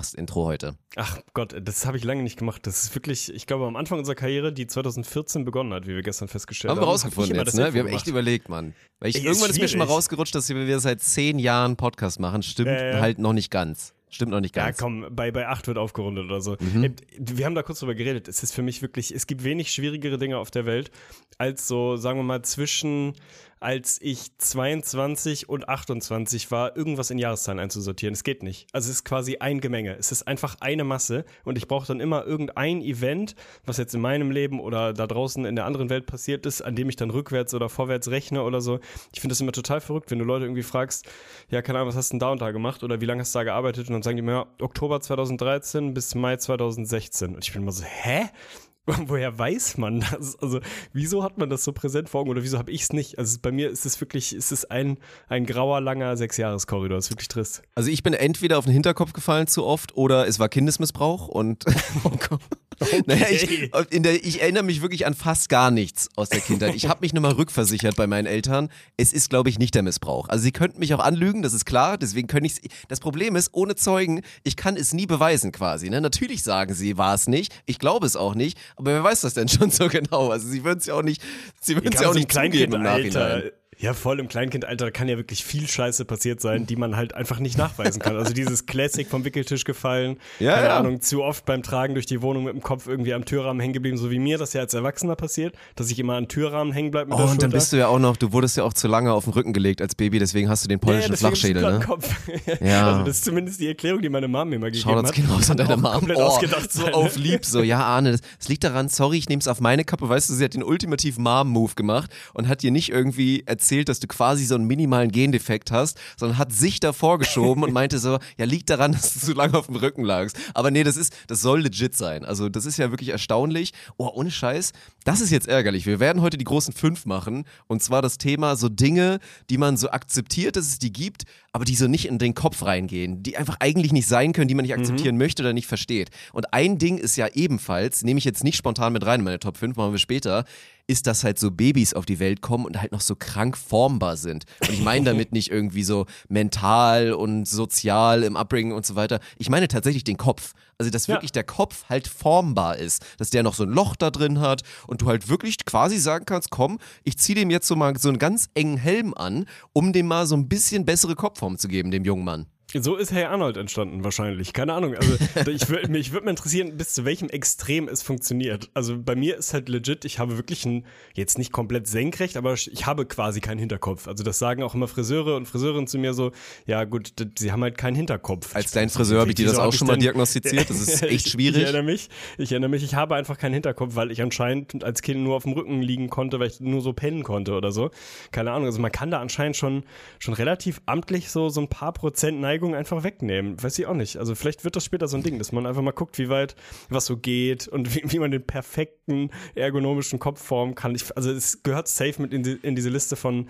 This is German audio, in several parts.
Machst Intro heute. Ach Gott, das habe ich lange nicht gemacht. Das ist wirklich, ich glaube, am Anfang unserer Karriere, die 2014 begonnen hat, wie wir gestern festgestellt haben. Haben wir rausgefunden hab jetzt, ne? Wir haben echt überlegt, Mann. Weil ich, Ey, ist irgendwann ist mir schon mal rausgerutscht, dass wir seit zehn Jahren Podcast machen. Stimmt Ja, ja. halt noch nicht ganz. Stimmt noch nicht Ja, ganz. komm, bei, bei 8 wird aufgerundet oder so. Mhm. Ey, Wir haben da kurz drüber geredet. Es ist für mich wirklich, es gibt wenig schwierigere Dinge auf der Welt, als so, sagen wir mal, zwischen, als ich 22 und 28 war, irgendwas in Jahreszahlen einzusortieren. Es geht nicht. Also es ist quasi ein Gemenge. Es ist einfach eine Masse und ich brauche dann immer irgendein Event, was jetzt in meinem Leben oder da draußen in der anderen Welt passiert ist, an dem ich dann rückwärts oder vorwärts rechne oder so. Ich finde das immer total verrückt, wenn du Leute irgendwie fragst, ja, keine Ahnung, was hast du denn da und da gemacht oder wie lange hast du da gearbeitet und dann sagen die mir, ja, Oktober 2013 bis Mai 2016. Und ich bin immer so, hä? Woher weiß man das? Also, wieso hat man das so präsent vor Augen oder wieso habe ich es nicht? Also, bei mir ist es wirklich, ist es ein, ein grauer, langer Sechsjahreskorridor. Das ist wirklich trist. Also ich bin entweder auf den Hinterkopf gefallen zu oft oder es war Kindesmissbrauch und oh Gott. Naja, ich, in der, ich erinnere mich wirklich an fast gar nichts aus der Kindheit. Ich habe mich nur mal rückversichert bei meinen Eltern. Es ist, glaube ich, nicht der Missbrauch. Also sie könnten mich auch anlügen, das ist klar. Deswegen können ich Das Problem ist, ohne Zeugen, ich kann es nie beweisen quasi. Ne? Natürlich sagen sie, war es nicht. Ich glaube es auch nicht. Aber wer weiß das denn schon so genau? Also sie würden es ja auch nicht, sie würden es ja auch nicht zugeben im Nachhinein. Ja, voll im Kleinkindalter kann ja wirklich viel Scheiße passiert sein, die man halt einfach nicht nachweisen kann. Also dieses Classic vom Wickeltisch gefallen, Ja, keine ja. Ahnung, zu oft beim Tragen durch die Wohnung mit dem Kopf irgendwie am Türrahmen hängen geblieben, so wie mir das ja als Erwachsener passiert, dass ich immer an Türrahmen hängen bleibe Oh, und Schulter. dann bist du ja auch noch, du wurdest ja auch zu lange auf den Rücken gelegt als Baby, deswegen hast du den polnischen deswegen Flachschädel, ne? Kopf. Ja. Also das ist zumindest die Erklärung, die meine Mom mir mal gegeben Shoutouts hat. gehen raus an deine Mom. komplett Oh, ausgedacht so sein. auf lieb, so, ja, Arne, das, das liegt daran, sorry, ich nehme es auf meine Kappe, weißt du, sie hat den ultimativen Mom-Move gemacht und hat dir nicht irgendwie erzählt, dass du quasi so einen minimalen Gendefekt hast, sondern hat sich davor geschoben und meinte so, ja, liegt daran, dass du zu lange auf dem Rücken lagst. Aber nee, das ist, das soll legit sein. Also, das ist ja wirklich erstaunlich. Oh, ohne Scheiß, das ist jetzt ärgerlich. Wir werden heute die großen fünf machen und zwar das Thema so Dinge, die man so akzeptiert, dass es die gibt, aber die so nicht in den Kopf reingehen, die einfach eigentlich nicht sein können, die man nicht akzeptieren möchte oder nicht versteht. Und ein Ding ist ja ebenfalls, nehme ich jetzt nicht spontan mit rein in meine Top 5, machen wir später, ist, dass halt so Babys auf die Welt kommen und halt noch so krank formbar sind. Und ich meine damit nicht irgendwie so mental und sozial im Upbringing und so weiter. Ich meine tatsächlich den Kopf. Also, dass Ja. wirklich der Kopf halt formbar ist. Dass der noch so ein Loch da drin hat und du halt wirklich quasi sagen kannst, komm, ich ziehe dem jetzt so mal so einen ganz engen Helm an, um dem mal so ein bisschen bessere Kopfform zu geben, dem jungen Mann. So ist Hey Arnold entstanden wahrscheinlich. Keine Ahnung. Also ich würd, mich würde mal interessieren, bis zu welchem Extrem es funktioniert. Also bei mir ist halt legit, ich habe wirklich ein, jetzt nicht komplett senkrecht, aber ich habe quasi keinen Hinterkopf. Also das sagen auch immer Friseure und Friseurinnen zu mir so, ja gut, sie haben halt keinen Hinterkopf. Als Ich- dein Friseur habe ich dir das auch ich schon mal diagnostiziert. Das ist echt Ich, ich schwierig. erinnere mich, ich erinnere mich, ich habe einfach keinen Hinterkopf, weil ich anscheinend als Kind nur auf dem Rücken liegen konnte, weil ich nur so pennen konnte oder so. Keine Ahnung. Also man kann da anscheinend schon, schon relativ amtlich so, so ein paar Prozent Neigung einfach wegnehmen. Weiß ich auch nicht. Also vielleicht wird das später so ein Ding, dass man einfach mal guckt, wie weit was so geht und wie, wie man den perfekten ergonomischen Kopf formen kann. Ich, also es gehört safe mit in, die, in diese Liste von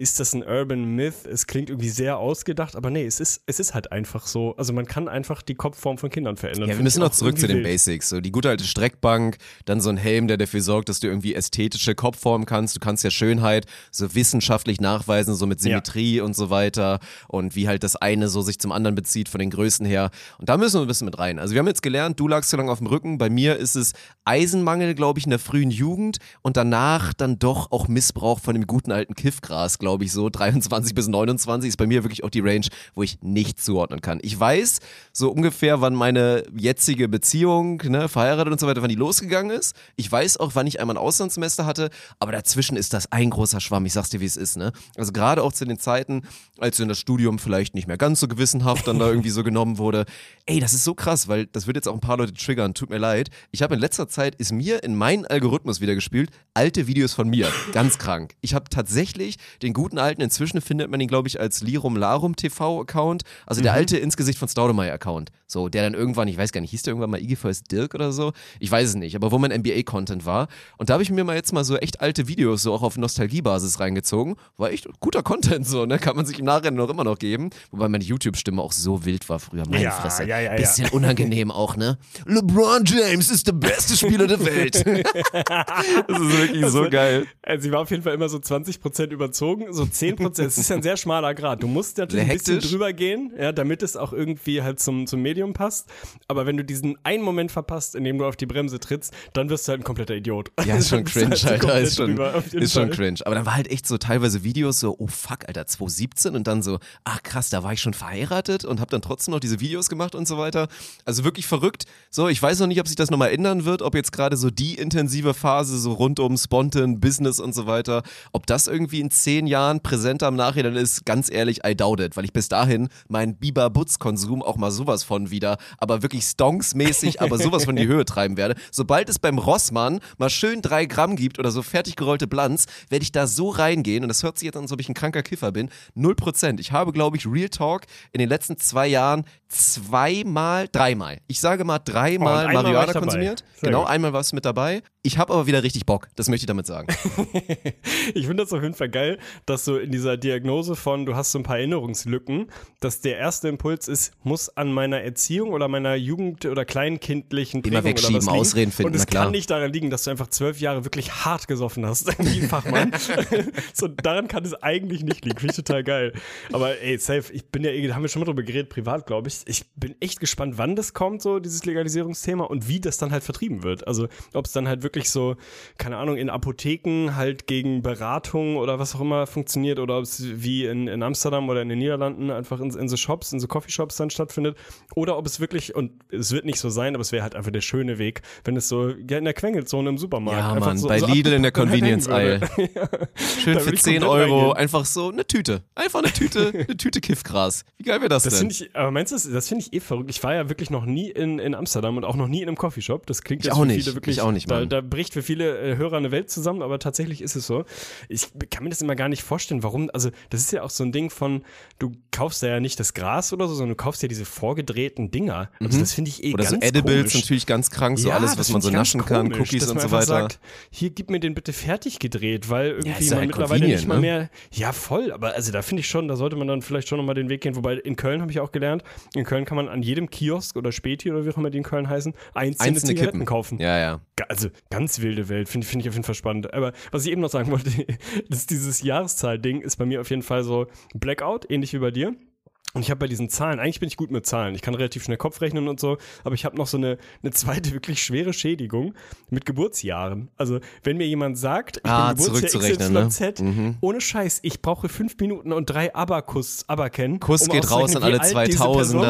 ist das ein Urban Myth? Es klingt irgendwie sehr ausgedacht, aber nee, es ist, es ist halt einfach so. Also man kann einfach die Kopfform von Kindern verändern. Ja, wir müssen noch zurück zu den. Basics. So die gute alte Streckbank, dann so ein Helm, der dafür sorgt, dass du irgendwie ästhetische Kopfformen kannst. Du kannst ja Schönheit so wissenschaftlich nachweisen, so mit Symmetrie und so weiter und wie halt das eine so sich zum anderen bezieht von den Größen her. Und da müssen wir ein bisschen mit rein. Also wir haben jetzt gelernt, du lagst so lange auf dem Rücken. Bei mir ist es Eisenmangel, glaube ich, in der frühen Jugend und danach dann doch auch Missbrauch von dem guten alten Kiffgras, glaube ich, so 23 bis 29 ist bei mir wirklich auch die Range, wo ich nicht zuordnen kann. Ich weiß so ungefähr, wann meine jetzige Beziehung, ne, verheiratet und so weiter, wann die losgegangen ist. Ich weiß auch, wann ich einmal ein Auslandssemester hatte, aber dazwischen ist das ein großer Schwamm. Ich sag's dir, wie es ist, ne? Also gerade auch zu den Zeiten, als in das Studium vielleicht nicht mehr ganz so gewissenhaft dann da irgendwie so genommen wurde. Ey, das ist so krass, weil das wird jetzt auch ein paar Leute triggern, tut mir leid. Ich habe in letzter Zeit, ist mir in meinen Algorithmus wieder gespielt, alte Videos von mir. Ganz krank. Ich habe tatsächlich den guten alten, inzwischen findet man ihn, glaube ich, als Lirum Larum TV-Account. Also der Mhm. alte Insgesicht von Staudemeyer-Account. So, der dann irgendwann, ich weiß gar nicht, hieß der irgendwann mal Iggy First Dirk oder so? Ich weiß es nicht, aber wo mein NBA-Content war. Und da habe ich mir mal jetzt mal so echt alte Videos so auch auf Nostalgiebasis reingezogen. War echt guter Content so, ne? Kann man sich im Nachhinein noch immer noch geben. Wobei meine YouTube-Stimme auch so wild war früher. Meine Ja, Fresse. ja, ja. Bisschen unangenehm auch, ne? LeBron James ist der beste Spieler der Welt. das ist wirklich so geil. Also sie war auf jeden Fall immer so 20% überzogen, so 10%. es ist ja ein sehr schmaler Grad. Du musst natürlich ein bisschen drüber gehen, ja, damit es auch irgendwie halt zum, zum Medium passt. Aber wenn du diesen einen Moment verpasst, in dem du auf die Bremse trittst, dann wirst du halt ein kompletter Idiot. Ja, ist schon cringe, halt Alter. Ist schon, ist schon cringe. Aber dann war halt echt so teilweise Videos so, oh fuck, Alter, 2017 und dann so, ach krass, da war ich schon verheiratet und habe dann trotzdem noch diese Videos gemacht und so weiter. Also wirklich verrückt. So, ich weiß noch nicht, ob sich das nochmal ändern wird, ob jetzt gerade so die intensive Phase so rund um Spontan, Business und so weiter, ob das irgendwie in zehn Jahren präsenter im Nachhinein ist, ganz ehrlich, I doubt it, weil ich bis dahin meinen Biber-Butz-Konsum auch mal sowas von wieder, aber wirklich stonks-mäßig, aber sowas von die Höhe treiben werde. Sobald es beim Rossmann mal schön drei Gramm gibt oder so fertig gerollte Blanz, werde ich da so reingehen und das hört sich jetzt an, als ob ich ein kranker Kiffer bin. Null Prozent. Ich habe, glaube ich, Real Talk in den letzten zwei Jahren zweimal, dreimal, ich sage mal dreimal Oh, Marihuana konsumiert. Sehr Genau, gut. einmal war es mit dabei. Ich habe aber wieder richtig Bock, das möchte ich damit sagen. Ich finde das auf jeden Fall geil, dass so in dieser Diagnose von, du hast so ein paar Erinnerungslücken, dass der erste Impuls ist, muss an meiner Erziehung oder meiner Jugend- oder kleinkindlichen Immer Prägung wegschieben, oder was liegen. Ausreden finden, Und es kann nicht daran liegen, dass du einfach zwölf Jahre wirklich hart gesoffen hast, wie ein Fachmann. so, daran kann es eigentlich nicht liegen. Finde ich total geil. Aber ey, safe, ich bin ja, da haben wir schon mal drüber geredet, privat, glaube ich. Ich bin echt gespannt, wann das kommt, so dieses Legalisierungsthema und wie das dann halt vertrieben wird. Also, ob es dann halt wirklich so, keine Ahnung, in Apotheken halt gegen Beratung oder was auch immer funktioniert oder ob es wie in, in Amsterdam oder in den Niederlanden einfach in, in so Shops, in so Coffeeshops dann stattfindet oder ob es wirklich, und es wird nicht so sein, aber es wäre halt einfach der schöne Weg, wenn es so ja, in der Quengelzone im Supermarkt Ja, einfach Mann, so, bei so Lidl in der Convenience Aisle. ja. Schön Da für würde ich 10 komplett Euro, reingehen. einfach so eine Tüte. Einfach eine Tüte, eine Tüte Kiffgras. Wie geil wäre das, Das denn? finde ich, aber meinst du, das, das finde ich eh verrückt. Ich war ja wirklich noch nie in, in Amsterdam und auch noch nie in einem Coffeeshop. Das klingt Ich jetzt auch für nicht. viele wirklich. Ich auch nicht, da, Mann. Da bricht für viele äh, Hörer eine Welt zusammen, aber tatsächlich ist es so. Ich kann mir das immer gar nicht vorstellen, warum. Also, das ist ja auch so ein Ding von, du kaufst ja nicht das Gras oder so, sondern du kaufst ja diese vorgedrehten Dinger. Also, das finde ich eh Mhm. Oder so ganz Edibles komisch. natürlich ganz krank, so Ja, alles, was man so ganz naschen kann, komisch, Cookies und man so weiter. Sagt, hier gib mir den bitte fertig gedreht, weil irgendwie ja man halt mittlerweile nicht mal ne? mehr. Ja, voll, aber also da finde ich schon, da sollte man dann vielleicht schon nochmal den Weg gehen. Wobei in Köln habe ich auch gelernt, in Köln kann man an jedem Kiosk oder Späti oder wie auch immer die in Köln heißen, einzelne, Einzelne Zigaretten Kippen. kaufen. Ja, ja. Also ganz wilde Welt, finde find ich auf jeden Fall spannend. Aber was ich eben noch sagen wollte, das, dieses Jahreszahl-Ding ist bei mir auf jeden Fall so Blackout, ähnlich wie bei dir. Und ich habe bei diesen Zahlen, eigentlich bin ich gut mit Zahlen, ich kann relativ schnell Kopf rechnen und so, aber ich habe noch so eine, eine zweite wirklich schwere Schädigung mit Geburtsjahren. Also wenn mir jemand sagt, ich Ah, bin Geburtsjahr zurückzurechnen, ne? XYZ, ohne Scheiß, ich brauche fünf Minuten und drei Abakus, Abaken. Kuss um geht raus an alle wie alt diese 2000er, Person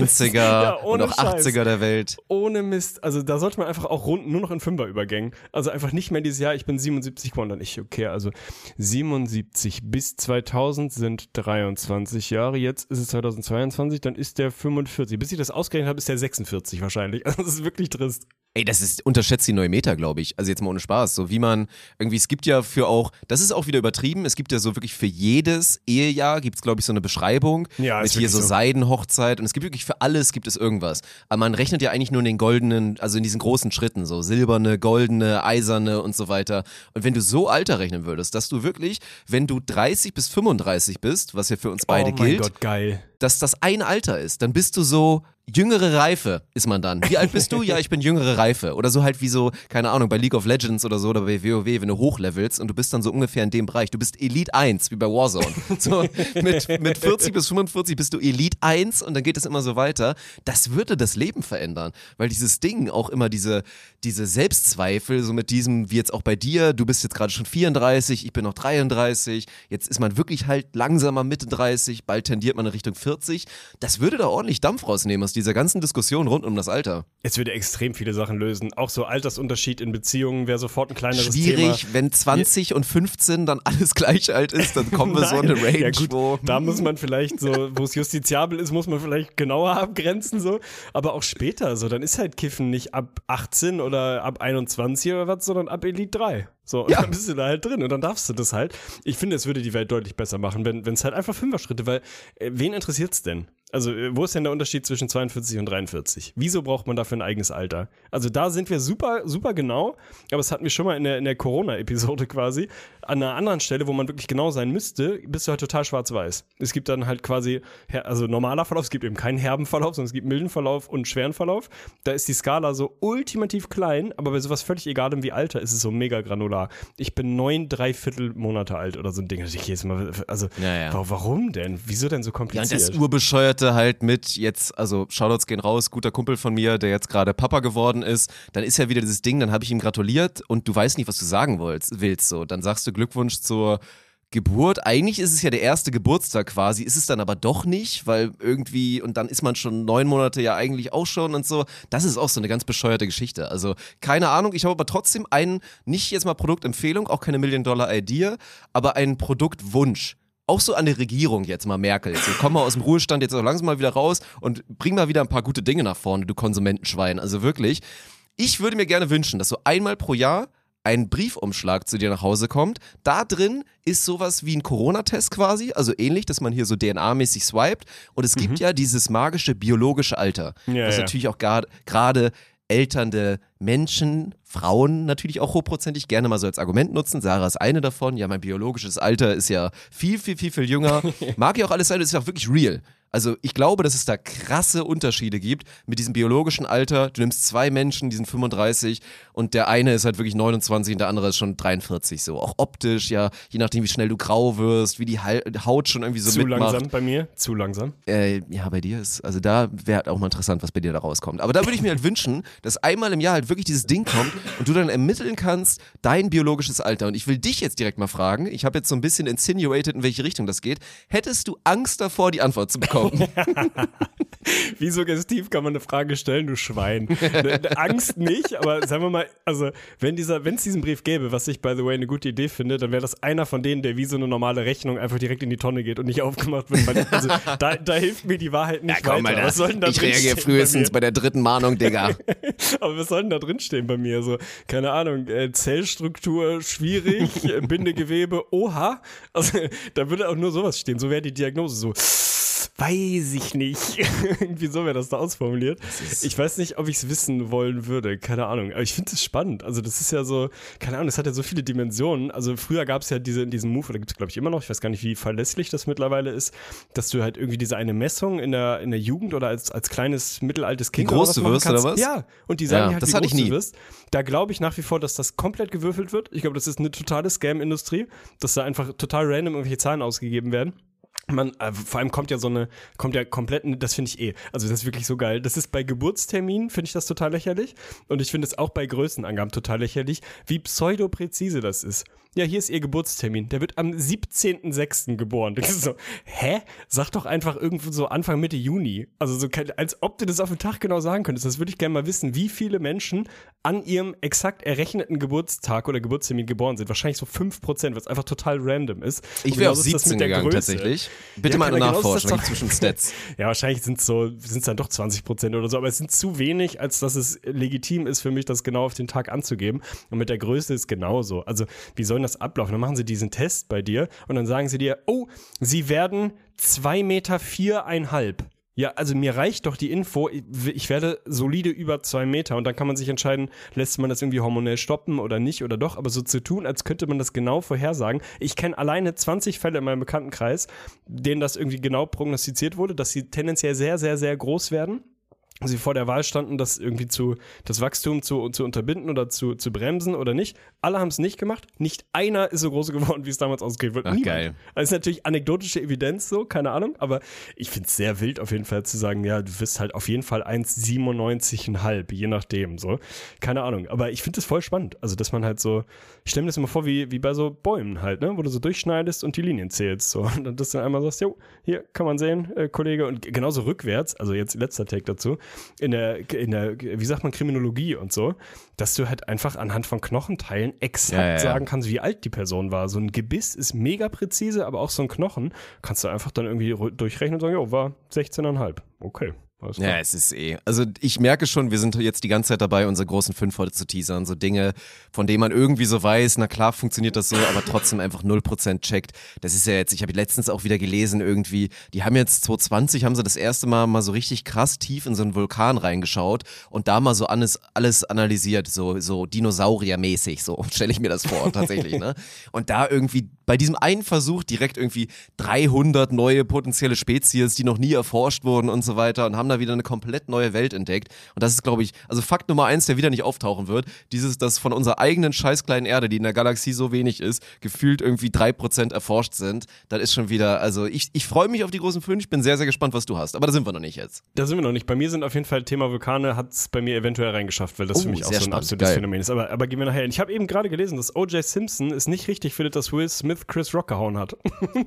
ist. 90er Ja, und auch Scheiß. 80er der Welt. Ohne Mist. Also da sollte man einfach auch rund, nur noch in Fünfer-Übergängen. Also einfach nicht mehr dieses Jahr, ich bin 77 geworden, dann ich, okay, also 77 bis 2000 sind 23 Jahre, jetzt ist es 2022, dann ist der 45. Bis ich das ausgerechnet habe, ist der 46 wahrscheinlich. Also das ist wirklich trist. Ey, das ist, unterschätzt die neue Meter, glaube ich. Also jetzt mal ohne Spaß. So wie man, irgendwie, es gibt ja für auch, das ist auch wieder übertrieben, es gibt ja so wirklich für jedes Ehejahr gibt es, glaube ich, so eine Beschreibung. Ja, mit ist hier so. Seidenhochzeit und es gibt wirklich für alles gibt es irgendwas. Aber man rechnet ja eigentlich nur in den goldenen, also in diesen großen Schritten, so silberne, goldene, eiserne und so weiter. Und wenn du so Alter rechnen würdest, dass du wirklich, wenn du 30 bis 35 bist, was ja für uns beide oh mein gilt, Gott, geil. dass das ein Alter ist, dann bist du so jüngere Reife ist man dann. Wie alt bist du? Ja, ich bin jüngere Reife. Oder so halt wie so, keine Ahnung, bei League of Legends oder so oder bei WoW, wenn du hochlevelst und du bist dann so ungefähr in dem Bereich. Du bist Elite 1, wie bei Warzone. So mit, mit 40 bis 45 bist du Elite 1 und dann geht es immer so weiter. Das würde das Leben verändern, weil dieses Ding auch immer diese, diese Selbstzweifel, so mit diesem, wie jetzt auch bei dir, du bist jetzt gerade schon 34, ich bin noch 33, jetzt ist man wirklich halt langsamer Mitte 30, bald tendiert man in Richtung 40. Das würde da ordentlich Dampf rausnehmen aus dieser ganzen Diskussion rund um das Alter. Es würde extrem viele Sachen lösen. Auch so Altersunterschied in Beziehungen wäre sofort ein kleineres Schwierig, Thema. wenn 20 und 15 dann alles gleich alt ist, dann kommen wir so in eine. Range, Ja, gut, wo da muss man vielleicht so, wo es justiziabel ist, muss man vielleicht genauer abgrenzen so. Aber auch später so, dann ist halt Kiffen nicht ab 18 oder ab 21 oder was, sondern ab Elite 3. So, und Ja. dann bist du da halt drin und dann darfst du das halt. Ich finde, es würde die Welt deutlich besser machen, wenn es halt einfach Fünfer-Schritte, weil äh, wen interessiert's denn? Also, äh, wo ist denn der Unterschied zwischen 42 und 43? Wieso braucht man dafür ein eigenes Alter? Also, da sind wir super, super genau, aber es hatten wir schon mal in der, in der Corona-Episode quasi. An einer anderen Stelle, wo man wirklich genau sein müsste, bist du halt total schwarz-weiß. Es gibt dann halt quasi, also normaler Verlauf, es gibt eben keinen herben Verlauf, sondern es gibt milden Verlauf und schweren Verlauf. Da ist die Skala so ultimativ klein, aber bei sowas völlig egalem wie Alter ist es so mega granular. Ich bin neun, dreiviertel Monate alt oder so ein Ding. Ich jetzt mal, also, Ja, ja. wa- warum denn? Wieso denn so Ja, und kompliziert? das Urbescheuerte halt mit jetzt, also Shoutouts gehen raus, guter Kumpel von mir, der jetzt gerade Papa geworden ist, dann ist ja wieder dieses Ding, dann habe ich ihm gratuliert und du weißt nicht, was du sagen wolltest, willst so. Dann sagst du Glückwunsch zur Geburt. Eigentlich ist es ja der erste Geburtstag quasi, ist es dann aber doch nicht, weil irgendwie, und dann ist man schon neun Monate ja eigentlich auch schon und so. Das ist auch so eine ganz bescheuerte Geschichte. Also keine Ahnung, ich habe aber trotzdem einen, nicht jetzt mal Produktempfehlung, auch keine Million-Dollar-Idee, aber einen Produktwunsch auch so an die Regierung jetzt mal Merkel. So, komm mal aus dem Ruhestand jetzt auch langsam mal wieder raus und bring mal wieder ein paar gute Dinge nach vorne, du Konsumentenschwein. Also wirklich, ich würde mir gerne wünschen, dass so einmal pro Jahr ein Briefumschlag zu dir nach Hause kommt. Da drin ist sowas wie ein Corona-Test quasi, also ähnlich, dass man hier so DNA-mäßig swiped. Und es gibt ja dieses magische biologische Alter, Ja, was ja. natürlich auch gerade elternde Menschen, Frauen natürlich auch hochprozentig gerne mal so als Argument nutzen. Sarah ist eine davon. Ja, mein biologisches Alter ist ja viel, viel, viel, viel jünger. Mag ja auch alles sein, das ist ja auch wirklich real. Also ich glaube, dass es da krasse Unterschiede gibt mit diesem biologischen Alter. Du nimmst zwei Menschen, die sind 35 und der eine ist halt wirklich 29 und der andere ist schon 43. So auch optisch, ja, je nachdem wie schnell du grau wirst, wie die Haut schon irgendwie so zu mitmacht. langsam bei mir, zu langsam. Äh, ja, bei dir ist, also da wäre halt auch mal interessant, was bei dir da rauskommt. Aber da würde ich mir halt wünschen, dass einmal im Jahr halt wirklich dieses Ding kommt und du dann ermitteln kannst, dein biologisches Alter. Und ich will dich jetzt direkt mal fragen, ich habe jetzt so ein bisschen insinuated, in welche Richtung das geht. Hättest du Angst davor, die Antwort zu bekommen? Wie suggestiv kann man eine Frage stellen, du Schwein? Ne, ne, Angst nicht, aber sagen wir mal, also wenn dieser, wenn es diesen Brief gäbe, was ich by the way eine gute Idee finde, dann wäre das einer von denen, der wie so eine normale Rechnung einfach direkt in die Tonne geht und nicht aufgemacht wird. Weil, also, da, da hilft mir die Wahrheit nicht weiter. Was soll denn da ich reagiere frühestens bei bei der dritten Mahnung, Digga. Aber was soll denn da drin stehen bei mir? So, keine Ahnung, äh, Zellstruktur schwierig, äh, Bindegewebe, oha. Also da würde auch nur sowas stehen. So wäre die Diagnose so. Weiß ich nicht. Irgendwie so wäre das da ausformuliert. Ich weiß nicht, ob ich es wissen wollen würde. Keine Ahnung. Aber ich finde es spannend. Also, das ist ja so, keine Ahnung, das hat ja so viele Dimensionen. Also, früher gab es ja diese, diesen Move, oder gibt es, glaube ich, immer noch. Ich weiß gar nicht, wie verlässlich das mittlerweile ist, dass du halt irgendwie diese eine Messung in der, in der Jugend oder als, als kleines, mittelaltes Kind. groß oder was du wirst, oder was? Ja. Und die sagen Ja, halt, das wie hatte groß ich nie. du wirst. Da glaube ich nach wie vor, dass das komplett gewürfelt wird. Ich glaube, das ist eine totale Scam-Industrie, dass da einfach total random irgendwelche Zahlen ausgegeben werden. Man, äh, vor allem kommt ja so eine, kommt ja komplett, das finde ich eh, also das ist wirklich so geil. Das ist bei Geburtsterminen, finde ich das total lächerlich. Und ich finde es auch bei Größenangaben total lächerlich, wie pseudopräzise das ist. Ja, hier ist ihr Geburtstermin. Der wird am 17.06. geboren. Das ist so, hä? Sag doch einfach irgendwo so Anfang Mitte Juni. Also so, als ob du das auf den Tag genau sagen könntest. Das würde ich gerne mal wissen, wie viele Menschen an ihrem exakt errechneten Geburtstag oder Geburtstermin geboren sind. Wahrscheinlich so 5%, weil es einfach total random ist. Ich wäre auf das 17 mit der gegangen tatsächlich. Bitte Ja, mal genau, da doch- gibt's bestimmt Stats. Ja, wahrscheinlich sind es so, sind es dann doch 20 Prozent oder so, aber es sind zu wenig, als dass es legitim ist für mich, das genau auf den Tag anzugeben. Und mit der Größe ist genauso. Also, wie soll das ablaufen? Dann machen sie diesen Test bei dir und dann sagen sie dir, oh, sie werden zwei Meter viereinhalb. Ja, also mir reicht doch die Info, ich- werde solide über zwei Meter und dann kann man sich entscheiden, lässt man das irgendwie hormonell stoppen oder nicht oder doch, aber so zu tun, als könnte man das genau vorhersagen. Ich kenne alleine 20 Fälle in meinem Bekanntenkreis, denen das irgendwie genau prognostiziert wurde, dass sie tendenziell sehr, sehr, sehr groß werden. Sie vor der Wahl standen, das irgendwie zu, das Wachstum zu, zu unterbinden oder zu, zu bremsen oder nicht. Alle haben es nicht gemacht. Nicht einer ist so groß geworden, wie es damals ausgegeben wird. Ach, Niemand. geil. Also ist natürlich anekdotische Evidenz so, keine Ahnung, aber ich finde es sehr wild auf jeden Fall zu sagen, ja, du wirst halt auf jeden Fall 1,97,5, je nachdem, so. Keine Ahnung, aber ich finde es voll spannend. Also, dass man halt so, ich stelle mir das immer vor, wie, wie bei so Bäumen halt, ne, wo du so durchschneidest und die Linien zählst, so. Und dann das dann einmal sagst, jo, hier kann man sehen, äh, Kollege, und genauso rückwärts, also jetzt letzter Take dazu, in der, in der, wie sagt man, Kriminologie und so, dass du halt einfach anhand von Knochenteilen exakt Ja, ja, sagen kannst, wie alt die Person war. So ein Gebiss ist mega präzise, aber auch so ein Knochen kannst du einfach dann irgendwie durchrechnen und sagen, jo, war 16,5. Okay. Ja, es ist eh. Also ich merke schon, wir sind jetzt die ganze Zeit dabei, unsere großen fünf heute zu teasern. So Dinge, von denen man irgendwie so weiß, na klar funktioniert das so, aber trotzdem einfach 0% checkt. Das ist ja jetzt, ich habe letztens auch wieder gelesen, irgendwie, die haben jetzt 2020, haben sie das erste Mal mal so richtig krass tief in so einen Vulkan reingeschaut und da mal so alles, alles analysiert, so, so Dinosaurier-mäßig, so stelle ich mir das vor, tatsächlich, ne? Und da irgendwie bei diesem einen Versuch direkt irgendwie 300 neue potenzielle Spezies, die noch nie erforscht wurden und so weiter und haben da wieder eine komplett neue Welt entdeckt. Und das ist, glaube ich, also Fakt Nummer eins, der wieder nicht auftauchen wird, dieses, dass von unserer eigenen scheiß kleinen Erde, die in der Galaxie so wenig ist, gefühlt irgendwie drei Prozent erforscht sind. Das ist schon wieder, also ich, ich freue mich auf die großen fünf, ich bin sehr, sehr gespannt, was du hast. Aber da sind wir noch nicht jetzt. Da sind wir noch nicht. Bei mir sind auf jeden Fall Thema Vulkane, hat es bei mir eventuell reingeschafft, weil das Oh, für mich auch so ein spannend. absolutes Geil. Phänomen ist. Aber, aber gehen wir nachher hin. Ich habe eben gerade gelesen, dass O.J. Simpson es nicht richtig findet, dass Will Smith Chris Rock gehauen hat.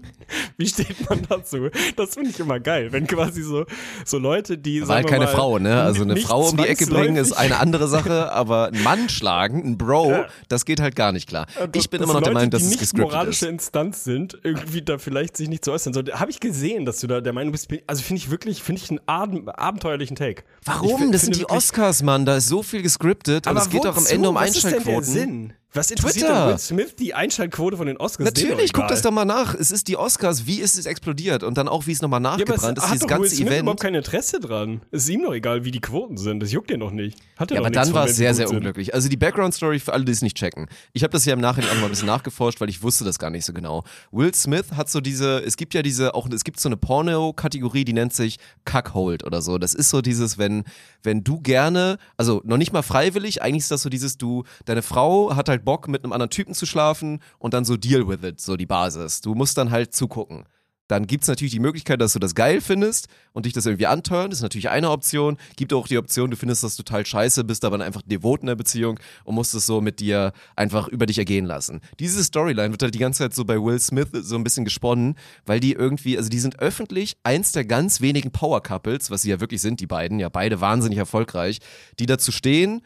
Wie steht man dazu? Das finde ich immer geil, wenn quasi so, so Leute, die. Halt wir keine mal, Frau, ne? Also eine Frau um die Ecke bringen ist eine andere Sache, aber einen Mann schlagen, ein Bro, Ja. das geht halt gar nicht klar. Ich bin dass immer noch der Leute, Meinung, dass die es gescriptet moralische ist. Instanz sind, irgendwie da vielleicht sich nicht zu äußern sollte. Habe ich gesehen, dass du da der Meinung bist. Also finde ich wirklich, finde ich einen Abend, abenteuerlichen Take. Ich Warum? fi- Das sind die Oscars, Mann. Da ist so viel gescriptet und es geht auch am? Ende um Was ist denn der Einschaltquoten. Sinn? Was interessiert Twitter. Will Smith die Einschaltquote von den Oscars? Ist Natürlich, guck das doch mal nach. Es ist die Oscars, wie ist es explodiert und dann auch, wie es nochmal Ja, nachgebrannt ist, hat dieses doch Will ganze Smith Event. überhaupt kein Interesse dran. Es ist ihm doch egal, wie die Quoten sind. Das juckt den doch nicht. Hat er Ja, aber dann war es sehr, sehr sind. unglücklich. Also die Background-Story für alle, die es nicht checken. Ich habe das ja im Nachhinein auch mal ein bisschen nachgeforscht, weil ich wusste das gar nicht so genau. Will Smith hat so diese, es gibt ja diese, auch es gibt so eine Porno-Kategorie, die nennt sich Cuckold oder so. Das ist so dieses, wenn, wenn du gerne, also noch nicht mal freiwillig, eigentlich ist das so dieses, du, deine Frau hat halt Bock, mit einem anderen Typen zu schlafen und dann so deal with it, so die Basis. Du musst dann halt zugucken. Dann gibt es natürlich die Möglichkeit, dass du das geil findest und dich das irgendwie antören. Das ist natürlich eine Option. Gibt auch die Option, du findest das total scheiße, bist aber dann einfach devot in der Beziehung und musst es so mit dir einfach über dich ergehen lassen. Diese Storyline wird halt die ganze Zeit so bei Will Smith so ein bisschen gesponnen, weil die irgendwie, also die sind öffentlich eins der ganz wenigen Power-Couples, was sie ja wirklich sind, die beiden, ja beide wahnsinnig erfolgreich, die dazu stehen,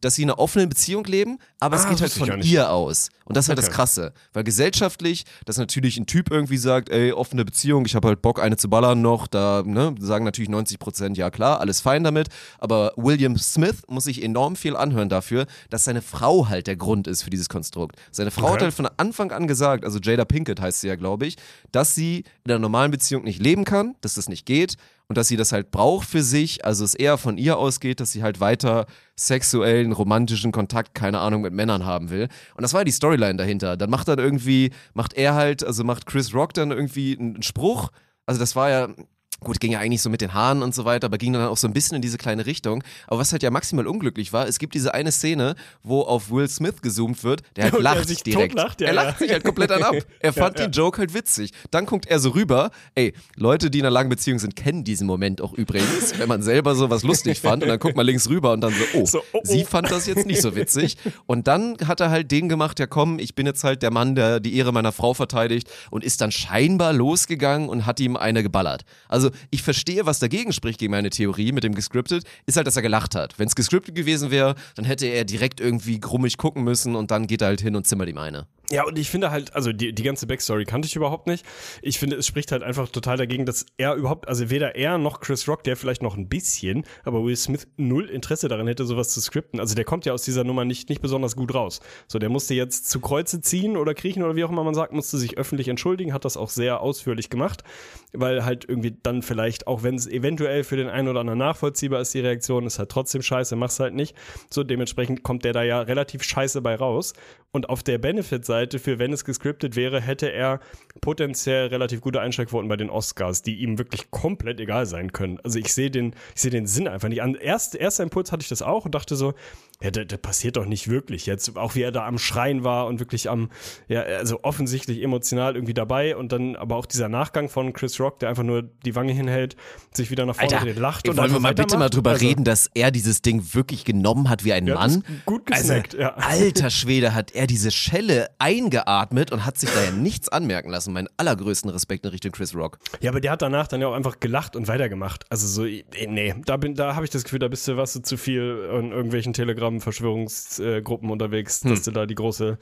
dass sie in einer offenen Beziehung leben, aber es Ah, geht halt von ihr aus. Und das ist halt das Okay. Krasse. Weil gesellschaftlich, dass natürlich ein Typ irgendwie sagt, ey, offene Beziehung, ich habe halt Bock, eine zu ballern noch, da ne, sagen natürlich 90 Prozent, ja klar, alles fein damit. Aber William Smith muss sich enorm viel anhören dafür, dass seine Frau halt der Grund ist für dieses Konstrukt. Seine Frau hat Okay. halt von Anfang an gesagt, also Jada Pinkett heißt sie ja, glaube ich, dass sie in einer normalen Beziehung nicht leben kann, dass das nicht geht und dass sie das halt braucht für sich, also es eher von ihr ausgeht, dass sie halt weiter sexuellen, romantischen Kontakt, keine Ahnung, mit Männern haben will. Und das war die Storyline dahinter. Dann macht dann irgendwie, macht er halt, also macht Chris Rock dann irgendwie einen Spruch. Also das war ja, Gut, ging ja eigentlich so mit den Haaren und so weiter, aber ging dann auch so ein bisschen in diese kleine Richtung. Aber was halt ja maximal unglücklich war, es gibt diese eine Szene, wo auf Will Smith gezoomt wird, der halt Und lacht sich direkt. totlacht, ja, er lacht ja. sich halt komplett an ab. Er fand Ja, den Joke halt witzig. Dann guckt er so rüber. Ey, Leute, die in einer langen Beziehung sind, kennen diesen Moment auch übrigens, wenn man selber sowas lustig fand und dann guckt man links rüber und dann so, oh, So, oh, oh. sie fand das jetzt nicht so witzig. Und dann hat er halt den gemacht, ja komm, ich bin jetzt halt der Mann, der die Ehre meiner Frau verteidigt und ist dann scheinbar losgegangen und hat ihm eine geballert. Also ich verstehe, was dagegen spricht gegen meine Theorie mit dem gescriptet, ist halt, dass er gelacht hat. Wenn es gescriptet gewesen wäre, dann hätte er direkt irgendwie grummig gucken müssen und dann geht er halt hin und zimmert ihm eine. Ja, und ich finde halt, also die, die ganze Backstory kannte ich überhaupt nicht. Ich finde, es spricht halt einfach total dagegen, dass er überhaupt, also weder er noch Chris Rock, der vielleicht noch ein bisschen, aber Will Smith null Interesse daran hätte, sowas zu skripten. Also der kommt ja aus dieser Nummer nicht, nicht besonders gut raus. So, der musste jetzt zu Kreuze ziehen oder kriechen oder wie auch immer man sagt, musste sich öffentlich entschuldigen, hat das auch sehr ausführlich gemacht, weil halt irgendwie dann vielleicht, auch wenn es eventuell für den einen oder anderen nachvollziehbar ist, die Reaktion ist halt trotzdem scheiße, mach's halt nicht. So, dementsprechend kommt der da ja relativ scheiße bei raus. Und auf der Benefit-Seite, für wenn es gescriptet wäre, hätte er potenziell relativ gute Einschaltquoten bei den Oscars, die ihm wirklich komplett egal sein können. Also ich sehe den, ich sehe den Sinn einfach nicht. An erst, erster Impuls hatte ich das auch und dachte so, ja, das, das passiert doch nicht wirklich jetzt. Auch wie er da am Schreien war und wirklich am, ja, also offensichtlich emotional irgendwie dabei und dann aber auch dieser Nachgang von Chris Rock, der einfach nur die Wange hinhält, sich wieder nach vorne dreht, lacht und wollen wir mal bitte mal drüber Also, reden, dass er dieses Ding wirklich genommen hat wie ein Ja, Mann? gut gesnackt, also, ja. Alter Schwede, hat er diese Schelle eingeatmet und hat sich da ja nichts anmerken lassen. Meinen allergrößten Respekt in Richtung Chris Rock. Ja, aber der hat danach dann ja auch einfach gelacht und weitergemacht. Also so, nee, da bin, da habe ich das Gefühl, da bist du was du zu viel in irgendwelchen Telegram Hologramm-Verschwörungsgruppen unterwegs, dass du da die große,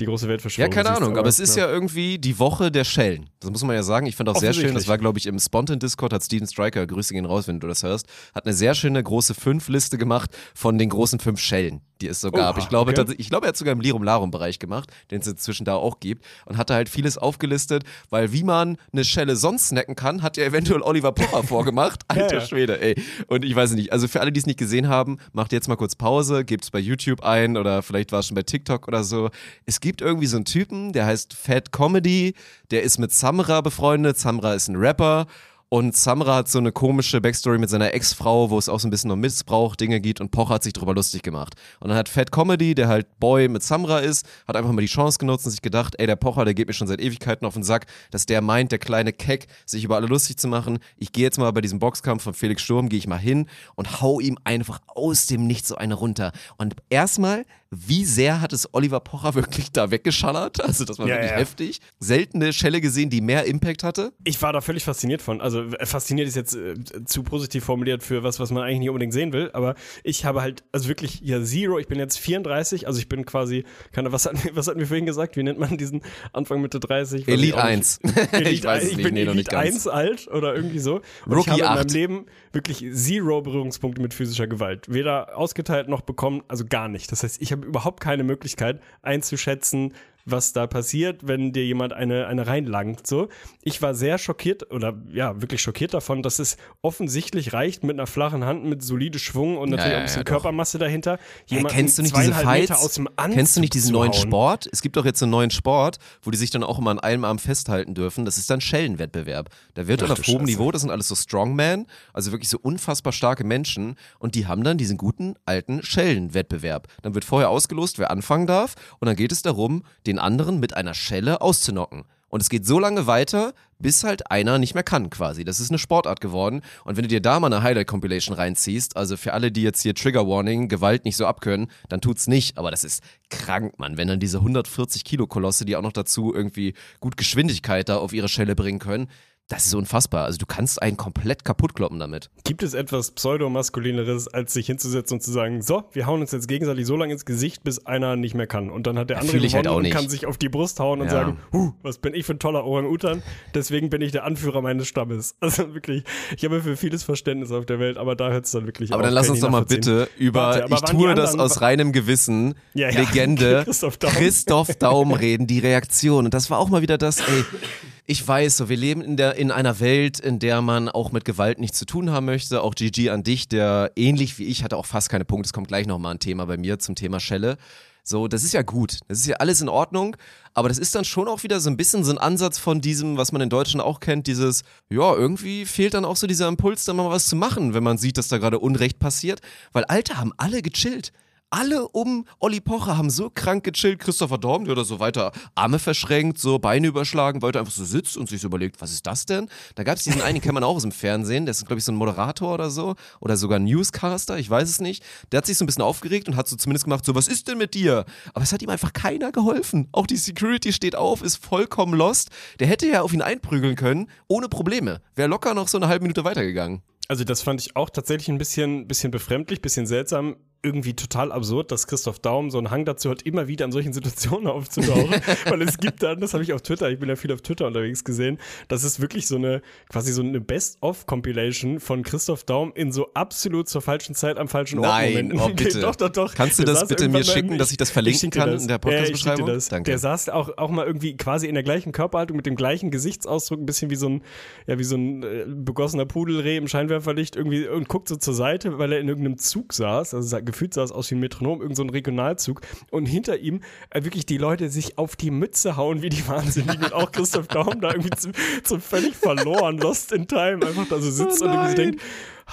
die große Ja, Weltverschwörung keine siehst, Ahnung, aber es ist ja irgendwie die Woche der Schellen. Das muss man ja sagen. Ich fand auch sehr schön, das war, glaube ich, im Spontan-Discord hat Steven Stryker, Grüße gehen raus, wenn du das hörst, hat eine sehr schöne große Fünf-Liste gemacht von den großen fünf Schellen, die es so gab. Oha, ich, glaube, okay. ich glaube, er hat sogar im Lirum-Larum-Bereich gemacht, den es inzwischen da auch gibt und hatte halt vieles aufgelistet, weil wie man eine Schelle sonst snacken kann, hat ja eventuell Oliver Pocher vorgemacht. Alter ja. Schwede, ey. Und ich weiß nicht, also für alle, die es nicht gesehen haben, macht jetzt mal kurz Pause, gebt es bei YouTube ein oder vielleicht war es schon bei TikTok oder so. Es gibt irgendwie so einen Typen, der heißt Fat Comedy, der ist mit Samra befreundet. Samra ist ein Rapper. Und Samra hat so eine komische Backstory mit seiner Ex-Frau, wo es auch so ein bisschen um Missbrauch, Dinge geht und Pocher hat sich drüber lustig gemacht. Und dann hat Fat Comedy, der halt Boy mit Samra ist, hat einfach mal die Chance genutzt und sich gedacht, ey, der Pocher, der geht mir schon seit Ewigkeiten auf den Sack, dass der meint, der kleine Keck, sich über alle lustig zu machen. Ich gehe jetzt mal bei diesem Boxkampf von Felix Sturm, gehe ich mal hin und hau ihm einfach aus dem Nichts so eine runter. Und erstmal, wie sehr hat es Oliver Pocher wirklich da weggeschallert? Also das war Ja, wirklich ja. heftig. Seltene Schelle gesehen, die mehr Impact hatte. Ich war da völlig fasziniert von. Also äh, fasziniert ist jetzt äh, zu positiv formuliert für was, was man eigentlich nicht unbedingt sehen will. Aber ich habe halt, also wirklich, ja, Zero, ich bin jetzt 34, also ich bin quasi, keine, was wir- was hatten wir vorhin gesagt? Wie nennt man diesen Anfang Mitte 30? Weiß ich Elite auch 1. nicht. Elite ich weiß es ich nicht, bin nee, noch nicht Elite ganz. 1 alt oder irgendwie so. Und Rookie ich habe in 8. meinem Leben wirklich zero Berührungspunkte mit physischer Gewalt. Weder ausgeteilt noch bekommen, also gar nicht. Das heißt, ich habe überhaupt keine Möglichkeit einzuschätzen, was da passiert, wenn dir jemand eine, eine reinlangt. So. Ich war sehr schockiert oder ja, wirklich schockiert davon, dass es offensichtlich reicht mit einer flachen Hand, mit solide Schwung und natürlich ja, auch ein bisschen ja. Körpermasse dahinter. Jemanden kennst du nicht diese Fights? Meter aus dem Anzug kennst du nicht diesen neuen hauen? Sport? Es gibt doch jetzt einen neuen Sport, wo die sich dann auch immer an einem Arm festhalten dürfen. Das ist dann Schellenwettbewerb. Da wird dann auf hohem. Niveau, das sind alles so Strongmen, also wirklich so unfassbar starke Menschen und die haben dann diesen guten alten Schellenwettbewerb. Dann wird vorher ausgelost, wer anfangen darf und dann geht es darum, den anderen mit einer Schelle auszunocken. Und es geht so lange weiter, bis halt einer nicht mehr kann quasi. Das ist eine Sportart geworden. Und wenn du dir da mal eine Highlight-Compilation reinziehst, also für alle, die jetzt hier Trigger Warning, Gewalt nicht so abkönnen, dann tut's nicht. Aber das ist krank, Mann. Wenn dann diese 140 Kilo Kolosse, die auch noch dazu irgendwie gut Geschwindigkeit da auf ihre Schelle bringen können, das ist unfassbar. Also du kannst einen komplett kaputt kloppen damit. Gibt es etwas pseudomaskulineres, als sich hinzusetzen und zu sagen, so, wir hauen uns jetzt gegenseitig so lange ins Gesicht, bis einer nicht mehr kann. Und dann hat der Ja, andere halt gewonnen auch und kann sich auf die Brust hauen und Ja. sagen, huh, was bin ich für ein toller Orang-Utan, deswegen bin ich der Anführer meines Stammes. Also wirklich, ich habe für vieles Verständnis auf der Welt, aber da hört es dann wirklich Aber auf. dann lass uns doch mal bitte über, Warte, ich tue das aus reinem Gewissen, Ja, ja. Legende, Christoph Daum. Christoph Daum reden, die Reaktion. Und das war auch mal wieder das, ey, ich weiß so, wir leben in, der, in einer Welt, in der man auch mit Gewalt nichts zu tun haben möchte. Auch GG an dich, der ähnlich wie ich hatte auch fast keine Punkte. Es kommt gleich nochmal ein Thema bei mir zum Thema Schelle. So, das ist ja gut. Das ist ja alles in Ordnung. Aber das ist dann schon auch wieder so ein bisschen so ein Ansatz von diesem, was man in Deutschland auch kennt, dieses, ja, irgendwie fehlt dann auch so dieser Impuls, da mal was zu machen, wenn man sieht, dass da gerade Unrecht passiert. Weil, Alter, haben alle gechillt. Alle um Olli Pocher haben so krank gechillt. Christopher Dorm, der da so weiter Arme verschränkt, so Beine überschlagen, weiter einfach so sitzt und sich so überlegt, was ist das denn? Da gab es diesen einen, den kennt man auch aus dem Fernsehen, der ist, glaube ich, so ein Moderator oder so. Oder sogar Newscaster, ich weiß es nicht. Der hat sich so ein bisschen aufgeregt und hat so zumindest gemacht, so, was ist denn mit dir? Aber es hat ihm einfach keiner geholfen. Auch die Security steht auf, ist vollkommen lost. Der hätte ja auf ihn einprügeln können, ohne Probleme. Wäre locker noch so eine halbe Minute weitergegangen. Also das fand ich auch tatsächlich ein bisschen, bisschen befremdlich, bisschen seltsam, irgendwie total absurd, dass Christoph Daum so einen Hang dazu hat, immer wieder in solchen Situationen aufzutauchen. Weil es gibt dann, das habe ich auf Twitter, ich bin ja viel auf Twitter unterwegs gesehen, das ist wirklich so eine, quasi so eine Best-of-Compilation von Christoph Daum in so absolut zur falschen Zeit am falschen Ort. Nein, oh, bitte. doch, doch, doch. Kannst du Der das bitte mir schicken, dass ich das verlinken dir kann das. in der Ja, ich Podcast-Beschreibung? das. Danke. Der saß auch, auch mal irgendwie quasi in der gleichen Körperhaltung mit dem gleichen Gesichtsausdruck, ein bisschen wie so ein, ja, wie so ein äh, begossener Pudelreh im Scheinwerferlicht irgendwie und guckt so zur Seite, weil er in irgendeinem Zug saß, also gefühlt sah es aus wie ein Metronom, irgendein so ein Regionalzug und hinter ihm äh, wirklich die Leute sich auf die Mütze hauen wie die Wahnsinnigen und auch Christoph Daum da irgendwie zu, zu völlig verloren, lost in time, einfach da so sitzt Oh und irgendwie denkt,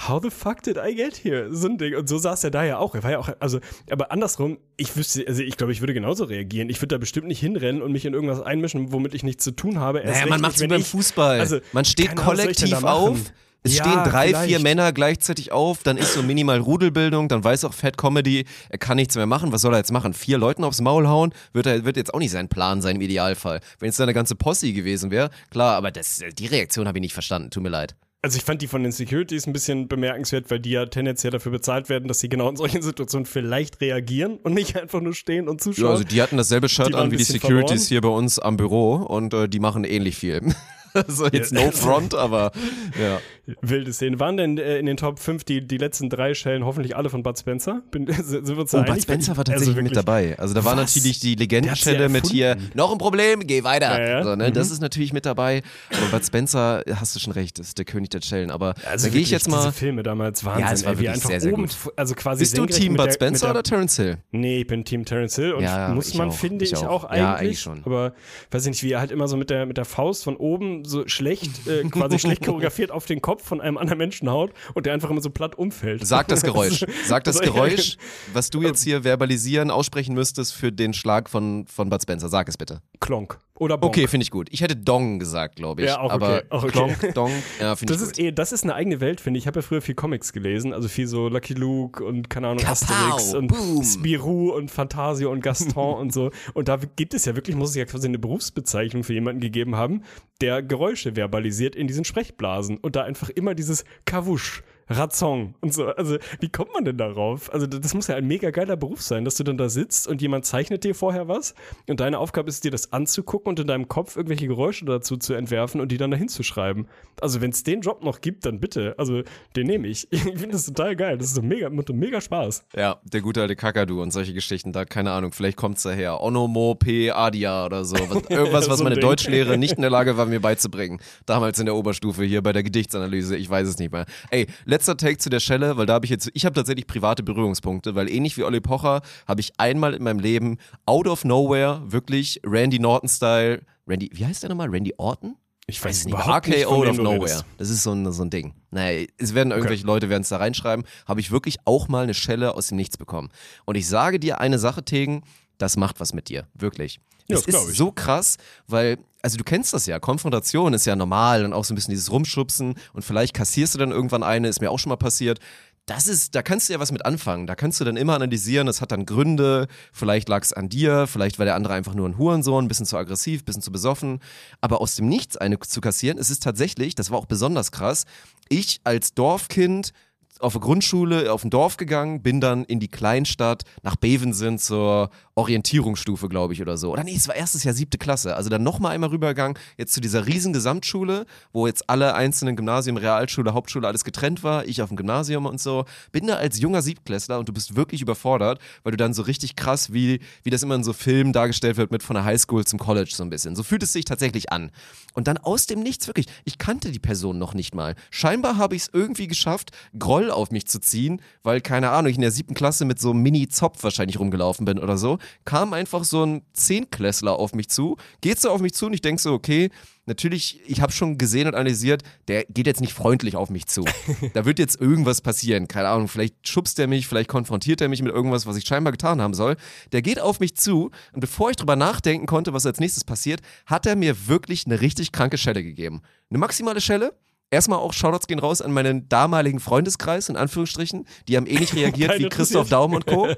How the fuck did I get here? So ein Ding. Und so saß er da ja auch. Er war ja auch, also, aber andersrum, ich wüsste, also ich glaube, ich würde genauso reagieren. Ich würde da bestimmt nicht hinrennen und mich in irgendwas einmischen, womit ich nichts zu tun habe. Erst Naja, man nicht, macht's wie beim Fußball. Also, man steht kollektiv auf. Es Ja, stehen drei, vielleicht. vier Männer gleichzeitig auf, dann ist so minimal Rudelbildung, dann weiß auch Fat Comedy, er kann nichts mehr machen. Was soll er jetzt machen? Vier Leuten aufs Maul hauen? Wird, er, wird jetzt auch nicht sein Plan sein im Idealfall. Wenn es da eine ganze Posse gewesen wäre, klar, aber das, die Reaktion habe ich nicht verstanden. Tut mir leid. Also ich fand die von den Securities ein bisschen bemerkenswert, weil die ja tendenziell dafür bezahlt werden, dass sie genau in solchen Situationen vielleicht reagieren und nicht einfach nur stehen und zuschauen. Ja, also die hatten dasselbe Shirt an wie die Securities verloren. hier bei uns am Büro und äh, die machen ähnlich viel. also jetzt Ja. no front, aber ja. Wilde Szene. Waren denn äh, in den Top 5 die, die letzten drei Schellen hoffentlich alle von Bud Spencer? Bin, sind wir uns Oh? Bud Spencer war Also tatsächlich wirklich- mit dabei. Also da war Was? natürlich die Legendenschelle mit hier, noch ein Problem, geh weiter. Ja, ja. So, ne? Mhm. Das ist natürlich mit dabei. Aber Bud Spencer, hast du schon recht, ist der König der Schellen. Aber Also da gehe ich jetzt mal. Diese Filme damals Wahnsinn, Ja, es war ey, wie wirklich einfach sehr, sehr oben, gut. also quasi Bist du Team Bud Spencer der, oder Terence Hill? Nee, ich bin Team Terence Hill und Ja, muss man, auch, finde ich auch, eigentlich. Ja, eigentlich schon. Aber weiß ich nicht, wie er halt immer so mit der, mit der Faust von oben so schlecht, äh, quasi schlecht choreografiert auf den Kopf von einem anderen Menschen haut und der einfach immer so platt umfällt. Sag das Geräusch. Sag das Geräusch, was du jetzt hier verbalisieren, aussprechen müsstest für den Schlag von, von Bud Spencer. Sag es bitte. Klonk. Oder Bonk. Okay, finde ich gut. Ich hätte Dong gesagt, glaube ich. Ja, auch Aber okay, auch okay. Klonk, Dong, ja, finde ich Das gut. ist, eh, das ist eine eigene Welt, finde ich. Ich habe ja früher viel Comics gelesen, also viel so Lucky Luke und keine Ahnung, Kapow, Asterix und boom. Spirou und Fantasio und Gaston und so. Und da gibt es ja wirklich, muss es ja quasi eine Berufsbezeichnung für jemanden gegeben haben, der Geräusche verbalisiert in diesen Sprechblasen und da einfach immer dieses Kawusch. Razong und so. Also, wie kommt man denn darauf? Also, das muss ja ein mega geiler Beruf sein, dass du dann da sitzt und jemand zeichnet dir vorher was und deine Aufgabe ist, dir das anzugucken und in deinem Kopf irgendwelche Geräusche dazu zu entwerfen und die dann dahin zu schreiben. Also, wenn es den Job noch gibt, dann bitte. Also, den nehme ich. Ich finde das total geil. Das ist so mega, macht mega Spaß. Ja, der gute alte Kakadu und solche Geschichten, da keine Ahnung, vielleicht kommt's daher. Onomo P Adia oder so. Was, irgendwas, was So ein meine Ding. Deutschlehre nicht in der Lage war, mir beizubringen. Damals in der Oberstufe hier bei der Gedichtsanalyse, ich weiß es nicht mehr. Ey, letzter Take zu der Schelle, weil da habe ich jetzt, ich habe tatsächlich private Berührungspunkte, weil ähnlich wie Olli Pocher habe ich einmal in meinem Leben out of nowhere wirklich Randy Norton-Style, Randy, wie heißt der nochmal? Randy Orton? Ich weiß nicht, überhaupt nicht, RKO wem of Nowhere. redest. Das ist so ein, so ein Ding. Naja, es werden irgendwelche Leute werden es da reinschreiben. Habe ich wirklich auch mal eine Schelle aus dem Nichts bekommen. Und ich sage dir eine Sache, Tegen, das macht was mit dir. Wirklich. Ja, das glaub ist ich. so krass, weil, also du kennst das ja, Konfrontation ist ja normal und auch so ein bisschen dieses Rumschubsen und vielleicht kassierst du dann irgendwann eine, ist mir auch schon mal passiert. Das ist, da kannst du ja was mit anfangen. Da kannst du dann immer analysieren, es hat dann Gründe, vielleicht lag es an dir, vielleicht war der andere einfach nur ein Hurensohn, ein bisschen zu aggressiv, ein bisschen zu besoffen. Aber aus dem Nichts eine zu kassieren, es ist tatsächlich, das war auch besonders krass, ich als Dorfkind auf eine Grundschule auf ein Dorf gegangen, bin dann in die Kleinstadt nach Bevensen zur Orientierungsstufe, glaube ich, oder so. Oder nee, es war erstes Jahr siebte Klasse. Also dann nochmal einmal rübergegangen, jetzt zu dieser riesen Gesamtschule, wo jetzt alle einzelnen Gymnasien, Realschule, Hauptschule, alles getrennt war. Ich auf dem Gymnasium und so. Bin da als junger Siebtklässler und du bist wirklich überfordert, weil du dann so richtig krass, wie, wie das immer in so Filmen dargestellt wird, mit von der Highschool zum College so ein bisschen. So fühlt es sich tatsächlich an. Und dann aus dem Nichts, wirklich, ich kannte die Person noch nicht mal. Scheinbar habe ich es irgendwie geschafft, Groll auf mich zu ziehen, weil, keine Ahnung, ich in der siebten Klasse mit so einem Mini-Zopf wahrscheinlich rumgelaufen bin oder so, kam einfach so ein Zehnklässler auf mich zu, geht so auf mich zu und ich denke so, okay, natürlich, ich habe schon gesehen und analysiert, der geht jetzt nicht freundlich auf mich zu. da wird jetzt irgendwas passieren, keine Ahnung, vielleicht schubst er mich, vielleicht konfrontiert er mich mit irgendwas, was ich scheinbar getan haben soll. Der geht auf mich zu und bevor ich drüber nachdenken konnte, was als nächstes passiert, hat er mir wirklich eine richtig kranke Schelle gegeben. Eine maximale Schelle, Erstmal auch Shoutouts gehen raus an meinen damaligen Freundeskreis, in Anführungsstrichen. Die haben ähnlich reagiert Keiner wie Christoph. Daum und Co.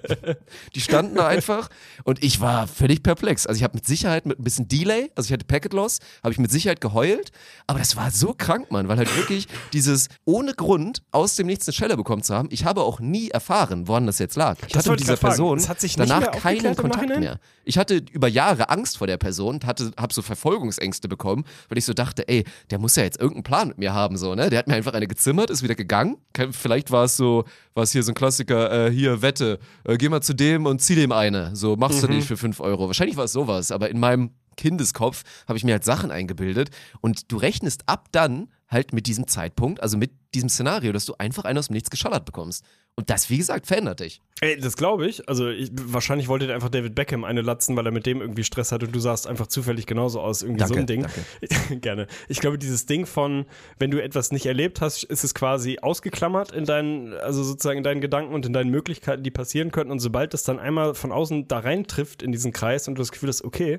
Die standen da einfach und ich war völlig perplex. Also ich habe mit Sicherheit mit ein bisschen Delay, also ich hatte Packet Loss, habe ich mit Sicherheit geheult, aber das war so krank, Mann, weil halt wirklich dieses ohne Grund aus dem Nichts eine Schelle bekommen zu haben. Ich habe auch nie erfahren, woran das jetzt lag. Ich Das hatte mit dieser. Person danach keinen Kontakt Nachhinein? mehr. Ich hatte über Jahre Angst vor der Person, hatte, hab so Verfolgungsängste bekommen, weil ich so dachte, ey, der muss ja jetzt irgendeinen Plan mit mir haben, so, ne? Der hat mir einfach eine gezimmert, ist wieder gegangen. Vielleicht war es so, war es hier so ein Klassiker, äh, hier, Wette, äh, geh mal zu dem und zieh dem eine. So, machst Mhm. du nicht für 5 Euro. Wahrscheinlich war es sowas, aber in meinem Kindeskopf habe ich mir halt Sachen eingebildet und du rechnest ab dann halt mit diesem Zeitpunkt, also mit diesem Szenario, dass du einfach einen aus dem Nichts geschallert bekommst. Und das, wie gesagt, verändert dich. Ey, das glaube ich. Also ich, wahrscheinlich wollte der einfach David Beckham eine latzen, weil er mit dem irgendwie Stress hat und du sahst einfach zufällig genauso aus. Irgendwie so Danke, ein Ding. danke. Gerne. Ich glaube, dieses Ding von, wenn du etwas nicht erlebt hast, ist es quasi ausgeklammert in deinen, also sozusagen in deinen Gedanken und in deinen Möglichkeiten, die passieren könnten. Und sobald das dann einmal von außen da reintrifft in diesen Kreis und du das Gefühl hast, okay,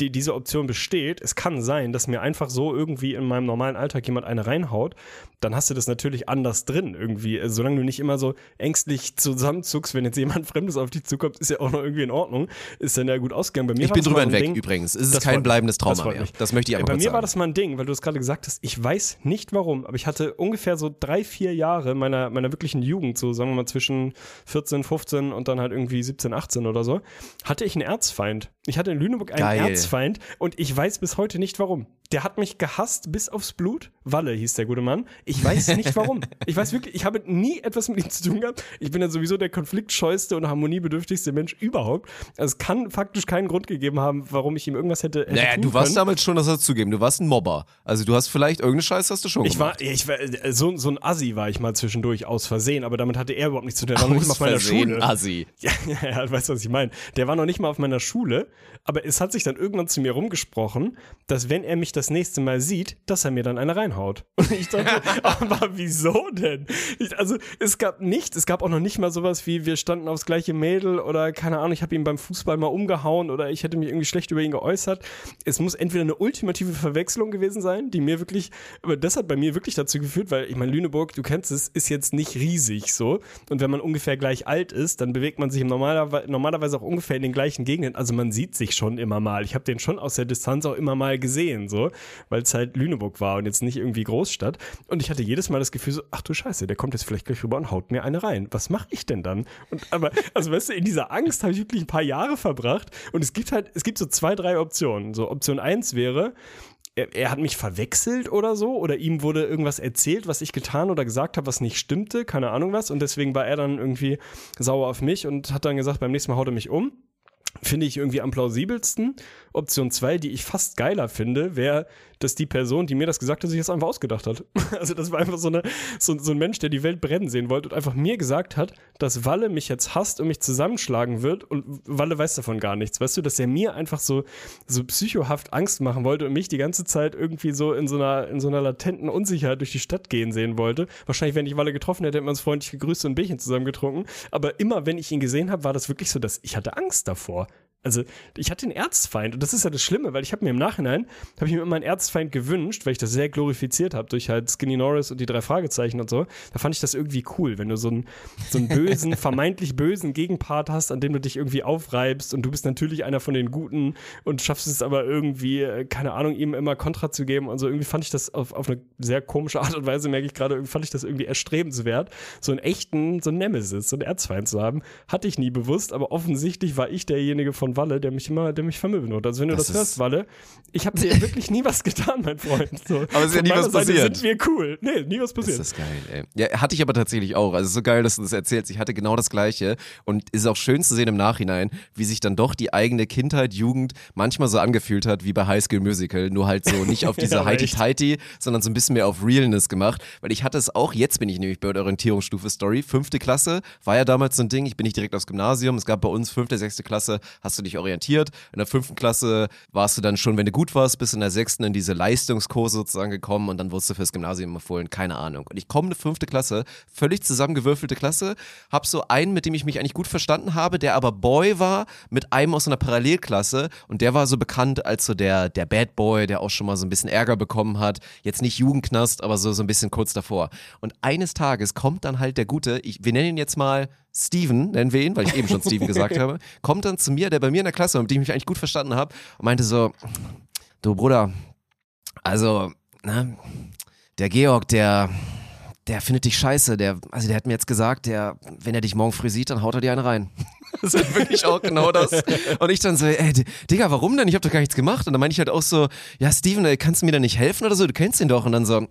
die, diese Option besteht, es kann sein, dass mir einfach so irgendwie in meinem normalen Alltag jemand eine reinhaut, dann hast du das natürlich anders drin irgendwie. Also, solange du nicht immer so ängstlich zusammenzuckst, wenn jetzt jemand Fremdes auf dich zukommt, ist ja auch noch irgendwie in Ordnung. Ist dann ja gut ausgegangen. Bei mir Ich war bin das drüber hinweg Ding, übrigens. Es ist Das kein bleibendes das Trauma freut mehr. mich. Das möchte ich aber Bei mir war sagen. das mal ein Ding, weil du es gerade gesagt hast. Ich weiß nicht warum, aber ich hatte ungefähr so drei, vier Jahre meiner, meiner wirklichen Jugend, so sagen wir mal zwischen 14, 15 und dann halt irgendwie 17, 18 oder so, hatte ich einen Erzfeind. Ich hatte in Lüneburg einen Geil. Erzfeind und ich weiß bis heute nicht warum. Der hat mich gehasst bis aufs Blut. Walle hieß der gute Mann. Ich weiß nicht warum. Ich weiß wirklich, ich habe nie etwas mit ihm zu tun gehabt. Ich bin ja sowieso der konfliktscheueste und harmoniebedürftigste Mensch überhaupt. Also es kann faktisch keinen Grund gegeben haben, warum ich ihm irgendwas hätte, hätte Naja, du warst können. damals schon, das zugeben, du warst ein Mobber. Also du hast vielleicht irgendeine Scheiße hast du schon Ich gemacht. war, ich war so, so ein Assi war ich mal zwischendurch aus Versehen, aber damit hatte er überhaupt nichts zu tun. Der war noch nicht mal Aus auf meiner Schule. Assi. Ja, ja, ja, weißt du, was ich meine? Der war noch nicht mal auf meiner Schule, aber es hat sich dann irgendwann zu mir rumgesprochen, dass wenn er mich das nächste Mal sieht, dass er mir dann eine reinhaut. Und ich dachte, aber wieso denn? Ich, also es gab nichts, es gab auch noch nicht mal sowas wie, wir standen aufs gleiche Mädel oder keine Ahnung, ich habe ihn beim Fußball mal umgehauen oder ich hätte mich irgendwie schlecht über ihn geäußert. Es muss entweder eine ultimative Verwechslung gewesen sein, die mir wirklich, aber das hat bei mir wirklich dazu geführt, weil ich meine, Lüneburg, du kennst es, ist jetzt nicht riesig so. Und wenn man ungefähr gleich alt ist, dann bewegt man sich normalerweise auch ungefähr in den gleichen Gegenden. Also man sieht sich schon immer mal. Ich habe den schon aus der Distanz auch immer mal gesehen, so, weil es halt Lüneburg war und jetzt nicht irgendwie Großstadt. Und ich hatte jedes Mal das Gefühl so, ach du Scheiße, der kommt jetzt vielleicht gleich rüber und haut mir eine rein. Was mache ich denn dann? Und aber, also weißt du, in dieser Angst habe ich wirklich ein paar Jahre verbracht. Und es gibt halt, es gibt so zwei, drei Optionen. So Option eins wäre, er, er hat mich verwechselt oder so oder ihm wurde irgendwas erzählt, was ich getan oder gesagt habe, was nicht stimmte, keine Ahnung was und deswegen war er dann irgendwie sauer auf mich und hat dann gesagt, beim nächsten Mal haut er mich um. Finde ich irgendwie am plausibelsten. Option 2, die ich fast geiler finde, wäre, dass die Person, die mir das gesagt hat, sich das einfach ausgedacht hat. Also das war einfach so, eine, so, so ein Mensch, der die Welt brennen sehen wollte und einfach mir gesagt hat, dass Walle mich jetzt hasst und mich zusammenschlagen wird und Walle weiß davon gar nichts. Weißt du, dass er mir einfach so, so psychohaft Angst machen wollte und mich die ganze Zeit irgendwie so in so einer, in so einer latenten Unsicherheit durch die Stadt gehen sehen wollte. Wahrscheinlich, wenn ich Walle getroffen hätte, hätten wir uns freundlich gegrüßt und ein Bierchen zusammen getrunken. Aber immer, wenn ich ihn gesehen habe, war das wirklich so, dass ich hatte Angst davor. Also ich hatte einen Erzfeind und das ist ja das Schlimme, weil ich habe mir im Nachhinein, habe ich mir immer einen Erzfeind gewünscht, weil ich das sehr glorifiziert habe durch halt Skinny Norris und die drei Fragezeichen und so. Da fand ich das irgendwie cool, wenn du so einen, so einen bösen, vermeintlich bösen Gegenpart hast, an dem du dich irgendwie aufreibst und du bist natürlich einer von den Guten und schaffst es aber irgendwie, äh, keine Ahnung, ihm immer Kontra zu geben und so. Irgendwie fand ich das auf, auf eine sehr komische Art und Weise, merke ich gerade, irgendwie fand ich das irgendwie erstrebenswert, so einen echten, so einen Nemesis, so einen Erzfeind zu haben. Hatte ich nie bewusst, aber offensichtlich war ich derjenige von Walle, der mich immer, der mich vermöbelt hat. Also wenn du Das das, ist- hörst, Walle, ich habe dir wirklich nie was getan, mein Freund. So. Aber es ist ja nie was Seite passiert. sind wir cool. Nee, nie was Ist passiert. das geil, ey. Ja, hatte ich aber tatsächlich auch. Also so geil, dass du das erzählst. Ich hatte genau das Gleiche. Und ist auch schön zu sehen im Nachhinein, wie sich dann doch die eigene Kindheit, Jugend manchmal so angefühlt hat wie bei High School Musical. Nur halt so nicht auf diese Ja. Heiti-Teiti, sondern so ein bisschen mehr auf Realness gemacht. Weil ich hatte es auch, jetzt bin ich nämlich bei der Orientierungsstufe Story, fünfte Klasse, war ja damals so ein Ding. Ich bin nicht direkt aufs Gymnasium. Es gab bei uns fünfte, sechste Klasse, hast du dich orientiert. In der fünften Klasse warst du dann schon, wenn du gut warst, bis in der sechsten in diese Leistungskurse sozusagen gekommen und dann wurdest du fürs Gymnasium empfohlen, keine Ahnung. Und ich komme in die fünfte Klasse, völlig zusammengewürfelte Klasse, hab so einen, mit dem ich mich eigentlich gut verstanden habe, der aber Boy war, mit einem aus einer Parallelklasse und der war so bekannt als so der, der Bad Boy, der auch schon mal so ein bisschen Ärger bekommen hat. Jetzt nicht Jugendknast, aber so, so ein bisschen kurz davor. Und eines Tages kommt dann halt der Gute, ich, wir nennen ihn jetzt mal Steven, nennen wir ihn, weil ich eben schon Steven gesagt habe, kommt dann zu mir, der bei mir in der Klasse, war, mit dem ich mich eigentlich gut verstanden habe, und meinte so, du Bruder, also, ne, der Georg, der, der findet dich scheiße, der, also der hat mir jetzt gesagt, der, wenn er dich morgen früh sieht, dann haut er dir eine rein. Das ist wirklich auch genau das. Und ich dann so, ey, Digga, warum denn? Ich hab doch gar nichts gemacht. Und dann meine ich halt auch so, ja, Steven, ey, kannst du mir da nicht helfen oder so? Du kennst ihn doch. Und dann so,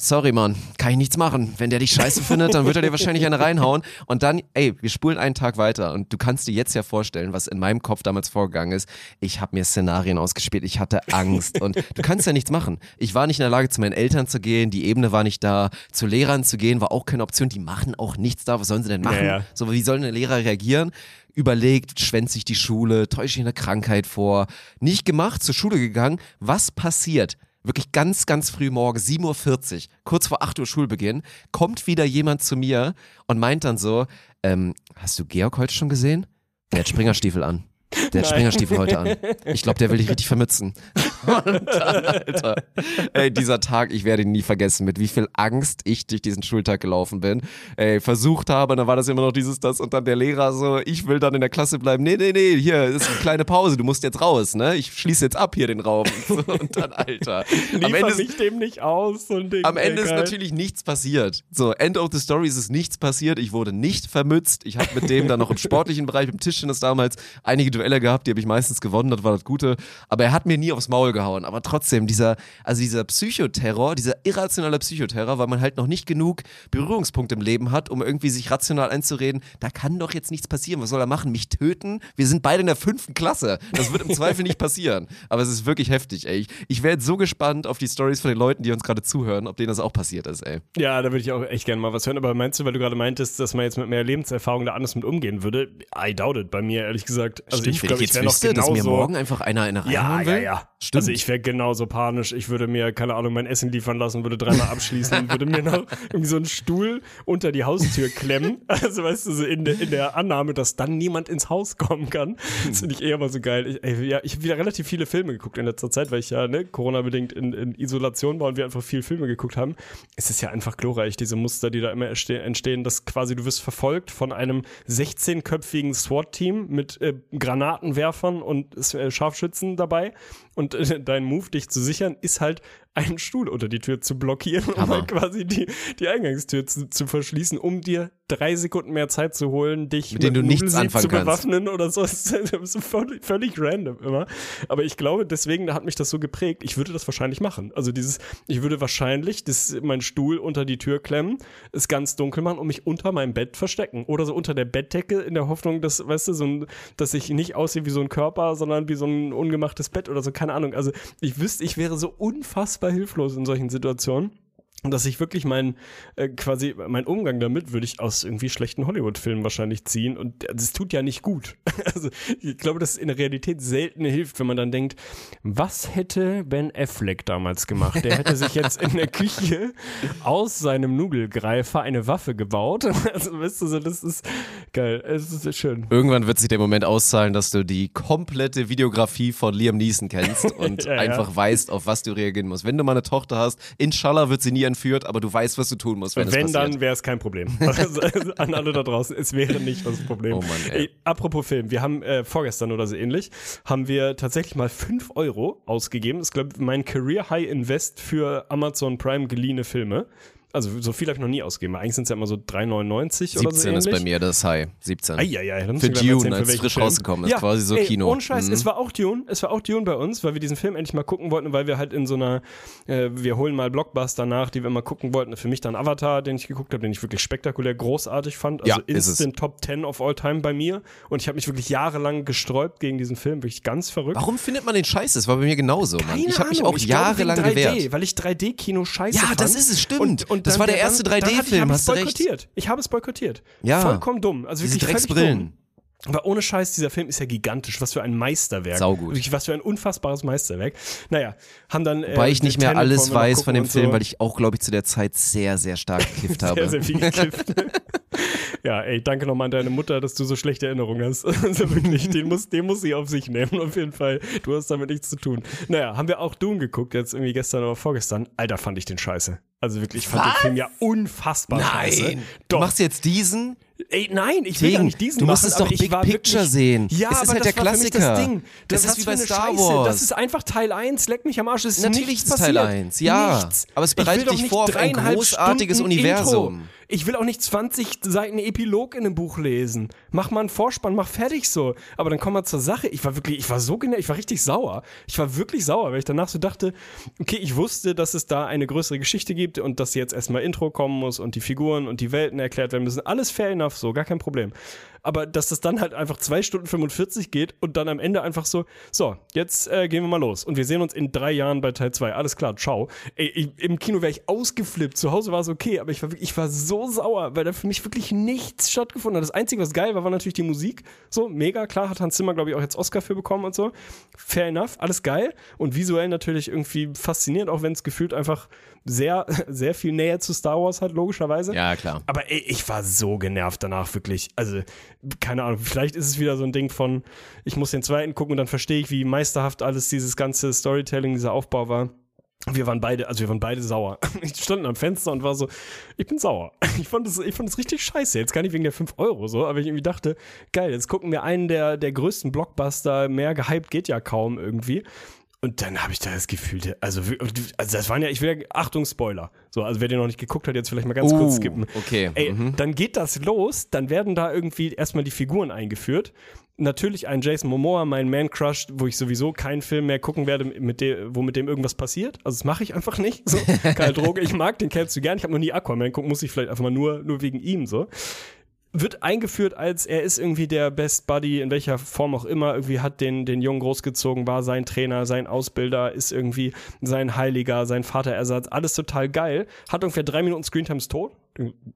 sorry, Mann, kann ich nichts machen. Wenn der dich scheiße findet, dann wird er dir wahrscheinlich eine reinhauen. Und dann, ey, wir spulen einen Tag weiter. Und du kannst dir jetzt ja vorstellen, was in meinem Kopf damals vorgegangen ist. Ich habe mir Szenarien ausgespielt, ich hatte Angst. Und du kannst ja nichts machen. Ich war nicht in der Lage, zu meinen Eltern zu gehen, die Ebene war nicht da. Zu Lehrern zu gehen, war auch keine Option. Die machen auch nichts da. Was sollen sie denn machen? Ja, ja. So, wie sollen Lehrer reagieren? Überlegt, schwänzt sich die Schule, täuscht sich eine Krankheit vor. Nicht gemacht, zur Schule gegangen. Was passiert? Wirklich ganz, ganz früh morgens, 7.40 Uhr, kurz vor 8 Uhr Schulbeginn, kommt wieder jemand zu mir und meint dann so, ähm, hast du Georg heute schon gesehen? Der hat Springerstiefel an. Der hat Springerstiefel heute an. Ich glaube, der will dich richtig vermützen. Und dann, Alter, ey, dieser Tag, ich werde ihn nie vergessen, mit wie viel Angst ich durch diesen Schultag gelaufen bin. Ey, versucht habe, dann war das immer noch dieses, das und dann der Lehrer so, ich will dann in der Klasse bleiben. Nee, nee, nee, hier ist eine kleine Pause, du musst jetzt raus, ne? Ich schließe jetzt ab hier den Raum. Und dann, Alter. Am Ende, mich dem nicht aus, so ein Ding. am Ende ist geil. natürlich nichts passiert. So, End of the Story ist es nichts passiert. Ich wurde nicht vermützt. Ich habe mit dem dann noch im sportlichen Bereich, im Tischtennis damals, einige Duelle gehabt, die habe ich meistens gewonnen, das war das Gute. Aber er hat mir nie aufs Maul gehauen. Aber trotzdem, dieser, also dieser Psychoterror, dieser irrationale Psychoterror, weil man halt noch nicht genug Berührungspunkte im Leben hat, um irgendwie sich rational einzureden, da kann doch jetzt nichts passieren. Was soll er machen? Mich töten? Wir sind beide in der fünften Klasse. Das wird im Zweifel nicht passieren. Aber es ist wirklich heftig, ey. Ich, ich wäre jetzt so gespannt auf die Stories von den Leuten, die uns gerade zuhören, ob denen das auch passiert ist, ey. Ja, da würde ich auch echt gerne mal was hören. Aber meinst du, weil du gerade meintest, dass man jetzt mit mehr Lebenserfahrung da anders mit umgehen würde? I doubt it, bei mir ehrlich gesagt. Also ich wenn glaube, ich ich jetzt wüsste, dass mir morgen einfach einer in eine Reihe Ja, hauen ja, will. ja. Stimmt. Also ich wäre genauso panisch. Ich würde mir, keine Ahnung, mein Essen liefern lassen, würde dreimal abschließen, würde mir noch irgendwie so einen Stuhl unter die Haustür klemmen. Also weißt du, so in, der- in der Annahme, dass dann niemand ins Haus kommen kann. Das finde ich eher mal so geil. Ich, ey, ja, ich habe wieder relativ viele Filme geguckt in letzter Zeit, weil ich ja ne, Corona-bedingt in, in Isolation war und wir einfach viel Filme geguckt haben. Es ist ja einfach glorreich, diese Muster, die da immer entstehen, dass quasi du wirst verfolgt von einem 16-köpfigen SWAT-Team mit äh, Granatenwerfern und äh, Scharfschützen dabei. Und äh, dein Move, dich zu sichern, ist halt einen Stuhl unter die Tür zu blockieren, um Hammer. halt quasi die, die Eingangstür zu, zu verschließen, um dir drei Sekunden mehr Zeit zu holen, dich Mit denen du nichts anfangen zu kannst. bewaffnen oder so. Das ist völlig, völlig random immer. Aber ich glaube, deswegen hat mich das so geprägt. Ich würde das wahrscheinlich machen. Also dieses, ich würde wahrscheinlich das, meinen Stuhl unter die Tür klemmen, es ganz dunkel machen und mich unter meinem Bett verstecken. Oder so unter der Bettdecke in der Hoffnung, dass, weißt du, so ein, dass ich nicht aussehe wie so ein Körper, sondern wie so ein ungemachtes Bett oder so. Keine Ahnung. Also ich wüsste, ich wäre so unfassbar hilflos in solchen Situationen. Und dass ich wirklich mein, äh, quasi, mein Umgang damit würde ich aus irgendwie schlechten Hollywood-Filmen wahrscheinlich ziehen. Und das tut ja nicht gut. Also, ich glaube, dass es in der Realität selten hilft, wenn man dann denkt, was hätte Ben Affleck damals gemacht? Der hätte sich jetzt in der Küche aus seinem Nudelgreifer eine Waffe gebaut. Also, weißt du, so, das ist geil. Es ist schön. Irgendwann wird sich der Moment auszahlen, dass du die komplette Videografie von Liam Neeson kennst und Ja, ja. einfach weißt, auf was du reagieren musst. Wenn du mal eine Tochter hast, inshallah wird sie nie entführt, aber du weißt, was du tun musst, wenn, Wenn, es passiert. dann wäre es kein Problem. Also, an alle da draußen, es wäre nicht das Problem. Oh Mann, ey. apropos Film, wir haben äh, vorgestern oder so ähnlich, haben wir tatsächlich mal 5 Euro ausgegeben. Das ist, glaube ich, mein Career High Invest für Amazon Prime geliehene Filme. Also so viel habe ich noch nie ausgegeben. Eigentlich sind es ja immer so 3,99 oder so 17 ähnlich. ist bei mir das High. 17. Eieiei, dann Für musst du gleich mal Dune, erzählen, für als frisch Film. rausgekommen ist, quasi so ey, Kino. Ohne Scheiß, Mhm. es war auch Dune, es war auch Dune bei uns, weil wir diesen Film endlich mal gucken wollten, weil wir halt in so einer, äh, wir holen mal Blockbuster nach, die wir mal gucken wollten. Für mich dann Avatar, den ich geguckt habe, den ich wirklich spektakulär großartig fand. Also Ja, ist es. instant Top 10 of all time bei mir. Und ich habe mich wirklich jahrelang gesträubt gegen diesen Film, wirklich ganz verrückt. Warum findet man den scheiße? Das war bei mir genauso, Mann. Keine ich habe mich auch ich glaube jahrelang wegen 3D, gewehrt. Weil ich 3D-Kino scheiße Ja, fand. das ist es, stimmt. Und, und Das dann war der erste dann hatte ich- 3D-Film, hab ich's hast du recht. boykottiert. Ich habe es boykottiert. Ja. Vollkommen dumm. Also Diese wirklich völlig Drecksbrillen. dumm. Aber ohne Scheiß, dieser Film ist ja gigantisch. Was für ein Meisterwerk. Saugut. Wirklich, was für ein unfassbares Meisterwerk. Naja, haben dann. Äh, Weil ich nicht mehr Tenet alles weiß von dem Film, so. weil ich auch, glaube ich, zu der Zeit sehr, sehr stark gekifft habe. Sehr, sehr viel gekifft. ja, ey, danke nochmal an deine Mutter, dass du so schlechte Erinnerungen hast. Also wirklich, den muss, den muss sie auf sich nehmen, auf jeden Fall. Du hast damit nichts zu tun. Naja, haben wir auch Dune geguckt, jetzt irgendwie gestern oder vorgestern. Alter, fand ich den scheiße. Also wirklich, ich fand den Film ja unfassbar scheiße. Nein! Du Doch. machst jetzt diesen? Ey, nein, ich will Ding, nicht diesen du musst machen, es doch Big Picture wirklich, sehen. Ja, Es ist aber halt das der war für mich Klassiker. Das, Ding. Das das ist wie bei Star Scheiße. Wars. Das ist einfach Teil 1, leck mich am Arsch. Es ist Natürlich ist Teil passiert. 1, ja. Nichts. Aber es bereitet dich vor auf ein großartiges Stunden Universum. Intro. Ich will auch nicht 20 Seiten Epilog in einem Buch lesen. Mach mal einen Vorspann, mach fertig so. Aber dann komm mal zur Sache. Ich war wirklich, ich war so genervt, ich war richtig sauer. Ich war wirklich sauer, weil ich danach so dachte, okay, ich wusste, dass es da eine größere Geschichte gibt und dass jetzt erstmal Intro kommen muss und die Figuren und die Welten erklärt werden müssen. Alles fair enough, so, gar kein Problem. Aber dass das dann halt einfach 2 Stunden 45 geht und dann am Ende einfach so, so, jetzt äh, gehen wir mal los. Und wir sehen uns in drei Jahren bei Teil 2. Alles klar, ciao. Ey, ich, Im Kino wäre ich ausgeflippt. Zu Hause war es okay, aber ich war, ich war so sauer, weil da für mich wirklich nichts stattgefunden hat. Das Einzige, was geil war, war natürlich die Musik. So, mega, klar, hat Hans Zimmer, glaube ich, auch jetzt Oscar für bekommen und so. Fair enough, alles geil. Und visuell natürlich irgendwie faszinierend, auch wenn es gefühlt einfach sehr, sehr viel Nähe zu Star Wars hat, logischerweise. Ja, klar. Aber ey, ich war so genervt danach, wirklich. Also, keine Ahnung, vielleicht ist es wieder so ein Ding von, ich muss den zweiten gucken und dann verstehe ich, wie meisterhaft alles dieses ganze Storytelling, dieser Aufbau war. Wir waren beide, also wir waren beide sauer. Ich stand am Fenster und war so, ich bin sauer. Ich fand das, ich fand das richtig scheiße. Jetzt gar nicht wegen der 5 Euro so, aber ich irgendwie dachte, geil, jetzt gucken wir einen der, der größten Blockbuster, mehr gehypt geht ja kaum irgendwie. Und dann habe ich da das Gefühl, also, also das waren ja, ich will ja, Achtung, Spoiler. So, also wer den noch nicht geguckt hat, jetzt vielleicht mal ganz kurz Uh, skippen. okay, Ey, mhm. dann geht das los, dann werden da irgendwie erstmal die Figuren eingeführt. Natürlich ein Jason Momoa, mein Man-Crush, wo ich sowieso keinen Film mehr gucken werde, mit dem, wo mit dem irgendwas passiert. Also das mache ich einfach nicht. So, keine Droge. Ich mag den Kerl zu gern. Ich habe noch nie Aquaman gucken, muss ich vielleicht einfach mal nur, nur wegen ihm so wird eingeführt als er ist irgendwie der Best Buddy, in welcher Form auch immer, irgendwie hat den, den Jungen großgezogen, war sein Trainer, sein Ausbilder, ist irgendwie sein Heiliger, sein Vaterersatz, alles total geil. Hat ungefähr drei Minuten Screentimes tot.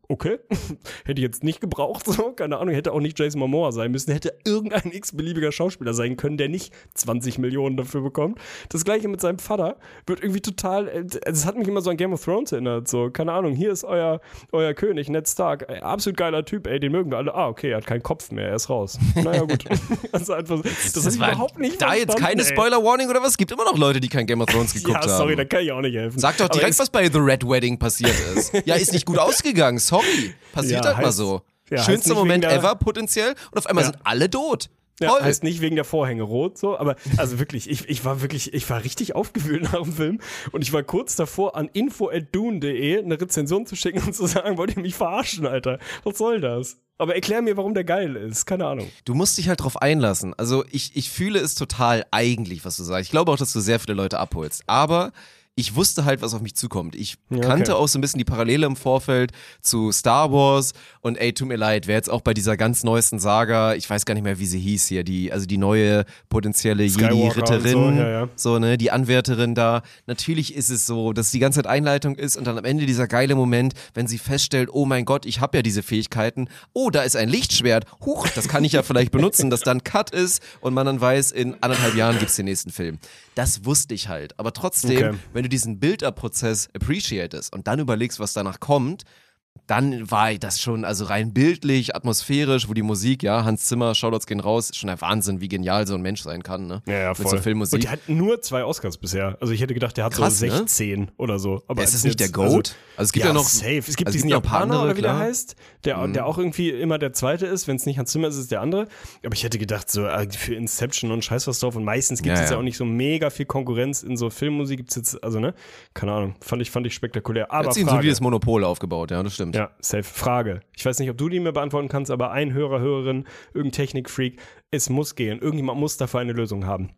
Okay, hätte ich jetzt nicht gebraucht, so, keine Ahnung, hätte auch nicht Jason Momoa sein müssen, hätte irgendein x-beliebiger Schauspieler sein können, der nicht 20 Millionen dafür bekommt. Das gleiche mit seinem Vater wird irgendwie total, äh, es hat mich immer so an Game of Thrones erinnert, so, keine Ahnung, hier ist euer, euer König, Ned Stark, ey, absolut geiler Typ, ey, den mögen wir alle. Ah, okay, er hat keinen Kopf mehr, er ist raus. Naja, gut. also einfach, das, das, war überhaupt nicht Da jetzt keine. Spoiler-Warning oder was? Es gibt immer noch Leute, die kein Game of Thrones geguckt Ja, sorry, haben. da kann ich auch nicht helfen. Sag doch direkt, was bei The Red Wedding passiert ist. ja, ist nicht gut ausgegangen, sorry. Passiert Ja, halt mal heißt- so. ja, Schönster Moment der- ever potenziell und auf einmal Ja. sind alle tot. Ja, heißt nicht wegen der Vorhänge rot, so, aber also wirklich, ich, ich war wirklich, ich war richtig aufgewühlt nach dem Film und ich war kurz davor, an info.dune.de eine Rezension zu schicken und zu sagen, wollt ihr mich verarschen, Alter? Was soll das? Aber erklär mir, warum der geil ist. Keine Ahnung. Du musst dich halt drauf einlassen. Also ich, ich fühle es total eigentlich, was du sagst. Ich glaube auch, dass du sehr viele Leute abholst. Aber ich wusste halt, was auf mich zukommt. Ich kannte auch so ein bisschen die Parallele im Vorfeld zu Star Wars und ey, tut mir leid, wer jetzt auch bei dieser ganz neuesten Saga, ich weiß gar nicht mehr, wie sie hieß hier, die, also die neue potenzielle Jedi-Ritterin, so, ja, ja. so, ne, die Anwärterin da. Natürlich ist es so, dass es die ganze Zeit Einleitung ist und dann am Ende dieser geile Moment, wenn sie feststellt, oh mein Gott, ich habe ja diese Fähigkeiten. Oh, da ist ein Lichtschwert. Huch, das kann ich ja vielleicht benutzen, dass dann Cut ist und man dann weiß, in anderthalb Jahren gibt's den nächsten Film. Das wusste ich halt. Aber trotzdem, Okay. wenn du diesen Build-up-Prozess appreciatest und dann überlegst, was danach kommt, dann war das schon, also rein bildlich, atmosphärisch, wo die Musik, ja, Hans Zimmer, Shoutouts gehen raus, schon ein Wahnsinn, wie genial so ein Mensch sein kann, ne? Ja, ja, Mit voll. so Und Filmmusik. der hat nur zwei Oscars bisher. Also ich hätte gedacht, der hat Krass, so ne? 16 oder so. Aber ist es nicht der Goat? Also, es gibt ja, noch. safe. Es gibt also diesen paar Japaner, andere, oder wie der. Mhm. heißt, der, der auch irgendwie immer der Zweite ist. Wenn es nicht Hans Zimmer ist, ist es der andere. Aber ich hätte gedacht, so äh, für Inception und Scheiß was drauf. Und meistens gibt es Ja, ja ja. auch nicht so mega viel Konkurrenz in so Filmmusik. Gibt's jetzt, also ne, keine Ahnung. Fand ich, fand ich spektakulär. Aber Hat sich ein Frage. solides Monopol aufgebaut, ja, das stimmt. Ja, safe. Frage. Ich weiß nicht, ob du die mir beantworten kannst, aber ein Hörer, Hörerin, irgendein Technikfreak, es muss gehen. Irgendjemand muss dafür eine Lösung haben.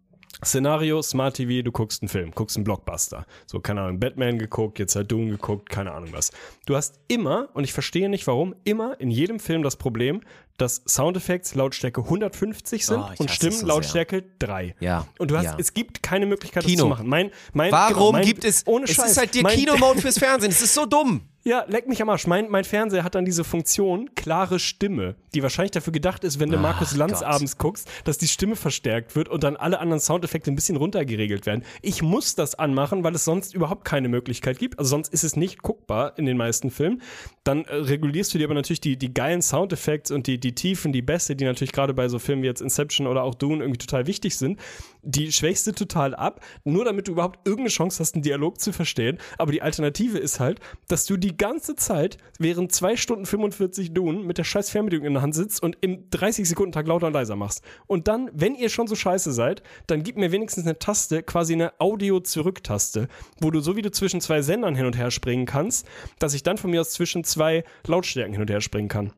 Szenario, Smart TV, du guckst einen Film, guckst einen Blockbuster. So, keine Ahnung, Batman geguckt, jetzt halt Doom geguckt, keine Ahnung was. Du hast immer, und ich verstehe nicht warum, immer in jedem Film das Problem, dass Soundeffekte Lautstärke 150 sind Oh, und Stimmen es so Lautstärke 3. Ja, Und du hast, ja. es gibt keine Möglichkeit, Kino. das zu machen. Mein, mein, Warum genau, mein, gibt es. ohne es Scheiß, ist halt der Kinomode fürs Fernsehen. Es ist so dumm. Ja, leck mich am Arsch. Mein, mein Fernseher hat dann diese Funktion, klare Stimme, die wahrscheinlich dafür gedacht ist, wenn du Markus Lanz Gott. abends guckst, dass die Stimme verstärkt wird und dann alle anderen Soundeffekte ein bisschen runtergeregelt werden. Ich muss das anmachen, weil es sonst überhaupt keine Möglichkeit gibt. Also sonst ist es nicht guckbar in den meisten Filmen. Dann äh, regulierst du dir aber natürlich die, die geilen Soundeffekte und die, die Tiefen, die Bässe, die natürlich gerade bei so Filmen wie jetzt Inception oder auch Dune irgendwie total wichtig sind. Die schwächst du total ab, nur damit du überhaupt irgendeine Chance hast, einen Dialog zu verstehen. Aber die Alternative ist halt, dass du die ganze Zeit während 2 Stunden 45 Dune mit der scheiß Fernbedienung in der Hand sitzt und im 30-Sekunden-Tag lauter und leiser machst. Und dann, wenn ihr schon so scheiße seid, dann gib mir wenigstens eine Taste, quasi eine Audio-Zurück-Taste, wo du so wie du zwischen zwei Sendern hin und her springen kannst, dass ich dann von mir aus zwischen zwei Lautstärken hin und her springen kann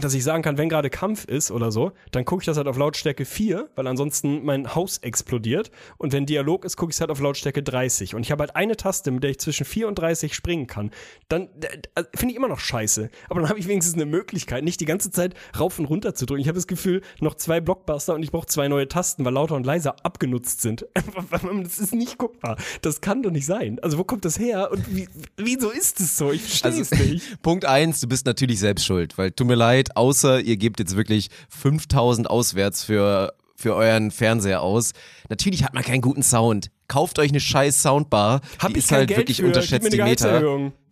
dass ich sagen kann, wenn gerade Kampf ist oder so, dann gucke ich das halt auf Lautstärke 4, weil ansonsten mein Haus explodiert. Und wenn Dialog ist, gucke ich es halt auf Lautstärke 30. Und ich habe halt eine Taste, mit der ich zwischen 4 und 30 springen kann. Dann äh, finde ich immer noch scheiße. Aber dann habe ich wenigstens eine Möglichkeit, nicht die ganze Zeit rauf und runter zu drücken. Ich habe das Gefühl, noch zwei Blockbuster und ich brauche zwei neue Tasten, weil lauter und leiser abgenutzt sind. das ist nicht guckbar. Das kann doch nicht sein. Also wo kommt das her? Und wie, wieso ist es so? Ich verstehe Also, es nicht. Punkt eins, du bist natürlich selbst schuld, weil tut mir leid, außer ihr gebt jetzt wirklich 5000 auswärts für, für euren Fernseher aus. Natürlich hat man keinen guten Sound. kauft euch eine scheiß Soundbar. Hab die ich ist halt Geld wirklich für, unterschätzt die Meter.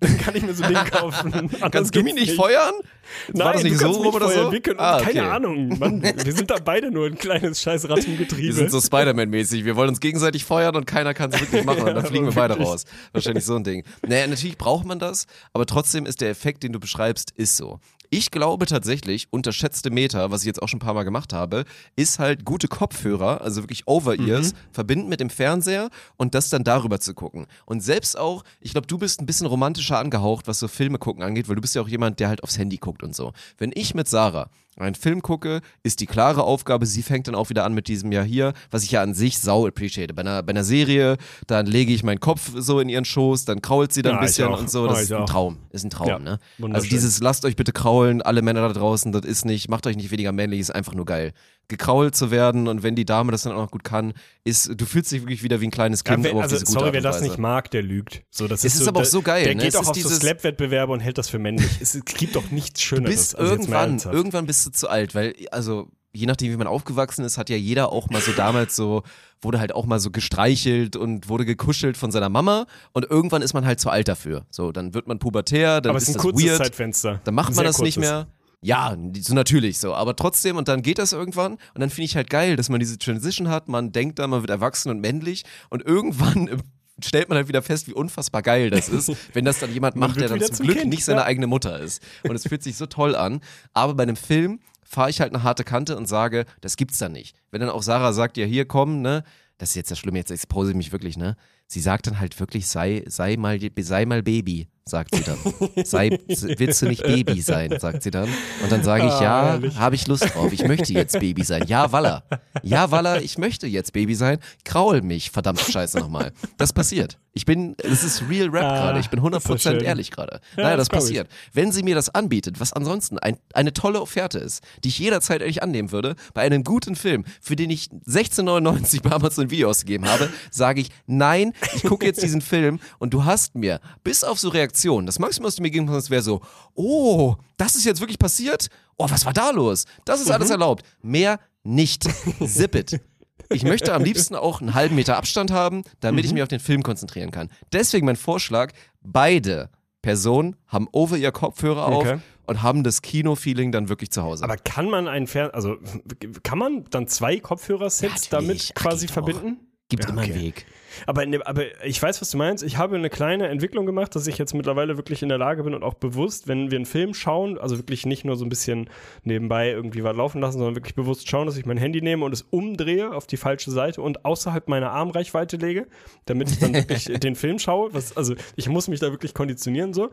Dann kann ich mir so ein Ding kaufen. Kannst du mich nicht feuern? Nein, War das nicht so rum oder so? Wir können, Ah, Keine okay. Ahnung, Mann. Wir sind da beide nur ein kleines scheiß Rattengetriebe. Wir sind so Spider-Man-mäßig. Wir wollen uns gegenseitig feuern und keiner kann es wirklich machen. Und dann Ja, fliegen wir beide raus. Wahrscheinlich so ein Ding. Naja, natürlich braucht man das, aber trotzdem ist der Effekt, den du beschreibst, ist so. Ich glaube tatsächlich, unterschätzte Meter, was ich jetzt auch schon ein paar Mal gemacht habe, ist halt gute Kopfhörer, also wirklich Over-Ears, Mhm. verbinden mit dem Fernseher und das dann darüber zu gucken. Und selbst auch, ich glaube, du bist ein bisschen romantischer angehaucht, was so Filme gucken angeht, weil du bist ja auch jemand, der halt aufs Handy guckt und so. Wenn ich mit Sarah einen Film gucke, ist die klare Aufgabe, sie fängt dann auch wieder an mit diesem Jahr hier, was ich ja an sich sau appreciate. Bei einer, bei einer Serie, dann lege ich meinen Kopf so in ihren Schoß, dann krault sie dann Ja, ein bisschen und so. Ja, Das ich ist ein. Traum. Ist ein Traum, Ja, ne? Also dieses, lasst euch bitte kraulen, alle Männer da draußen, das ist nicht, macht euch nicht weniger männlich, ist einfach nur geil. Gekrault zu werden und wenn die Dame das dann auch noch gut kann, ist, du fühlst dich wirklich wieder wie ein kleines Ja, Kind, wer, aber auf also, sorry, wer das nicht mag, der lügt. So, das Es ist aber auch so geil, Der ne? geht Es auch auf so dieses- Slap-Wettbewerbe und hält das für männlich. es, es gibt doch nichts Du Schöneres. bist jetzt mal irgendwann, irgendwann bist du zu alt, weil, also, je nachdem, wie man aufgewachsen ist, hat ja jeder auch mal so damals so, wurde halt auch mal so gestreichelt und wurde gekuschelt von seiner Mama und irgendwann ist man halt zu alt dafür. So, dann wird man pubertär, dann aber es ist ist ein das kurzes weird, Zeitfenster. dann macht man das nicht kurzes. mehr. Ja, so natürlich so, aber trotzdem und dann geht das irgendwann und dann finde ich halt geil, dass man diese Transition hat, man denkt dann, man wird erwachsen und männlich und irgendwann äh, stellt man halt wieder fest, wie unfassbar geil das ist, wenn das dann jemand Man macht, der dann zum zum Glück Kind, nicht seine ja. eigene Mutter ist. Und es fühlt sich so toll an, aber bei einem Film fahre ich halt eine harte Kante und sage, das gibt's da nicht. Wenn dann auch Sarah sagt, ja hier komm, ne, das ist jetzt das Schlimme, jetzt expose ich mich wirklich, ne? Sie sagt dann halt wirklich, sei, sei mal, sei mal Baby, sagt sie dann. Sei, willst du nicht Baby sein, sagt sie dann. Und dann sage ich, Ah, ja, herrlich. habe ich Lust drauf, ich möchte jetzt Baby sein. Ja, Walla. Ja, Walla, ich möchte jetzt Baby sein. Kraul mich, verdammte Scheiße nochmal. Das passiert. Ich bin, das ist real Rap Ah, gerade. Ich bin ist das 100% schön. ehrlich gerade. Ja, naja, das das glaub ich. passiert. Wenn sie mir das anbietet, was ansonsten ein, eine tolle Offerte ist, die ich jederzeit ehrlich annehmen würde, bei einem guten Film, für den ich 16,99 bei Amazon Video ausgegeben habe, sage ich, nein, ich gucke jetzt diesen Film und du hast mir, bis auf so Reaktionen, das Maximum, was du mir geben kannst, wäre so, oh, das ist jetzt wirklich passiert? Oh, was war da los? Das ist Mhm. alles erlaubt. Mehr nicht. Zip it. Ich möchte am liebsten auch einen halben Meter Abstand haben, damit Mhm. ich mich auf den Film konzentrieren kann. Deswegen mein Vorschlag, beide Personen haben over ihr Kopfhörer Okay. auf und haben das Kino-Feeling dann wirklich zu Hause. Aber kann man einen Fern... Also, kann man dann zwei Kopfhörersets damit quasi verbinden? Gibt Ja, immer einen. Weg. Aber, ne, aber ich weiß, was du meinst. Ich habe eine kleine Entwicklung gemacht, dass ich jetzt mittlerweile wirklich in der Lage bin und auch bewusst, wenn wir einen Film schauen, also wirklich nicht nur so ein bisschen nebenbei irgendwie was laufen lassen, sondern wirklich bewusst schauen, dass ich mein Handy nehme und es umdrehe auf die falsche Seite und außerhalb meiner Armreichweite lege, damit ich dann wirklich den Film schaue. Was, also ich muss mich da wirklich konditionieren so.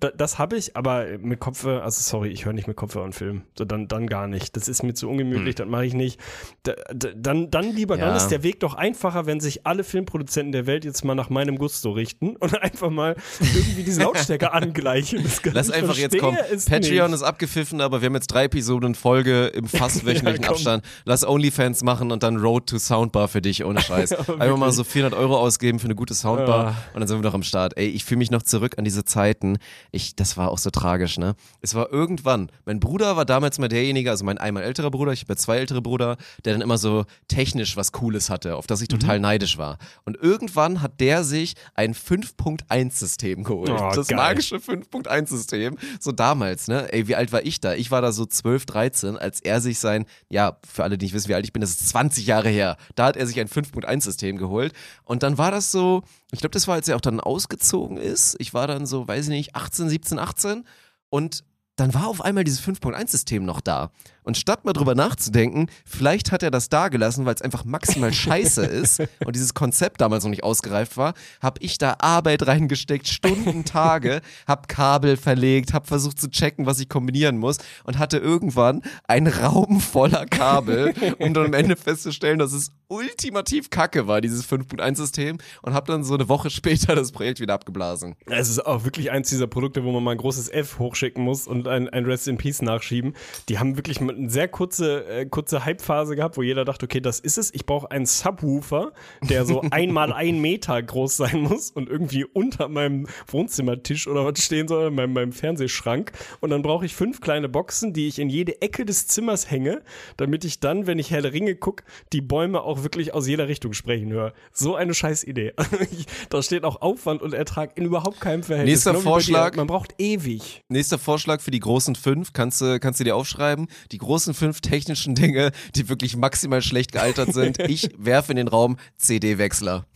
Da, das habe ich, aber mit Kopfhörer, also sorry, ich höre nicht mit Kopfhörer einen Film. So, dann, dann gar nicht. Das ist mir zu ungemütlich, das mache ich nicht. Da, da, dann, dann lieber, dann Ja. ist der Weg doch einfacher, wenn sich alle Filmproduzenten der Welt jetzt mal nach meinem Gusto richten und einfach mal irgendwie diese Lautstärke angleichen. Lass einfach jetzt kommen. Patreon nicht. ist abgepfiffen, aber wir haben jetzt drei Episoden in Folge im fast wöchentlichen Ja. Abstand. Lass OnlyFans machen und dann Road to Soundbar für dich, ohne Scheiß. Einfach mal so 400 Euro ausgeben für eine gute Soundbar Ah. und dann sind wir noch am Start. Ey, ich fühle mich noch zurück an diese Zeiten. Ich, das war auch so tragisch, ne? Es war irgendwann, mein Bruder war damals mal derjenige, also mein einmal älterer Bruder, ich habe ja zwei ältere Brüder, der dann immer so technisch was Cooles hatte, auf das ich total Mhm. neidisch war. Und irgendwann hat der sich ein 5.1-System geholt. Oh, das geil. magische 5.1-System. So damals, ne? Ey, wie alt war ich da? Ich war da so 12, 13, als er sich sein, ja, für alle, die nicht wissen, wie alt ich bin, das ist 20 Jahre her. Da hat er sich ein 5.1-System geholt. Und dann war das so, ich glaube, das war, als er auch dann ausgezogen ist. Ich war dann so, weiß ich nicht, 18, 17, 18. Und dann war auf einmal dieses 5.1-System noch da. Und statt mal drüber nachzudenken, vielleicht hat er das da gelassen, weil es einfach maximal scheiße ist und dieses Konzept damals noch nicht ausgereift war, habe ich da Arbeit reingesteckt, Stunden, Tage, hab Kabel verlegt, hab versucht zu checken, was ich kombinieren muss und hatte irgendwann einen Raum voller Kabel, um dann am Ende festzustellen, dass es ultimativ kacke war, dieses 5.1-System und hab dann so eine Woche später das Projekt wieder abgeblasen. Es ist auch wirklich eins dieser Produkte, wo man mal ein großes F hochschicken muss und ein, ein Rest in Peace nachschieben. Die haben wirklich eine sehr kurze, äh, kurze Hype-Phase gehabt, wo jeder dachte, okay, das ist es. Ich brauche einen Subwoofer, der so einmal ein Meter groß sein muss und irgendwie unter meinem Wohnzimmertisch oder was stehen soll, in meinem, meinem Fernsehschrank. Und dann brauche ich fünf kleine Boxen, die ich in jede Ecke des Zimmers hänge, damit ich dann, wenn ich Helle Ringe gucke, die Bäume auch wirklich aus jeder Richtung sprechen höre. So eine scheiß Idee. da steht auch Aufwand und Ertrag in überhaupt keinem Verhältnis. Nächster Genau Vorschlag. Dir. Man braucht ewig. Nächster Vorschlag für die großen fünf, kannst du, kannst du dir aufschreiben. Die großen fünf technischen Dinge, die wirklich maximal schlecht gealtert sind. Ich werfe in den Raum CD-Wechsler.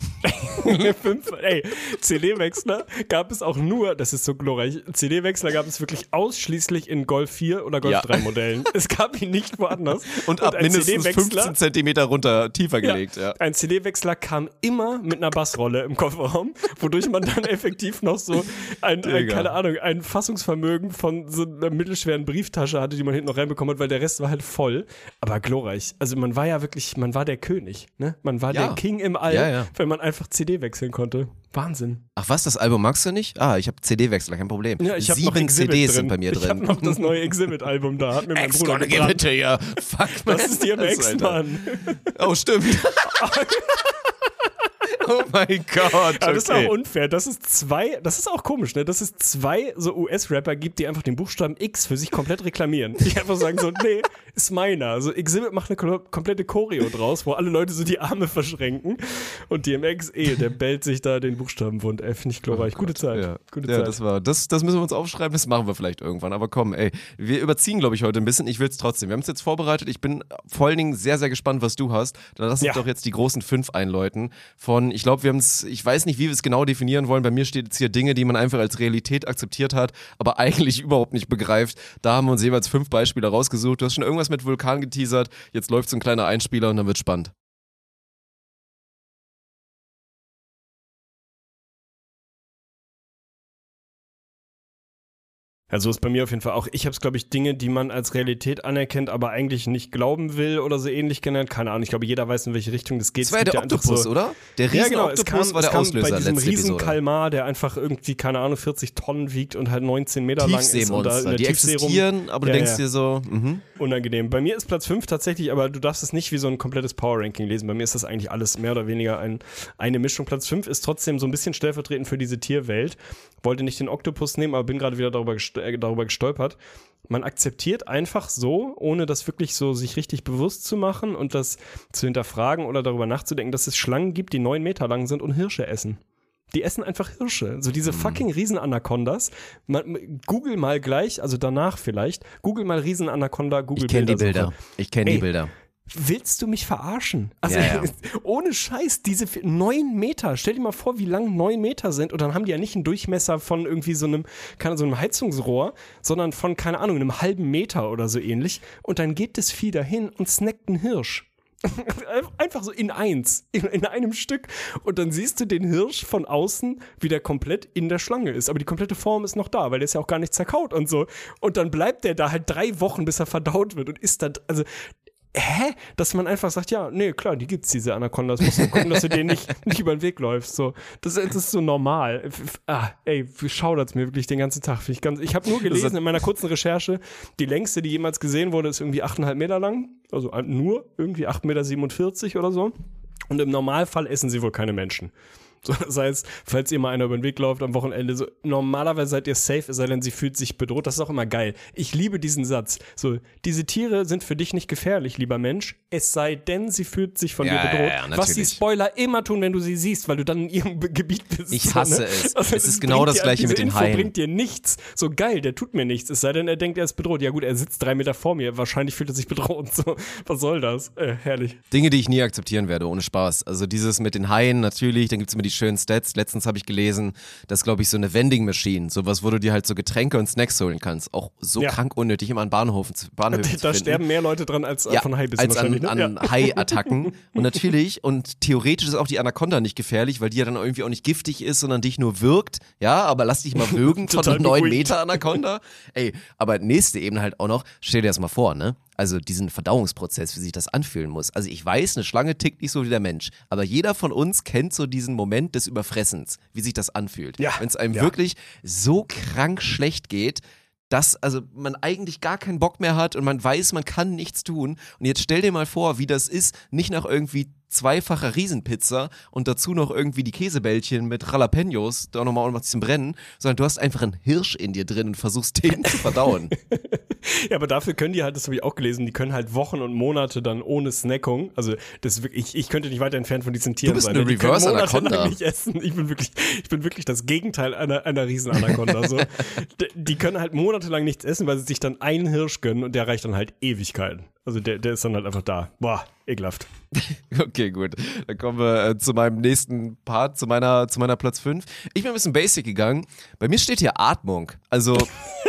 Ey, CD-Wechsler gab es auch nur, das ist so glorreich, CD-Wechsler gab es wirklich ausschließlich in Golf 4 oder Golf Ja. 3 Modellen. Es gab ihn nicht woanders. Und ab ein mindestens CD-Wechsler 15 Zentimeter runter, tiefer gelegt, ja. Ein CD-Wechsler kam immer mit einer Bassrolle im Kofferraum, wodurch man dann effektiv noch so ein, ein keine Ahnung, ein Fassungsvermögen von so einer mittelschweren Brieftasche hatte, die man hinten noch reinbekommen hat, weil der Rest war halt voll. Aber glorreich. Also man war ja wirklich, man war der König, ne? Man war Ja. der King im All, Ja, ja. wenn man einfach CD wechseln konnte. Wahnsinn. Ach was, das Album magst du nicht? Ah, ich habe CD-Wechsler, kein Problem. Ja, ich hab noch Sieben Exhibit CDs drin. sind bei mir Ich habe drin. noch das neue Exhibit-Album da, hat mir mein Ex Bruder gonna give it to you. Fuck, man. Das ist DMX, Alter. Mann. Oh, stimmt. oh mein Gott. Aber das ist okay. auch unfair. Dass es zwei, das ist auch komisch, ne? Dass es zwei so US-Rapper gibt, die einfach den Buchstaben X für sich komplett reklamieren. Die einfach sagen so, nee, ist meiner. Also Exhibit macht eine komplette Choreo draus, wo alle Leute so die Arme verschränken. Und DMX, eh, der bellt sich da den Buchstabenwund. Ey, finde ich glorreich. Gute Zeit. Ja, Gute ja Zeit. das war, das, das müssen wir uns aufschreiben, das machen wir vielleicht irgendwann. Aber komm, ey, wir überziehen, glaube ich, heute ein bisschen. Ich will es trotzdem. Wir haben es jetzt vorbereitet. Ich bin vor allen Dingen sehr, sehr gespannt, was du hast. Dann lass uns Ja. doch jetzt die großen fünf einläuten. Von, ich glaube, wir haben es, ich weiß nicht, wie wir es genau definieren wollen. Bei mir steht jetzt hier Dinge, die man einfach als Realität akzeptiert hat, aber eigentlich überhaupt nicht begreift. Da haben wir uns jeweils fünf Beispiele rausgesucht. Du hast schon irgendwas mit Vulkan geteasert. Jetzt läuft so ein kleiner Einspieler und dann wird spannend. Also ist bei mir auf jeden Fall auch, ich habe es, glaube ich, Dinge, die man als Realität anerkennt, aber eigentlich nicht glauben will oder so ähnlich genannt. Keine Ahnung, ich glaube, jeder weiß, in welche Richtung das geht. Das war ja der Oktopus, so, oder? Der Ja, genau, es kam, war der es kam Auslöser bei diesem Episode. Riesenkalmar, der einfach irgendwie, keine Ahnung, 40 Tonnen wiegt und halt 19 Meter lang ist. Und da in der Die Tiefsee rum- existieren, aber du Ja, denkst ja. dir so, mhm. Unangenehm. Bei mir ist Platz 5 tatsächlich, aber du darfst es nicht wie so ein komplettes Power-Ranking lesen. Bei mir ist das eigentlich alles mehr oder weniger ein, eine Mischung. Platz 5 ist trotzdem so ein bisschen stellvertretend für diese Tierwelt. Wollte nicht den Oktopus nehmen, aber bin gerade wieder darüber, gest äh, darüber gestolpert. Man akzeptiert einfach so, ohne das wirklich so sich richtig bewusst zu machen und das zu hinterfragen oder darüber nachzudenken, dass es Schlangen gibt, die neun Meter lang sind und Hirsche essen. Die essen einfach Hirsche. So diese fucking Riesenanacondas. Man, Google mal gleich, also danach vielleicht, Google mal Riesenanaconda, Google Ich kenne die. Bilder. Ich kenne die Bilder. Willst du mich verarschen? Also Ja, ja. ohne Scheiß, diese neun Meter, stell dir mal vor, wie lang neun Meter sind und dann haben die ja nicht einen Durchmesser von irgendwie so einem, keine, so einem Heizungsrohr, sondern von, keine Ahnung, einem halben Meter oder so ähnlich und dann geht das Vieh dahin und snackt einen Hirsch. Einfach so in eins, in, in einem Stück. Und dann siehst du den Hirsch von außen, wie der komplett in der Schlange ist. Aber die komplette Form ist noch da, weil der ist ja auch gar nicht zerkaut und so. Und dann bleibt der da halt drei Wochen, bis er verdaut wird und ist dann, also hä? Dass man einfach sagt, ja, nee, klar, die gibt's, diese Anacondas. Musst du gucken, dass du denen nicht, nicht über den Weg läufst. So, das, das ist so normal. Ah, ey, schaudert's mir wirklich den ganzen Tag. Ich, ganz, ich habe nur gelesen in meiner kurzen Recherche, die längste, die jemals gesehen wurde, ist irgendwie 8,5 Meter lang. Also äh, nur irgendwie 8,47 Meter oder so. Und im Normalfall essen sie wohl keine Menschen. So, das heißt, falls ihr mal einer über den Weg läuft am Wochenende, so, normalerweise seid ihr safe, es sei denn, sie fühlt sich bedroht. Das ist auch immer geil. Ich liebe diesen Satz. So, diese Tiere sind für dich nicht gefährlich, lieber Mensch, es sei denn, sie fühlt sich von Ja, dir ja, bedroht. ja, was die. Spoiler immer tun, wenn du sie siehst, weil du dann in ihrem Gebiet bist. Ich so, hasse ne? es. Also, Es ist genau das dir- Gleiche mit den Info Haien. bringt dir nichts. So geil, der tut mir nichts. Es sei denn, er denkt, er ist bedroht. Ja gut, er sitzt drei Meter vor mir. Wahrscheinlich fühlt er sich bedroht. So, was soll das? Äh, herrlich. Dinge, die ich nie akzeptieren werde, ohne Spaß. Also dieses mit den Haien natürlich, dann gibt's immer die schönen Stats. Letztens habe ich gelesen, dass, glaube ich, so eine Vending Machine, sowas, wo du dir halt so Getränke und Snacks holen kannst, auch so Ja. krank unnötig immer an Bahnhöfen, zu- Bahnhöfen zu Da finden. sterben mehr Leute dran als ja, von Haibissen als an, ne? an Hai-Attacken. Und natürlich, und theoretisch ist auch die Anaconda nicht gefährlich, weil die ja dann irgendwie auch nicht giftig ist, sondern dich nur wirkt. Ja, aber lass dich mal würgen von einer 9 beruhigt. Meter Anaconda. Ey, aber nächste Ebene halt auch noch, stell dir das mal vor, ne? Also diesen Verdauungsprozess, wie sich das anfühlen muss. Also ich weiß, eine Schlange tickt nicht so wie der Mensch, aber jeder von uns kennt so diesen Moment des Überfressens, wie sich das anfühlt. Ja, Wenn es einem ja. wirklich so krank schlecht geht, dass also man eigentlich gar keinen Bock mehr hat und man weiß, man kann nichts tun. Und jetzt stell dir mal vor, wie das ist, nicht nach irgendwie zweifacher Riesenpizza und dazu noch irgendwie die Käsebällchen mit Jalapenos, da nochmal was zum Brennen, sondern du hast einfach einen Hirsch in dir drin und versuchst den zu verdauen. ja, aber dafür können die halt, das habe ich auch gelesen, die können halt Wochen und Monate dann ohne Snackung, also das ich, ich könnte nicht weiter entfernt von diesen Tieren du bist sein. Eine die Reverse Anaconda. nicht essen. Ich bin wirklich, ich bin wirklich das Gegenteil einer, einer Riesenanaconda. so. Die können halt monatelang nichts essen, weil sie sich dann einen Hirsch gönnen und der reicht dann halt Ewigkeiten. Also der, der ist dann halt einfach da. Boah, ekelhaft. Okay, gut. Dann kommen wir äh, zu meinem nächsten Part, zu meiner, zu meiner Platz 5. Ich bin ein bisschen basic gegangen. Bei mir steht hier Atmung. Also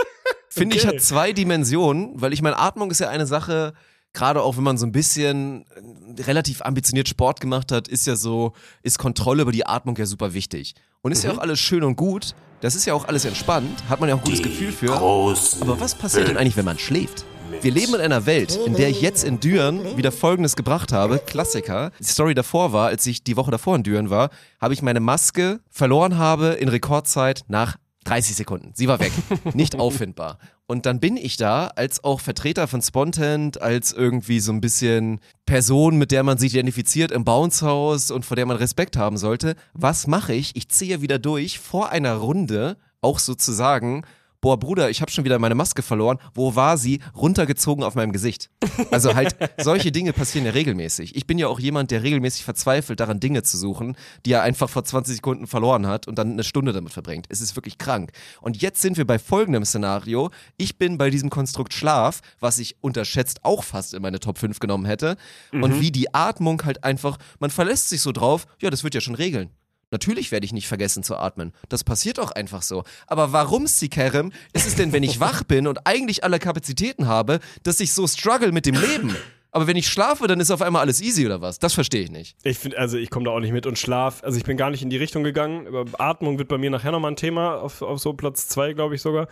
finde ich hat zwei Dimensionen, weil ich meine, Atmung ist ja eine Sache, gerade auch wenn man so ein bisschen äh, relativ ambitioniert Sport gemacht hat, ist ja so, ist Kontrolle über die Atmung ja super wichtig. Und ist ja auch alles schön und gut. Das ist ja auch alles entspannt, hat man ja auch ein gutes Gefühl für. Aber was passiert denn eigentlich, wenn man schläft? Wir leben in einer Welt, in der ich jetzt in Düren wieder Folgendes gebracht habe. Klassiker. Die Story davor war, als ich die Woche davor in Düren war, habe ich meine Maske verloren habe in Rekordzeit nach 30 Sekunden. Sie war weg. Nicht auffindbar. Und dann bin ich da als auch Vertreter von Spontent, als irgendwie so ein bisschen Person, mit der man sich identifiziert im Bounce-Haus und vor der man Respekt haben sollte. Was mache ich? Ich ziehe wieder durch vor einer Runde, auch sozusagen, boah Bruder, ich habe schon wieder meine Maske verloren. Wo war sie? Runtergezogen auf meinem Gesicht. Also halt, solche Dinge passieren ja regelmäßig. Ich bin ja auch jemand, der regelmäßig verzweifelt daran, Dinge zu suchen, die er einfach vor 20 Sekunden verloren hat und dann eine Stunde damit verbringt. Es ist wirklich krank. Und jetzt sind wir bei folgendem Szenario. Ich bin bei diesem Konstrukt Schlaf, was ich unterschätzt auch fast in meine Top 5 genommen hätte. Und wie die Atmung halt einfach, man verlässt sich so drauf, ja, das wird ja schon regeln. Natürlich werde ich nicht vergessen zu atmen. Das passiert auch einfach so. Aber warum, Sikerem, ist es denn, wenn ich wach bin und eigentlich alle Kapazitäten habe, dass ich so struggle mit dem Leben? Aber wenn ich schlafe, dann ist auf einmal alles easy oder was? Das verstehe ich nicht. Ich finde, also ich komme da auch nicht mit und Schlaf. Also ich bin gar nicht in die Richtung gegangen. Atmung wird bei mir nachher nochmal ein Thema, auf, auf so Platz zwei, glaube ich sogar.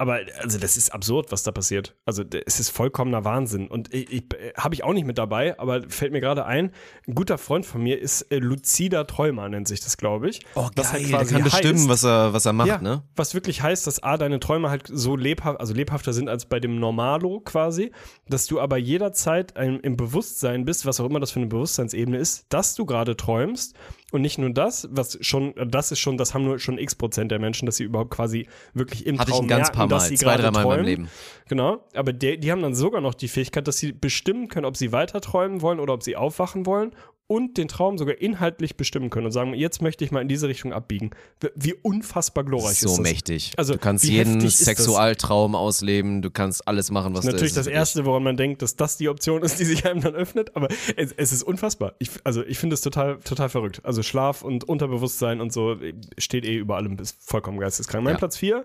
Aber also das ist absurd, was da passiert. Also es ist vollkommener Wahnsinn. Und ich, ich habe ich auch nicht mit dabei, aber fällt mir gerade ein, ein guter Freund von mir ist äh, lucider Träumer, nennt sich das, glaube ich. Was halt Oh, der kann bestimmen, heißt- was er, was er macht, ja, ne? was wirklich heißt, dass A, deine Träume halt so lebhaft, also lebhafter sind als bei dem Normalo quasi, dass du aber jederzeit ein, im Bewusstsein bist, was auch immer das für eine Bewusstseinsebene ist, dass du gerade träumst und nicht nur das, was schon, das ist schon, das haben nur schon x Prozent der Menschen, dass sie überhaupt quasi wirklich im Hatte ich Traum ein ganz merken, paar dass Mal, sie zwei, drei Mal in meinem träumen. Leben. Genau, aber der, die haben dann sogar noch die Fähigkeit, dass sie bestimmen können, ob sie weiter träumen wollen oder ob sie aufwachen wollen und den Traum sogar inhaltlich bestimmen können und sagen, jetzt möchte ich mal in diese Richtung abbiegen. Wie- unfassbar glorreich So ist das. mächtig. Also, du kannst jeden ist das? Sexualtraum ausleben, du kannst alles machen, was Das ist natürlich du das Erste, woran man denkt, dass das die Option ist, die sich einem dann öffnet, aber es, es ist unfassbar. Ich, also ich finde es total, total verrückt. Also Schlaf und Unterbewusstsein und so äh, steht eh über allem, ist vollkommen geisteskrank. Mein Ja. Platz 4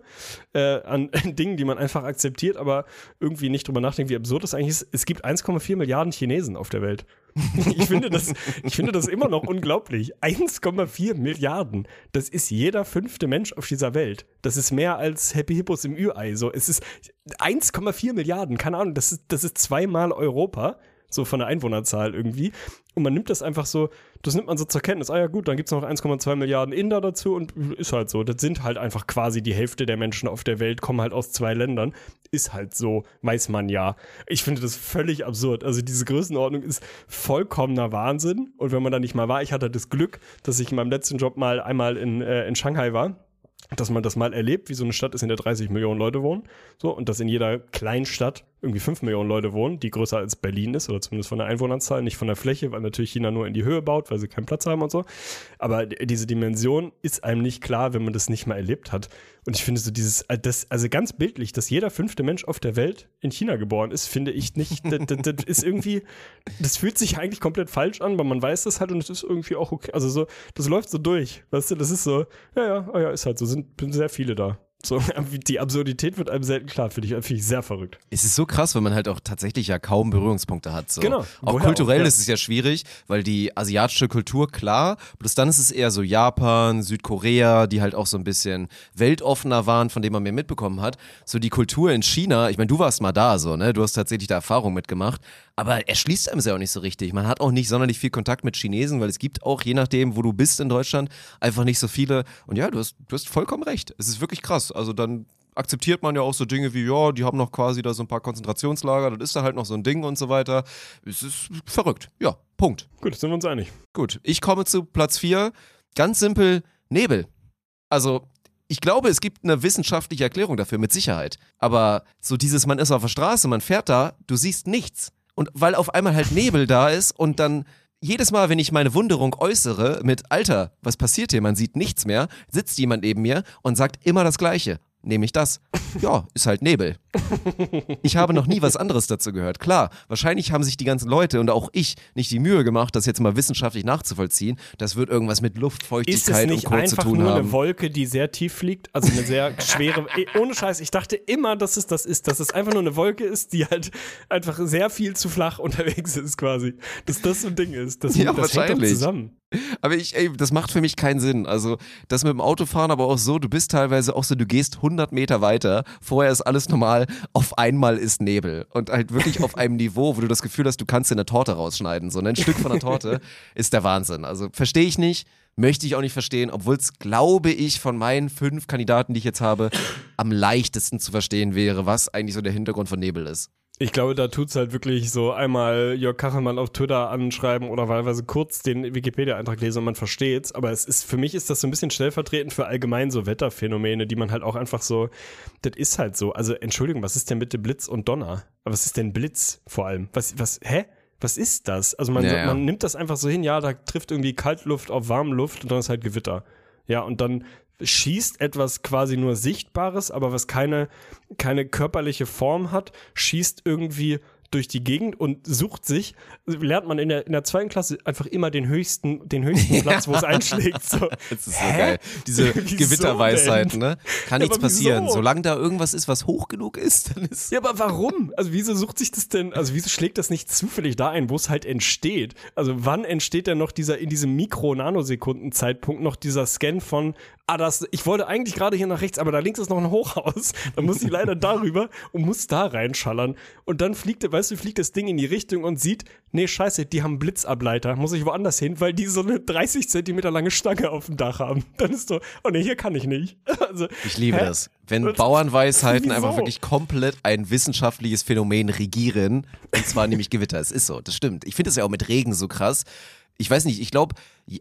äh, an Dingen, die man einfach akzeptiert, aber irgendwie nicht drüber nachdenkt, wie absurd das eigentlich ist. Es gibt 1,4 Milliarden Chinesen auf der Welt. Ich finde das, ich finde das immer noch unglaublich. 1,4 Milliarden. Das ist jeder fünfte Mensch auf dieser Welt. Das ist mehr als Happy Hippos im Ü-Ei. So, es ist 1,4 Milliarden. Keine Ahnung. Das ist, das ist zweimal Europa. So von der Einwohnerzahl irgendwie. Und man nimmt das einfach so, das nimmt man so zur Kenntnis. Ah ja, gut, dann gibt es noch 1,2 Milliarden Inder dazu und ist halt so. Das sind halt einfach quasi die Hälfte der Menschen auf der Welt, kommen halt aus zwei Ländern. Ist halt so, weiß man ja. Ich finde das völlig absurd. Also diese Größenordnung ist vollkommener Wahnsinn. Und wenn man da nicht mal war, ich hatte das Glück, dass ich in meinem letzten Job mal einmal in, äh, in Shanghai war dass man das mal erlebt, wie so eine Stadt ist, in der 30 Millionen Leute wohnen. So, und dass in jeder Kleinstadt irgendwie 5 Millionen Leute wohnen, die größer als Berlin ist, oder zumindest von der Einwohnerzahl, nicht von der Fläche, weil natürlich China nur in die Höhe baut, weil sie keinen Platz haben und so. Aber diese Dimension ist einem nicht klar, wenn man das nicht mal erlebt hat. Und ich finde so dieses, äh, das, also ganz bildlich, dass jeder fünfte Mensch auf der Welt in China geboren ist, finde ich nicht, das, das, das ist irgendwie, das fühlt sich eigentlich komplett falsch an, aber man weiß das halt und es ist irgendwie auch okay. Also so, das läuft so durch, weißt du, das ist so, ja, ja, oh ja, ist halt so, sind sind sehr viele da. So, die Absurdität wird einem selten klar, finde ich, finde ich sehr verrückt. Es ist so krass, weil man halt auch tatsächlich ja kaum Berührungspunkte hat. So. Genau. Auch kulturell auch, ja. ist es ja schwierig, weil die asiatische Kultur, klar, bloß dann ist es eher so Japan, Südkorea, die halt auch so ein bisschen weltoffener waren, von dem man mehr mitbekommen hat. So die Kultur in China, ich meine, du warst mal da so, ne? Du hast tatsächlich da Erfahrung mitgemacht, aber erschließt einem es ja auch nicht so richtig. Man hat auch nicht sonderlich viel Kontakt mit Chinesen, weil es gibt auch, je nachdem, wo du bist in Deutschland, einfach nicht so viele. Und ja, du hast, du hast vollkommen recht. Es ist wirklich krass. Also dann akzeptiert man ja auch so Dinge wie, ja, die haben noch quasi da so ein paar Konzentrationslager, das ist da halt noch so ein Ding und so weiter. Es ist verrückt. Ja, Punkt. Gut, sind wir uns einig. Gut, ich komme zu Platz 4. Ganz simpel, Nebel. Also, ich glaube, es gibt eine wissenschaftliche Erklärung dafür, mit Sicherheit. Aber so dieses, man ist auf der Straße, man fährt da, du siehst nichts. Und weil auf einmal halt Nebel da ist und dann jedes Mal, wenn ich meine Wunderung äußere mit Alter, was passiert hier? Man sieht nichts mehr, sitzt jemand neben mir und sagt immer das Gleiche nehme ich das. Ja, ist halt Nebel. Ich habe noch nie was anderes dazu gehört. Klar, wahrscheinlich haben sich die ganzen Leute und auch ich nicht die Mühe gemacht, das jetzt mal wissenschaftlich nachzuvollziehen. Das wird irgendwas mit Luftfeuchtigkeit und Co. zu tun haben. Ist es nicht einfach nur eine Wolke, die sehr tief fliegt? Also eine sehr schwere, ohne Scheiß, ich dachte immer, dass es das ist, dass es einfach nur eine Wolke ist, die halt einfach sehr viel zu flach unterwegs ist quasi. Dass das so ein Ding ist. Das, ja, das wahrscheinlich. hängt zusammen. Aber ich, ey, das macht für mich keinen Sinn. Also, das mit dem Autofahren, aber auch so, du bist teilweise auch so, du gehst 100 Meter weiter, vorher ist alles normal, auf einmal ist Nebel. Und halt wirklich auf einem Niveau, wo du das Gefühl hast, du kannst dir eine Torte rausschneiden. So ein Stück von der Torte ist der Wahnsinn. Also, verstehe ich nicht, möchte ich auch nicht verstehen, obwohl es, glaube ich, von meinen fünf Kandidaten, die ich jetzt habe, am leichtesten zu verstehen wäre, was eigentlich so der Hintergrund von Nebel ist. Ich glaube, da tut's halt wirklich so einmal Jörg Kachelmann auf Twitter anschreiben oder wahlweise kurz den Wikipedia-Eintrag lesen und man versteht's. Aber es ist, für mich ist das so ein bisschen stellvertretend für allgemein so Wetterphänomene, die man halt auch einfach so, das ist halt so. Also, Entschuldigung, was ist denn bitte Blitz und Donner? Aber was ist denn Blitz vor allem? Was, was, hä? Was ist das? Also man, Ja, ja. man nimmt das einfach so hin, ja, da trifft irgendwie Kaltluft auf Warmluft und dann ist halt Gewitter. Ja, und dann schießt etwas quasi nur Sichtbares, aber was keine, keine körperliche Form hat, schießt irgendwie durch die Gegend und sucht sich, lernt man in der, in der zweiten Klasse einfach immer den höchsten, den höchsten Platz, wo es einschlägt. So. Das ist so Hä? geil. Diese Wieso Gewitterweisheiten, ne? Kann Ja, nichts passieren. wieso? Solange da irgendwas ist, was hoch genug ist, dann ist. Ja, aber warum? Also wieso sucht sich das denn, also wieso schlägt das nicht zufällig da ein, wo es halt entsteht? Also wann entsteht denn noch dieser, in diesem Mikro-Nanosekunden-Zeitpunkt noch dieser Scan von, ah, das, ich wollte eigentlich gerade hier nach rechts, aber da links ist noch ein Hochhaus. Dann muss ich leider darüber und muss da reinschallern. Und dann fliegt, weißt du, fliegt das Ding in die Richtung und sieht, nee, scheiße, die haben Blitzableiter. Muss ich woanders hin, weil die so eine 30 Zentimeter lange Stange auf dem Dach haben. Dann ist so, oh nee, hier kann ich nicht. Also, Ich liebe hä? das. Wenn Und- Bauernweisheiten Wieso? einfach wirklich komplett ein wissenschaftliches Phänomen regieren, und zwar nämlich Gewitter. Es ist so, das stimmt. Ich finde es ja auch mit Regen so krass. Ich weiß nicht, ich glaube,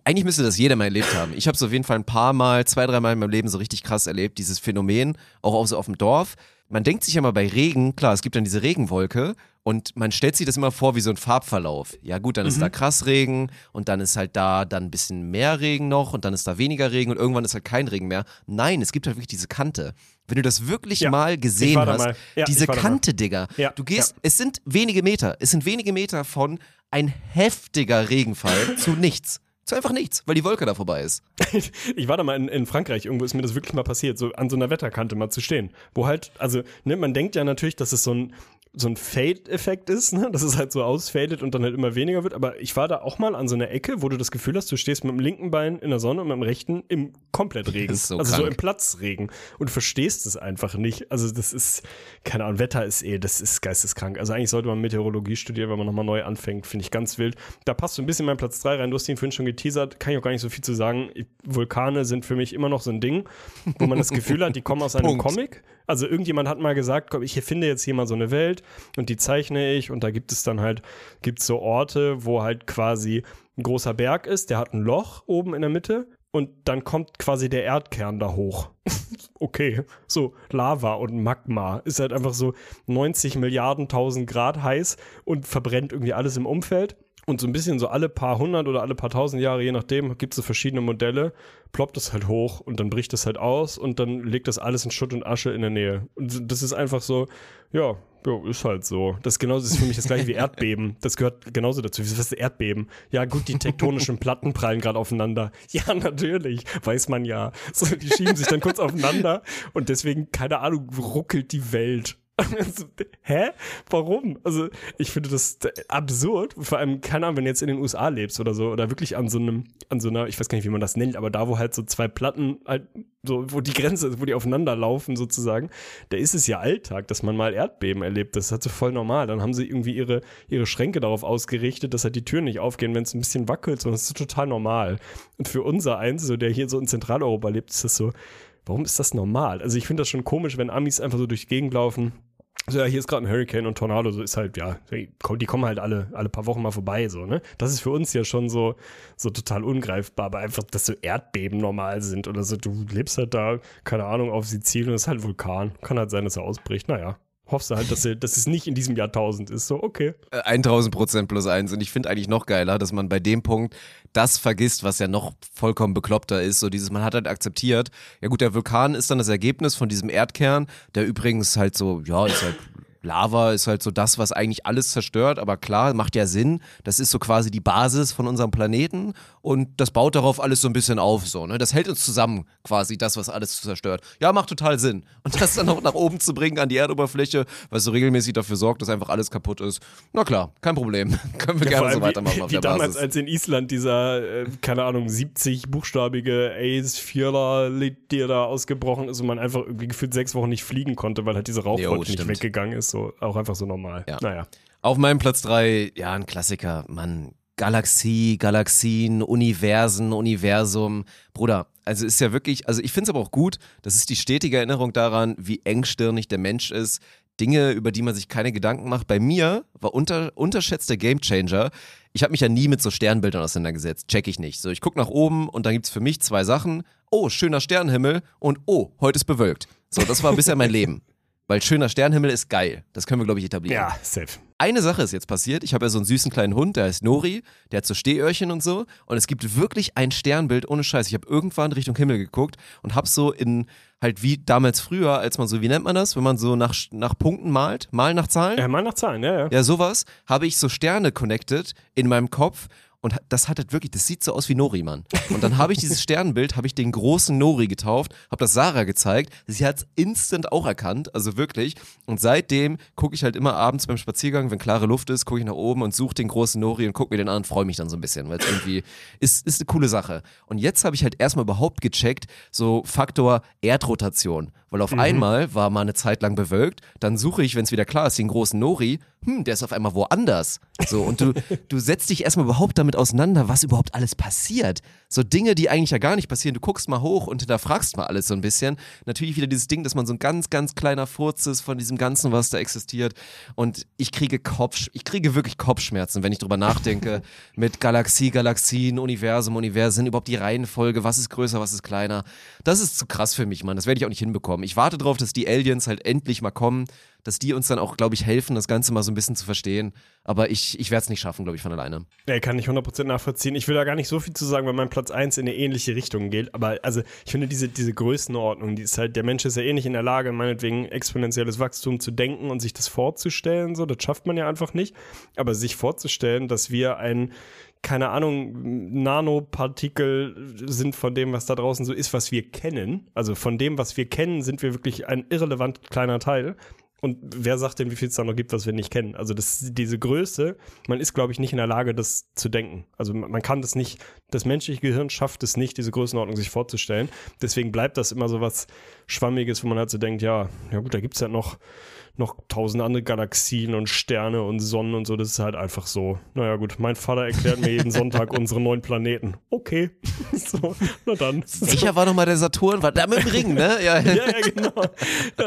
eigentlich müsste das jeder mal erlebt haben. Ich habe es auf jeden Fall ein paar Mal, zwei, drei Mal in meinem Leben so richtig krass erlebt, dieses Phänomen, auch auf, so auf dem Dorf. Man denkt sich ja mal bei Regen, klar, es gibt dann diese Regenwolke und man stellt sich das immer vor wie so ein Farbverlauf. Ja gut, dann ist da krass Regen und dann ist halt da dann ein bisschen mehr Regen noch und dann ist da weniger Regen und irgendwann ist halt kein Regen mehr. Nein, es gibt halt wirklich diese Kante. Wenn du das wirklich Ja, mal gesehen hast, mal. Ja, diese. Kante, Digga. Ja, Du gehst, es sind wenige Meter, es sind wenige Meter von ein heftiger Regenfall zu nichts. Zu einfach nichts, weil die Wolke da vorbei ist. Ich war da mal in, in Frankreich, irgendwo ist mir das wirklich mal passiert, so an so einer Wetterkante mal zu stehen. Wo halt, also, ne, man denkt ja natürlich, dass es so ein, so ein Fade-Effekt ist, ne? dass es halt so ausfadet und dann halt immer weniger wird. Aber ich war da auch mal an so einer Ecke, wo du das Gefühl hast, du stehst mit dem linken Bein in der Sonne und mit dem rechten im Komplettregen. So also so krank. im Platzregen. Und du verstehst es einfach nicht. Also das ist, keine Ahnung, Wetter ist eh, das ist geisteskrank. Also eigentlich sollte man Meteorologie studieren, wenn man nochmal neu anfängt. Finde ich ganz wild. Da passt so ein bisschen mein Platz 3 rein. Du hast ihn vorhin schon geteasert. Kann ich auch gar nicht so viel zu sagen. Vulkane sind für mich immer noch so ein Ding, wo man das Gefühl hat, die kommen aus einem. Comic. Also irgendjemand hat mal gesagt, komm, ich finde jetzt hier mal so eine Welt und die zeichne ich und da gibt es dann halt, gibt so Orte, wo halt quasi ein großer Berg ist, der hat ein Loch oben in der Mitte und dann kommt quasi der Erdkern da hoch. okay, so Lava und Magma ist halt einfach so 90 Milliarden tausend Grad heiß und verbrennt irgendwie alles im Umfeld. Und so ein bisschen so alle paar hundert oder alle paar tausend Jahre, je nachdem, gibt es so verschiedene Modelle, ploppt es halt hoch und dann bricht es halt aus und dann legt das alles in Schutt und Asche in der Nähe. Und das ist einfach so, ja, ja, ist halt so. Das ist genauso ist für mich das gleiche wie Erdbeben. Das gehört genauso dazu. Was ist Erdbeben? Ja, gut, die tektonischen Platten prallen gerade aufeinander. Ja, natürlich, weiß man ja. So, die schieben sich dann kurz aufeinander und deswegen, keine Ahnung, ruckelt die Welt. Hä? Warum? Also, ich finde das absurd. Vor allem, keine Ahnung, wenn du jetzt in den USA lebst oder so, oder wirklich an so einem, an so einer, ich weiß gar nicht, wie man das nennt, aber da, wo halt so zwei Platten halt, so, wo die Grenze wo die aufeinander laufen sozusagen, da ist es ja Alltag, dass man mal Erdbeben erlebt. Das ist halt so voll normal. Dann haben sie irgendwie ihre, ihre Schränke darauf ausgerichtet, dass halt die Türen nicht aufgehen, wenn es ein bisschen wackelt. So, das ist total normal. Und für unser eins, so der hier so in Zentraleuropa lebt, ist das so, warum ist das normal? Also ich finde das schon komisch, wenn Amis einfach so durch die Gegend laufen. So, ja, hier ist gerade ein Hurricane und Tornado, so ist halt, ja, die kommen halt alle, alle paar Wochen mal vorbei, so, ne? Das ist für uns ja schon so, so total ungreifbar, aber einfach, dass so Erdbeben normal sind oder so, du lebst halt da, keine Ahnung, auf Sizilien und es ist halt Vulkan. Kann halt sein, dass er ausbricht, naja hoffst du halt, dass, dass es nicht in diesem Jahrtausend ist. So, okay. 1000 äh, Prozent plus eins. Und ich finde eigentlich noch geiler, dass man bei dem Punkt das vergisst, was ja noch vollkommen bekloppter ist. So dieses, man hat halt akzeptiert, ja gut, der Vulkan ist dann das Ergebnis von diesem Erdkern, der übrigens halt so, ja, ist halt Lava ist halt so das, was eigentlich alles zerstört, aber klar, macht ja Sinn. Das ist so quasi die Basis von unserem Planeten und das baut darauf alles so ein bisschen auf, so, ne? Das hält uns zusammen, quasi, das, was alles zerstört. Ja, macht total Sinn. Und das dann auch nach oben zu bringen an die Erdoberfläche, was so regelmäßig dafür sorgt, dass einfach alles kaputt ist. Na klar, kein Problem. Können wir ja, gerne so weitermachen wie, auf wie der damals, Basis. als in Island dieser, äh, keine Ahnung, 70-buchstabige Ace-Vierer, der da ausgebrochen ist und man einfach irgendwie gefühlt sechs Wochen nicht fliegen konnte, weil halt diese Rauchwolke nicht weggegangen ist. So, auch einfach so normal. Ja. Naja. Auf meinem Platz drei, ja, ein Klassiker, Mann. Galaxie, Galaxien, Universen, Universum. Bruder, also ist ja wirklich, also ich finde es aber auch gut, das ist die stetige Erinnerung daran, wie engstirnig der Mensch ist. Dinge, über die man sich keine Gedanken macht. Bei mir war unter, unterschätzter Gamechanger. Ich habe mich ja nie mit so Sternbildern auseinandergesetzt. Check ich nicht. So, ich gucke nach oben und dann gibt es für mich zwei Sachen. Oh, schöner Sternenhimmel und oh, heute ist bewölkt. So, das war bisher mein Leben. Weil schöner Sternenhimmel ist geil. Das können wir, glaube ich, etablieren. Ja, safe. Eine Sache ist jetzt passiert. Ich habe ja so einen süßen kleinen Hund, der heißt Nori. Der hat so Stehöhrchen und so. Und es gibt wirklich ein Sternbild ohne Scheiß. Ich habe irgendwann Richtung Himmel geguckt und habe so in, halt wie damals früher, als man so, wie nennt man das, wenn man so nach, nach Punkten malt, mal nach Zahlen? Ja, mal nach Zahlen, ja, ja. Ja, sowas. Habe ich so Sterne connected in meinem Kopf und das hat halt wirklich, das sieht so aus wie Nori, Mann. Und dann habe ich dieses Sternbild, habe ich den großen Nori getauft, habe das Sarah gezeigt. Sie hat es instant auch erkannt, also wirklich. Und seitdem gucke ich halt immer abends beim Spaziergang, wenn klare Luft ist, gucke ich nach oben und suche den großen Nori und gucke mir den an und freue mich dann so ein bisschen, weil es irgendwie ist, ist eine coole Sache. Und jetzt habe ich halt erstmal überhaupt gecheckt, so Faktor Erdrotation. Weil auf mhm. einmal war mal eine Zeit lang bewölkt, dann suche ich, wenn es wieder klar ist, den großen Nori, hm, der ist auf einmal woanders. So, und du, du setzt dich erstmal überhaupt damit auseinander, was überhaupt alles passiert. So Dinge, die eigentlich ja gar nicht passieren. Du guckst mal hoch und hinterfragst mal alles so ein bisschen. Natürlich wieder dieses Ding, dass man so ein ganz, ganz kleiner Furz ist von diesem Ganzen, was da existiert. Und ich kriege Kopf, ich kriege wirklich Kopfschmerzen, wenn ich drüber nachdenke, mit Galaxie, Galaxien, Universum, Universen, überhaupt die Reihenfolge, was ist größer, was ist kleiner. Das ist zu krass für mich, Mann. Das werde ich auch nicht hinbekommen. Ich warte darauf, dass die Aliens halt endlich mal kommen, dass die uns dann auch, glaube ich, helfen, das Ganze mal so ein bisschen zu verstehen. Aber ich, ich werde es nicht schaffen, glaube ich, von alleine. Ja, kann ich 100% nachvollziehen. Ich will da gar nicht so viel zu sagen, weil mein Platz 1 in eine ähnliche Richtung geht. Aber also ich finde diese, diese Größenordnung, die ist halt, der Mensch ist ja eh nicht in der Lage, meinetwegen exponentielles Wachstum zu denken und sich das vorzustellen. So, das schafft man ja einfach nicht. Aber sich vorzustellen, dass wir ein keine Ahnung, Nanopartikel sind von dem, was da draußen so ist, was wir kennen. Also von dem, was wir kennen, sind wir wirklich ein irrelevant kleiner Teil. Und wer sagt denn, wie viel es da noch gibt, was wir nicht kennen? Also das, diese Größe, man ist, glaube ich, nicht in der Lage, das zu denken. Also man kann das nicht, das menschliche Gehirn schafft es nicht, diese Größenordnung sich vorzustellen. Deswegen bleibt das immer so was Schwammiges, wo man halt so denkt, ja, ja gut, da gibt es ja noch noch tausend andere Galaxien und Sterne und Sonnen und so. Das ist halt einfach so. Naja, gut, mein Vater erklärt mir jeden Sonntag unsere neuen Planeten. Okay. so, na dann. Sicher war nochmal der Saturn, war da mit dem Ring, ne? Ja, ja, ja genau.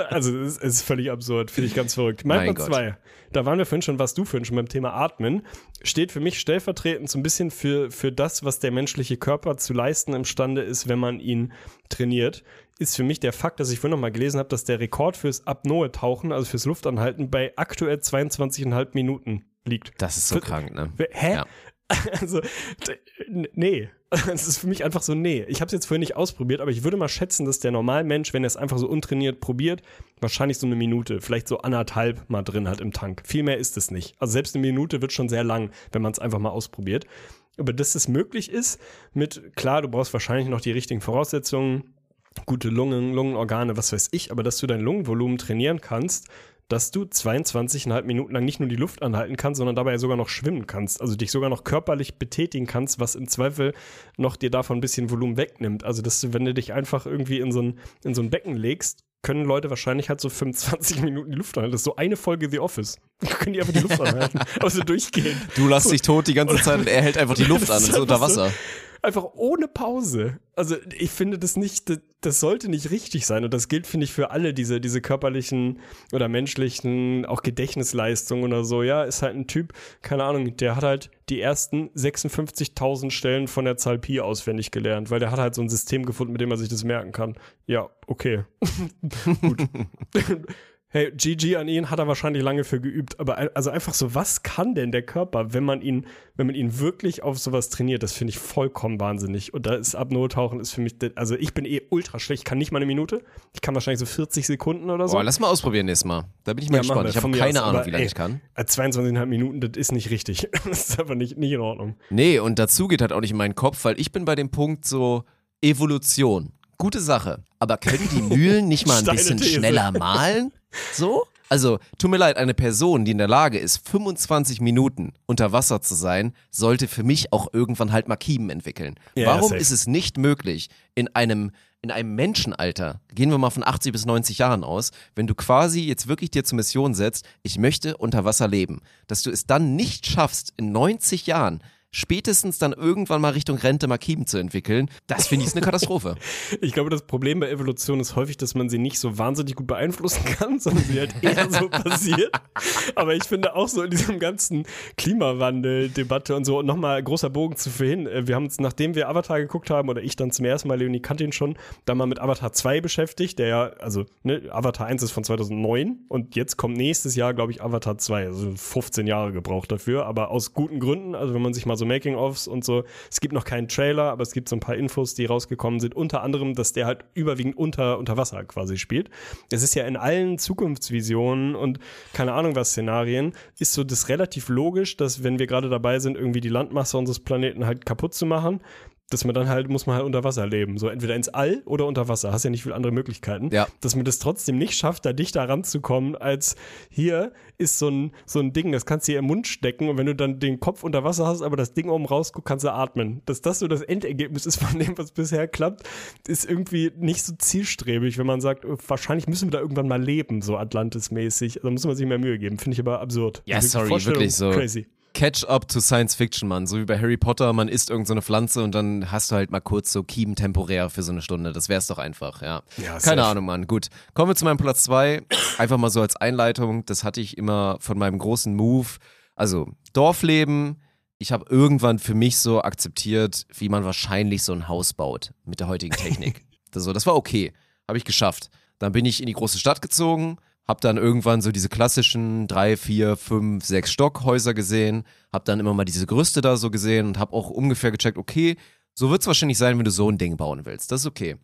Also, es ist völlig absurd. Finde ich ganz verrückt. Mein, mein Platz zwei. Da waren wir vorhin schon, was du vorhin schon beim Thema Atmen. Steht für mich stellvertretend so ein bisschen für, für das, was der menschliche Körper zu leisten imstande ist, wenn man ihn trainiert ist für mich der Fakt, dass ich vorhin noch mal gelesen habe, dass der Rekord fürs Apnoe-Tauchen, also fürs Luftanhalten, bei aktuell 22,5 Minuten liegt. Das ist so für, krank, ne? Hä? Ja. Also, nee. Das ist für mich einfach so, nee. Ich habe es jetzt vorhin nicht ausprobiert, aber ich würde mal schätzen, dass der Normalmensch, wenn er es einfach so untrainiert probiert, wahrscheinlich so eine Minute, vielleicht so anderthalb mal drin hat im Tank. Viel mehr ist es nicht. Also selbst eine Minute wird schon sehr lang, wenn man es einfach mal ausprobiert. Aber dass es möglich ist, mit, klar, du brauchst wahrscheinlich noch die richtigen Voraussetzungen, gute Lungen, Lungenorgane, was weiß ich, aber dass du dein Lungenvolumen trainieren kannst, dass du 22,5 Minuten lang nicht nur die Luft anhalten kannst, sondern dabei sogar noch schwimmen kannst. Also dich sogar noch körperlich betätigen kannst, was im Zweifel noch dir davon ein bisschen Volumen wegnimmt. Also, dass du, wenn du dich einfach irgendwie in so ein, in so ein Becken legst, können Leute wahrscheinlich halt so 25 Minuten die Luft anhalten. Das ist so eine Folge The Office. Da können die einfach die Luft anhalten. also durchgehen. Du lass dich tot die ganze Zeit und er hält einfach die Luft an und ist unter Wasser. So Einfach ohne Pause. Also ich finde das nicht, das, das sollte nicht richtig sein. Und das gilt, finde ich, für alle diese, diese körperlichen oder menschlichen, auch Gedächtnisleistungen oder so. Ja, ist halt ein Typ, keine Ahnung, der hat halt die ersten 56.000 Stellen von der Zahl Pi auswendig gelernt, weil der hat halt so ein System gefunden, mit dem er sich das merken kann. Ja, okay. Gut. Hey, GG an ihn hat er wahrscheinlich lange für geübt, aber also einfach so, was kann denn der Körper, wenn man ihn, wenn man ihn wirklich auf sowas trainiert, das finde ich vollkommen wahnsinnig. Und da ist Abnotauchen ist für mich, also ich bin eh ultra schlecht, ich kann nicht mal eine Minute, ich kann wahrscheinlich so 40 Sekunden oder so. Boah, lass mal ausprobieren nächstes Mal. Da bin ich mal ja, gespannt. Ich habe keine aus, Ahnung, wie lange ich kann. 22,5 Minuten, das ist nicht richtig. das ist einfach nicht, nicht in Ordnung. Nee, und dazu geht halt auch nicht in meinen Kopf, weil ich bin bei dem Punkt so Evolution. Gute Sache. Aber können die Mühlen nicht mal ein bisschen schneller malen? So? Also, tut mir leid, eine Person, die in der Lage ist, 25 Minuten unter Wasser zu sein, sollte für mich auch irgendwann halt mal Kiemen entwickeln. Ja, Warum ist es nicht möglich, in einem, in einem Menschenalter, gehen wir mal von 80 bis 90 Jahren aus, wenn du quasi jetzt wirklich dir zur Mission setzt, ich möchte unter Wasser leben, dass du es dann nicht schaffst, in 90 Jahren spätestens dann irgendwann mal Richtung Rente Makiben zu entwickeln, das finde ich eine Katastrophe. ich glaube, das Problem bei Evolution ist häufig, dass man sie nicht so wahnsinnig gut beeinflussen kann, sondern sie halt eher so passiert. Aber ich finde auch so in diesem ganzen Klimawandel-Debatte und so, nochmal großer Bogen zu vorhin, äh, wir haben uns, nachdem wir Avatar geguckt haben, oder ich dann zum ersten Mal, Leonie kannte ihn schon, dann mal mit Avatar 2 beschäftigt, der ja, also ne, Avatar 1 ist von 2009 und jetzt kommt nächstes Jahr, glaube ich, Avatar 2, also 15 Jahre gebraucht dafür, aber aus guten Gründen, also wenn man sich mal so Making-ofs und so. Es gibt noch keinen Trailer, aber es gibt so ein paar Infos, die rausgekommen sind. Unter anderem, dass der halt überwiegend unter, unter Wasser quasi spielt. Es ist ja in allen Zukunftsvisionen und keine Ahnung was Szenarien, ist so das relativ logisch, dass wenn wir gerade dabei sind, irgendwie die Landmasse unseres Planeten halt kaputt zu machen, dass man dann halt, muss man halt unter Wasser leben. So entweder ins All oder unter Wasser. Hast ja nicht viele andere Möglichkeiten. Ja. Dass man das trotzdem nicht schafft, da dichter ranzukommen, als hier ist so ein, so ein Ding, das kannst du dir im Mund stecken und wenn du dann den Kopf unter Wasser hast, aber das Ding oben rausguckt, kannst du atmen. Dass das so das Endergebnis ist von dem, was bisher klappt, ist irgendwie nicht so zielstrebig, wenn man sagt, wahrscheinlich müssen wir da irgendwann mal leben, so Atlantis-mäßig. Da also muss man sich mehr Mühe geben. Finde ich aber absurd. Ja, sorry, wirklich so. Crazy. Catch-up to Science Fiction, Mann. So wie bei Harry Potter, man isst irgendeine so Pflanze und dann hast du halt mal kurz so Kiemen temporär für so eine Stunde. Das wär's doch einfach, ja. ja Keine Ahnung, Mann. Gut. Kommen wir zu meinem Platz zwei. Einfach mal so als Einleitung. Das hatte ich immer von meinem großen Move. Also, Dorfleben. Ich habe irgendwann für mich so akzeptiert, wie man wahrscheinlich so ein Haus baut mit der heutigen Technik. das, so, das war okay. Habe ich geschafft. Dann bin ich in die große Stadt gezogen hab dann irgendwann so diese klassischen drei, vier, fünf, sechs Stockhäuser gesehen, hab dann immer mal diese Gerüste da so gesehen und hab auch ungefähr gecheckt, okay, so wird's wahrscheinlich sein, wenn du so ein Ding bauen willst. Das ist okay.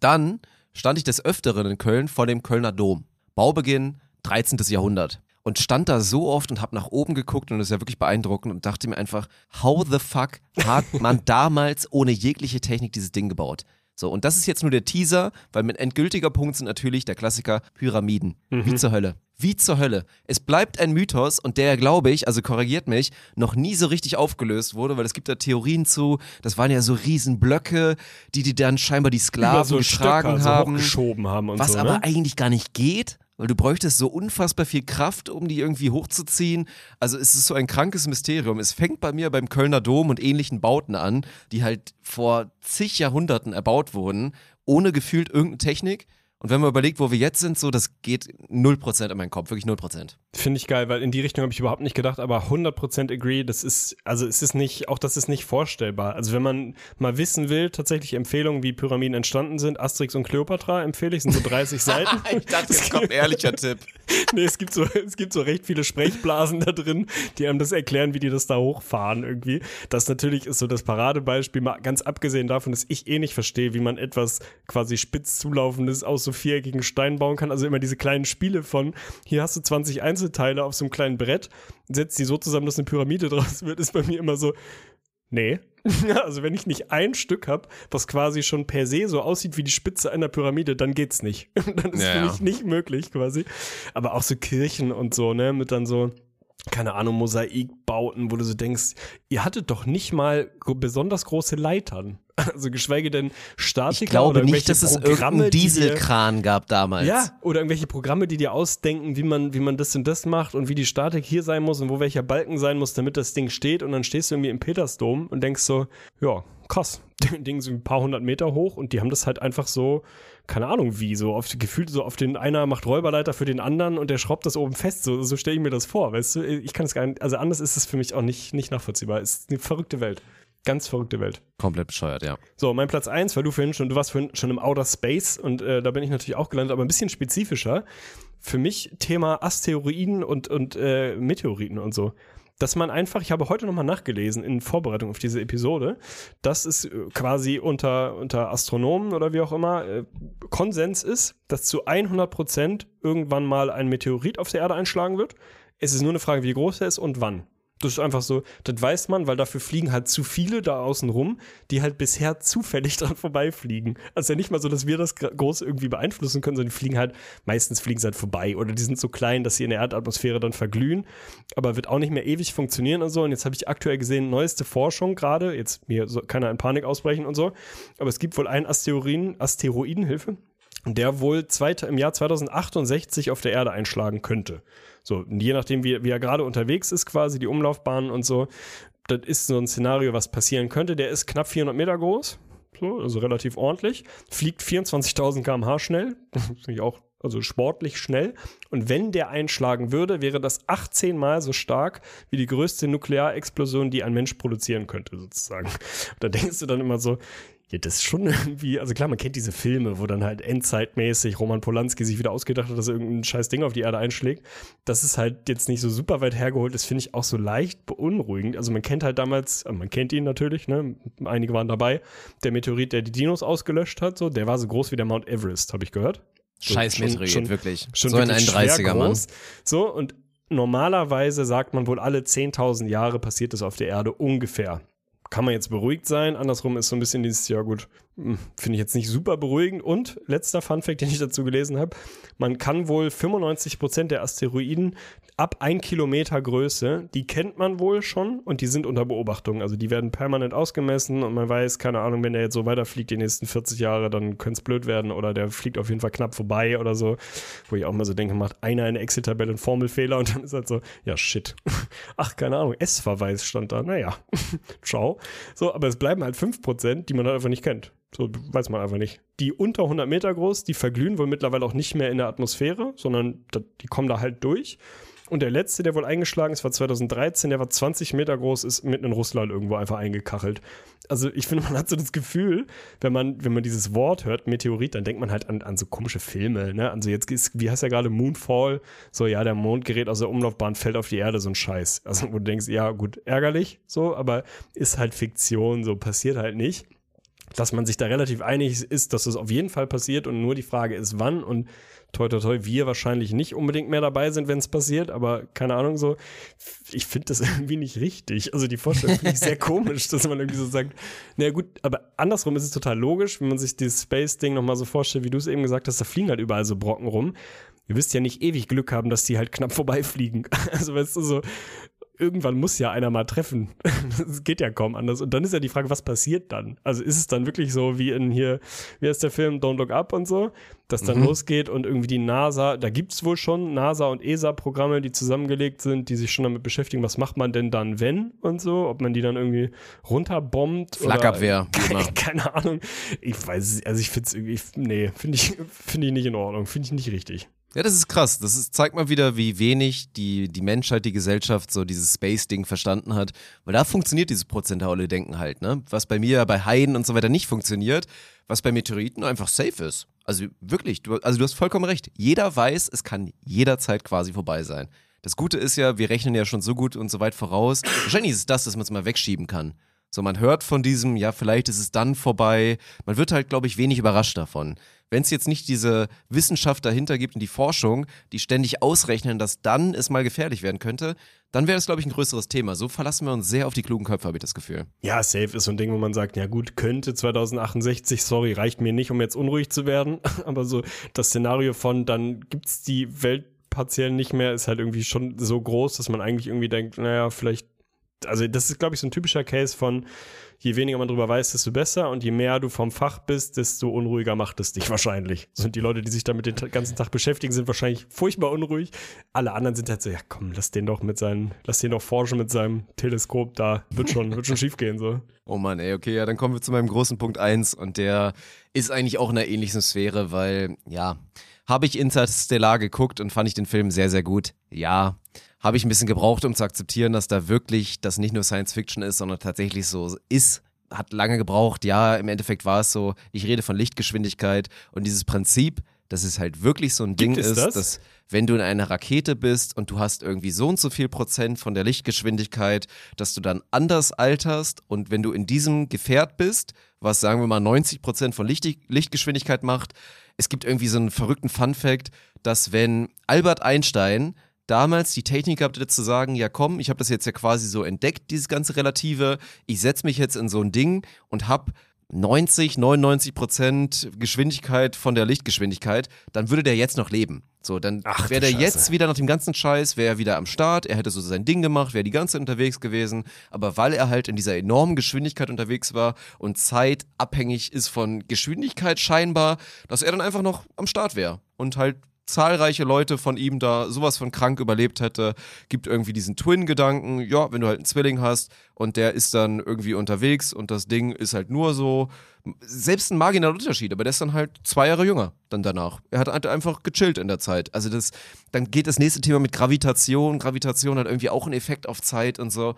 Dann stand ich des Öfteren in Köln vor dem Kölner Dom. Baubeginn 13. Jahrhundert. Und stand da so oft und hab nach oben geguckt und das ist ja wirklich beeindruckend und dachte mir einfach, how the fuck hat man damals ohne jegliche Technik dieses Ding gebaut? So, und das ist jetzt nur der Teaser, weil mit endgültiger Punkt sind natürlich der Klassiker Pyramiden. Mhm. Wie zur Hölle. Wie zur Hölle. Es bleibt ein Mythos und der, glaube ich, also korrigiert mich, noch nie so richtig aufgelöst wurde, weil es gibt da Theorien zu, das waren ja so Riesenblöcke, die die dann scheinbar die Sklaven so getragen Stöcker, haben. So haben und was so, aber ne? eigentlich gar nicht geht weil du bräuchtest so unfassbar viel Kraft, um die irgendwie hochzuziehen. Also es ist so ein krankes Mysterium. Es fängt bei mir beim Kölner Dom und ähnlichen Bauten an, die halt vor zig Jahrhunderten erbaut wurden, ohne gefühlt irgendeine Technik. Und wenn man überlegt, wo wir jetzt sind, so, das geht 0% in meinen Kopf, wirklich 0%. Finde ich geil, weil in die Richtung habe ich überhaupt nicht gedacht, aber 100% agree, das ist, also es ist nicht, auch das ist nicht vorstellbar. Also wenn man mal wissen will, tatsächlich Empfehlungen, wie Pyramiden entstanden sind, Asterix und Cleopatra empfehle ich, sind so 30 Seiten. ich dachte, es kommt ein ehrlicher Tipp. nee, es gibt so, es gibt so recht viele Sprechblasen da drin, die einem das erklären, wie die das da hochfahren irgendwie. Das natürlich ist so das Paradebeispiel, mal ganz abgesehen davon, dass ich eh nicht verstehe, wie man etwas quasi spitz zulaufendes aus so viereckigen Steinen bauen kann. Also immer diese kleinen Spiele von, hier hast du 20 Einzelteile auf so einem kleinen Brett, setzt die so zusammen, dass eine Pyramide draus wird, ist bei mir immer so, nee. also wenn ich nicht ein Stück habe, was quasi schon per se so aussieht wie die Spitze einer Pyramide, dann geht's nicht. dann ist ja, für mich nicht möglich quasi. Aber auch so Kirchen und so, ne, mit dann so keine Ahnung, Mosaikbauten, wo du so denkst, ihr hattet doch nicht mal besonders große Leitern. Also geschweige denn Statiker Ich glaube nicht, dass es irgendeinen Dieselkran gab damals. Ja, oder irgendwelche Programme, die dir ausdenken, wie man, wie man das und das macht und wie die Statik hier sein muss und wo welcher Balken sein muss, damit das Ding steht und dann stehst du irgendwie im Petersdom und denkst so, ja, krass. Ding ist ein paar hundert Meter hoch und die haben das halt einfach so, keine Ahnung wie, so auf gefühlt so auf den einer macht Räuberleiter für den anderen und der schraubt das oben fest. So, so stelle ich mir das vor, weißt du? Ich kann es gar nicht, also anders ist es für mich auch nicht, nicht nachvollziehbar. Es ist eine verrückte Welt. Ganz verrückte Welt. Komplett bescheuert, ja. So, mein Platz 1, weil du vorhin schon, du warst vorhin schon im Outer Space und äh, da bin ich natürlich auch gelandet, aber ein bisschen spezifischer. Für mich Thema Asteroiden und, und äh, Meteoriten und so dass man einfach, ich habe heute nochmal nachgelesen in Vorbereitung auf diese Episode, dass es äh, quasi unter, unter Astronomen oder wie auch immer äh, Konsens ist, dass zu 100 Prozent irgendwann mal ein Meteorit auf der Erde einschlagen wird. Es ist nur eine Frage, wie groß er ist und wann. Das ist einfach so, das weiß man, weil dafür fliegen halt zu viele da außen rum, die halt bisher zufällig dran vorbeifliegen. Also ja nicht mal so, dass wir das groß irgendwie beeinflussen können, sondern die fliegen halt, meistens fliegen sie halt vorbei oder die sind so klein, dass sie in der Erdatmosphäre dann verglühen, aber wird auch nicht mehr ewig funktionieren und so. Und jetzt habe ich aktuell gesehen, neueste Forschung gerade, jetzt mir so, keiner in Panik ausbrechen und so, aber es gibt wohl einen Asteroiden, Asteroidenhilfe, der wohl zweite, im Jahr 2068 auf der Erde einschlagen könnte. So, je nachdem, wie, wie er gerade unterwegs ist, quasi die Umlaufbahnen und so, das ist so ein Szenario, was passieren könnte. Der ist knapp 400 Meter groß, so, also relativ ordentlich, fliegt 24.000 km/h schnell, finde ich auch also sportlich schnell. Und wenn der einschlagen würde, wäre das 18 Mal so stark wie die größte Nuklearexplosion, die ein Mensch produzieren könnte, sozusagen. Da denkst du dann immer so, ja, das ist schon irgendwie, also klar, man kennt diese Filme, wo dann halt endzeitmäßig Roman Polanski sich wieder ausgedacht hat, dass er irgendein scheiß Ding auf die Erde einschlägt. Das ist halt jetzt nicht so super weit hergeholt, das finde ich auch so leicht beunruhigend. Also man kennt halt damals, äh, man kennt ihn natürlich, ne? Einige waren dabei. Der Meteorit, der die Dinos ausgelöscht hat, so, der war so groß wie der Mount Everest, habe ich gehört. Scheiß Meteorit, schon, wirklich. Schon so wirklich ein 31er, Mann. So, und normalerweise sagt man wohl alle 10.000 Jahre passiert es auf der Erde ungefähr kann man jetzt beruhigt sein. Andersrum ist so ein bisschen dieses, ja gut, finde ich jetzt nicht super beruhigend. Und letzter Funfact, den ich dazu gelesen habe, man kann wohl 95 Prozent der Asteroiden ab ein Kilometer Größe, die kennt man wohl schon und die sind unter Beobachtung. Also die werden permanent ausgemessen und man weiß, keine Ahnung, wenn der jetzt so weiterfliegt die nächsten 40 Jahre, dann könnte es blöd werden oder der fliegt auf jeden Fall knapp vorbei oder so. Wo ich auch mal so denke, macht einer eine Excel-Tabelle einen Formelfehler und dann ist halt so, ja shit. Ach, keine Ahnung, S-Verweis stand da. Naja, ciao. So, aber es bleiben halt 5%, die man halt einfach nicht kennt. So weiß man einfach nicht. Die unter 100 Meter groß, die verglühen wohl mittlerweile auch nicht mehr in der Atmosphäre, sondern die kommen da halt durch. Und der letzte, der wohl eingeschlagen ist, war 2013, der war 20 Meter groß, ist mitten in Russland irgendwo einfach eingekachelt. Also ich finde, man hat so das Gefühl, wenn man, wenn man dieses Wort hört, Meteorit, dann denkt man halt an, an so komische Filme, ne? Also jetzt ist, wie heißt ja gerade Moonfall? So, ja, der Mond gerät aus der Umlaufbahn, fällt auf die Erde, so ein Scheiß. Also wo du denkst, ja, gut, ärgerlich, so, aber ist halt Fiktion, so passiert halt nicht dass man sich da relativ einig ist, dass es auf jeden Fall passiert und nur die Frage ist, wann und toi toi toi, wir wahrscheinlich nicht unbedingt mehr dabei sind, wenn es passiert, aber keine Ahnung so, ich finde das irgendwie nicht richtig. Also die Vorstellung finde ich sehr komisch, dass man irgendwie so sagt, naja gut, aber andersrum ist es total logisch, wenn man sich dieses Space-Ding nochmal so vorstellt, wie du es eben gesagt hast, da fliegen halt überall so Brocken rum. Ihr wisst ja nicht ewig Glück haben, dass die halt knapp vorbeifliegen. Also weißt du so, irgendwann muss ja einer mal treffen. Das geht ja kaum anders. Und dann ist ja die Frage, was passiert dann? Also ist es dann wirklich so wie in hier, wie heißt der Film Don't Look Up und so, dass dann mhm. losgeht und irgendwie die NASA, da gibt es wohl schon NASA und ESA-Programme, die zusammengelegt sind, die sich schon damit beschäftigen, was macht man denn dann, wenn und so, ob man die dann irgendwie runterbombt. Flakabwehr. Keine, keine Ahnung. Ich weiß, also ich finde es irgendwie, nee, finde ich, finde ich nicht in Ordnung, finde ich nicht richtig. Ja, das ist krass. Das ist, zeigt mal wieder, wie wenig die, die Menschheit, die Gesellschaft so dieses Space-Ding verstanden hat. Weil da funktioniert dieses prozentuale Denken halt, ne? Was bei mir, bei Heiden und so weiter nicht funktioniert, was bei Meteoriten einfach safe ist. Also wirklich, du, also du hast vollkommen recht. Jeder weiß, es kann jederzeit quasi vorbei sein. Das Gute ist ja, wir rechnen ja schon so gut und so weit voraus. Wahrscheinlich ist es das, dass man es mal wegschieben kann. So, man hört von diesem, ja, vielleicht ist es dann vorbei. Man wird halt, glaube ich, wenig überrascht davon wenn es jetzt nicht diese Wissenschaft dahinter gibt und die Forschung, die ständig ausrechnen, dass dann es mal gefährlich werden könnte, dann wäre es, glaube ich, ein größeres Thema. So verlassen wir uns sehr auf die klugen Köpfe, habe ich das Gefühl. Ja, safe ist so ein Ding, wo man sagt, ja gut, könnte 2068, sorry, reicht mir nicht, um jetzt unruhig zu werden. Aber so das Szenario von, dann gibt es die Welt partiell nicht mehr, ist halt irgendwie schon so groß, dass man eigentlich irgendwie denkt, naja, vielleicht also das ist, glaube ich, so ein typischer Case von, je weniger man drüber weiß, desto besser und je mehr du vom Fach bist, desto unruhiger macht es dich wahrscheinlich. Sind die Leute, die sich damit den ganzen Tag beschäftigen, sind wahrscheinlich furchtbar unruhig. Alle anderen sind halt so, ja komm, lass den doch mit seinen, lass den doch forschen mit seinem Teleskop, da wird schon, wird schon schief gehen so. Oh Mann, ey, okay, ja, dann kommen wir zu meinem großen Punkt 1 und der ist eigentlich auch in einer ähnlichen Sphäre, weil, ja, habe ich Interstellar geguckt und fand ich den Film sehr, sehr gut. Ja, habe ich ein bisschen gebraucht, um zu akzeptieren, dass da wirklich das nicht nur Science Fiction ist, sondern tatsächlich so ist. Hat lange gebraucht. Ja, im Endeffekt war es so, ich rede von Lichtgeschwindigkeit und dieses Prinzip, dass es halt wirklich so ein Ding ist, das? dass wenn du in einer Rakete bist und du hast irgendwie so und so viel Prozent von der Lichtgeschwindigkeit, dass du dann anders alterst und wenn du in diesem Gefährt bist, was sagen wir mal 90 Prozent von Licht Lichtgeschwindigkeit macht, es gibt irgendwie so einen verrückten Fun Fact, dass wenn Albert Einstein damals die Technik gehabt hätte zu sagen, ja komm, ich habe das jetzt ja quasi so entdeckt, dieses ganze Relative, ich setze mich jetzt in so ein Ding und habe 90, 99 Prozent Geschwindigkeit von der Lichtgeschwindigkeit, dann würde der jetzt noch leben. So, dann Ach, wäre der jetzt Scheiße. wieder nach dem ganzen Scheiß, wäre er wieder am Start, er hätte so sein Ding gemacht, wäre die ganze Zeit unterwegs gewesen, aber weil er halt in dieser enormen Geschwindigkeit unterwegs war und Zeit abhängig ist von Geschwindigkeit scheinbar, dass er dann einfach noch am Start wäre und halt zahlreiche Leute von ihm da sowas von krank überlebt hätte, gibt irgendwie diesen Twin-Gedanken, ja, wenn du halt einen Zwilling hast und der ist dann irgendwie unterwegs und das Ding ist halt nur so, selbst ein marginaler Unterschied, aber der ist dann halt zwei Jahre jünger dann danach. Er hat halt einfach gechillt in der Zeit. Also das, dann geht das nächste Thema mit Gravitation. Gravitation hat irgendwie auch einen Effekt auf Zeit und so.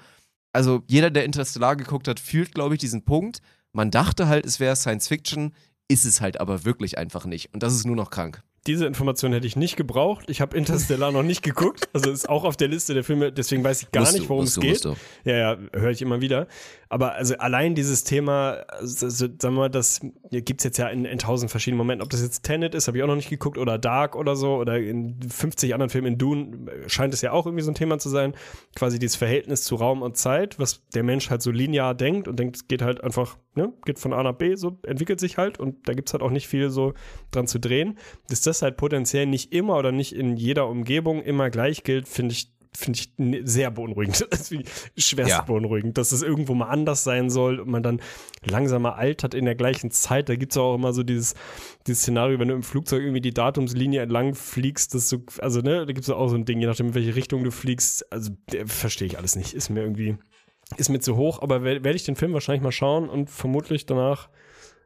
Also jeder, der Interstellar geguckt hat, fühlt, glaube ich, diesen Punkt. Man dachte halt, es wäre Science Fiction, ist es halt aber wirklich einfach nicht. Und das ist nur noch krank. Diese Information hätte ich nicht gebraucht. Ich habe Interstellar noch nicht geguckt. Also ist auch auf der Liste der Filme, deswegen weiß ich gar Musst nicht, du, worum musst es du, geht. du. Ja, ja, höre ich immer wieder. Aber also allein dieses Thema, also, sagen wir mal, das gibt es jetzt ja in, in tausend verschiedenen Momenten. Ob das jetzt Tenet ist, habe ich auch noch nicht geguckt, oder Dark oder so, oder in 50 anderen Filmen in Dune scheint es ja auch irgendwie so ein Thema zu sein. Quasi dieses Verhältnis zu Raum und Zeit, was der Mensch halt so linear denkt und denkt, es geht halt einfach, ne, geht von A nach B, so entwickelt sich halt und da gibt es halt auch nicht viel so dran zu drehen. Dass das halt potenziell nicht immer oder nicht in jeder Umgebung immer gleich gilt, finde ich finde ich ne- sehr beunruhigend. Das ist schwerst Ja. beunruhigend, dass es irgendwo mal anders sein soll und man dann langsamer altert in der gleichen Zeit. Da gibt es auch immer so dieses, dieses Szenario, wenn du im Flugzeug irgendwie die Datumslinie entlang fliegst, das so, also ne, da gibt es auch so ein Ding, je nachdem, in welche Richtung du fliegst. Also verstehe ich alles nicht. Ist mir irgendwie, ist mir zu hoch, aber werde werd ich den Film wahrscheinlich mal schauen und vermutlich danach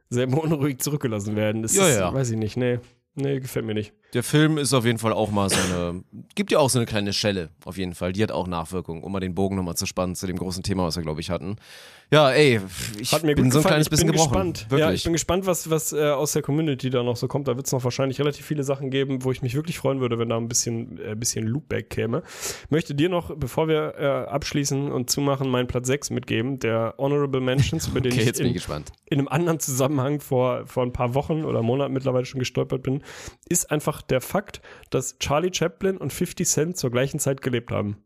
sehr beunruhigt zurückgelassen werden. Das Ja, ist, ja. weiß ich nicht, nee. Nee, gefällt mir nicht. Der Film ist auf jeden Fall auch mal so eine, gibt ja auch so eine kleine Schelle, auf jeden Fall. Die hat auch Nachwirkungen, um mal den Bogen nochmal zu spannen zu dem großen Thema, was wir, glaube ich, hatten. Ja, ey, ich Hat mir bin so ein gefallen. kleines ich bisschen bin gebrochen. gespannt. Wirklich. Ja, ich bin gespannt, was, was äh, aus der Community da noch so kommt. Da wird es noch wahrscheinlich relativ viele Sachen geben, wo ich mich wirklich freuen würde, wenn da ein bisschen, äh, bisschen Loopback käme. Möchte dir noch, bevor wir äh, abschließen und zumachen, meinen Platz 6 mitgeben, der Honorable Mentions, über den okay, ich in, gespannt. in einem anderen Zusammenhang vor, vor ein paar Wochen oder Monaten mittlerweile schon gestolpert bin, ist einfach der Fakt, dass Charlie Chaplin und 50 Cent zur gleichen Zeit gelebt haben.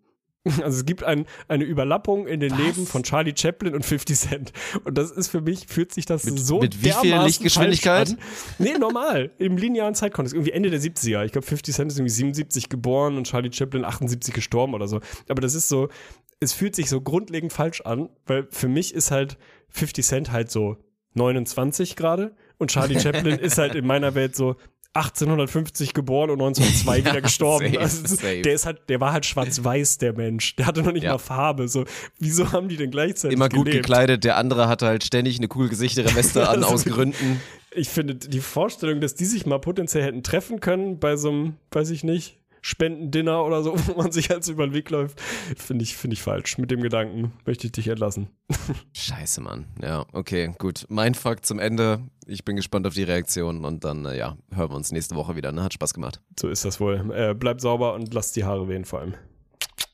Also es gibt ein, eine Überlappung in den Leben von Charlie Chaplin und 50 Cent. Und das ist für mich, fühlt sich das Mit- so mit wie viel Lichtgeschwindigkeit? Nee, normal. Im linearen Zeitkontext. Irgendwie Ende der 70er. Ich glaube, 50 Cent ist irgendwie 77 geboren und Charlie Chaplin 78 gestorben oder so. Aber das ist so, es fühlt sich so grundlegend falsch an, weil für mich ist halt 50 Cent halt so 29 gerade und Charlie Chaplin ist halt in meiner Welt so 1850 geboren und 1902 wieder gestorben. safe, Also, safe. der ist halt, der war halt schwarz-weiß, der Mensch. Der hatte noch nicht Ja. mal Farbe. So, wieso haben die denn gleichzeitig Immer gut gelebt? gekleidet, der andere hatte halt ständig eine cool gesichtere Weste an, Also- aus Gründen. Ich finde die Vorstellung, dass die sich mal potenziell hätten treffen können bei so einem, weiß ich nicht, Spendendinner oder so, wo man sich so über den Weg läuft, finde ich, finde ich falsch. Mit dem Gedanken möchte ich dich entlassen. Scheiße, Mann. Ja, okay, gut. Mein Fakt zum Ende. Ich bin gespannt auf die Reaktion und dann, äh, ja, hören wir uns nächste Woche wieder. Ne? Hat Spaß gemacht. So ist das wohl. Äh, bleib sauber und lass die Haare wehen vor allem.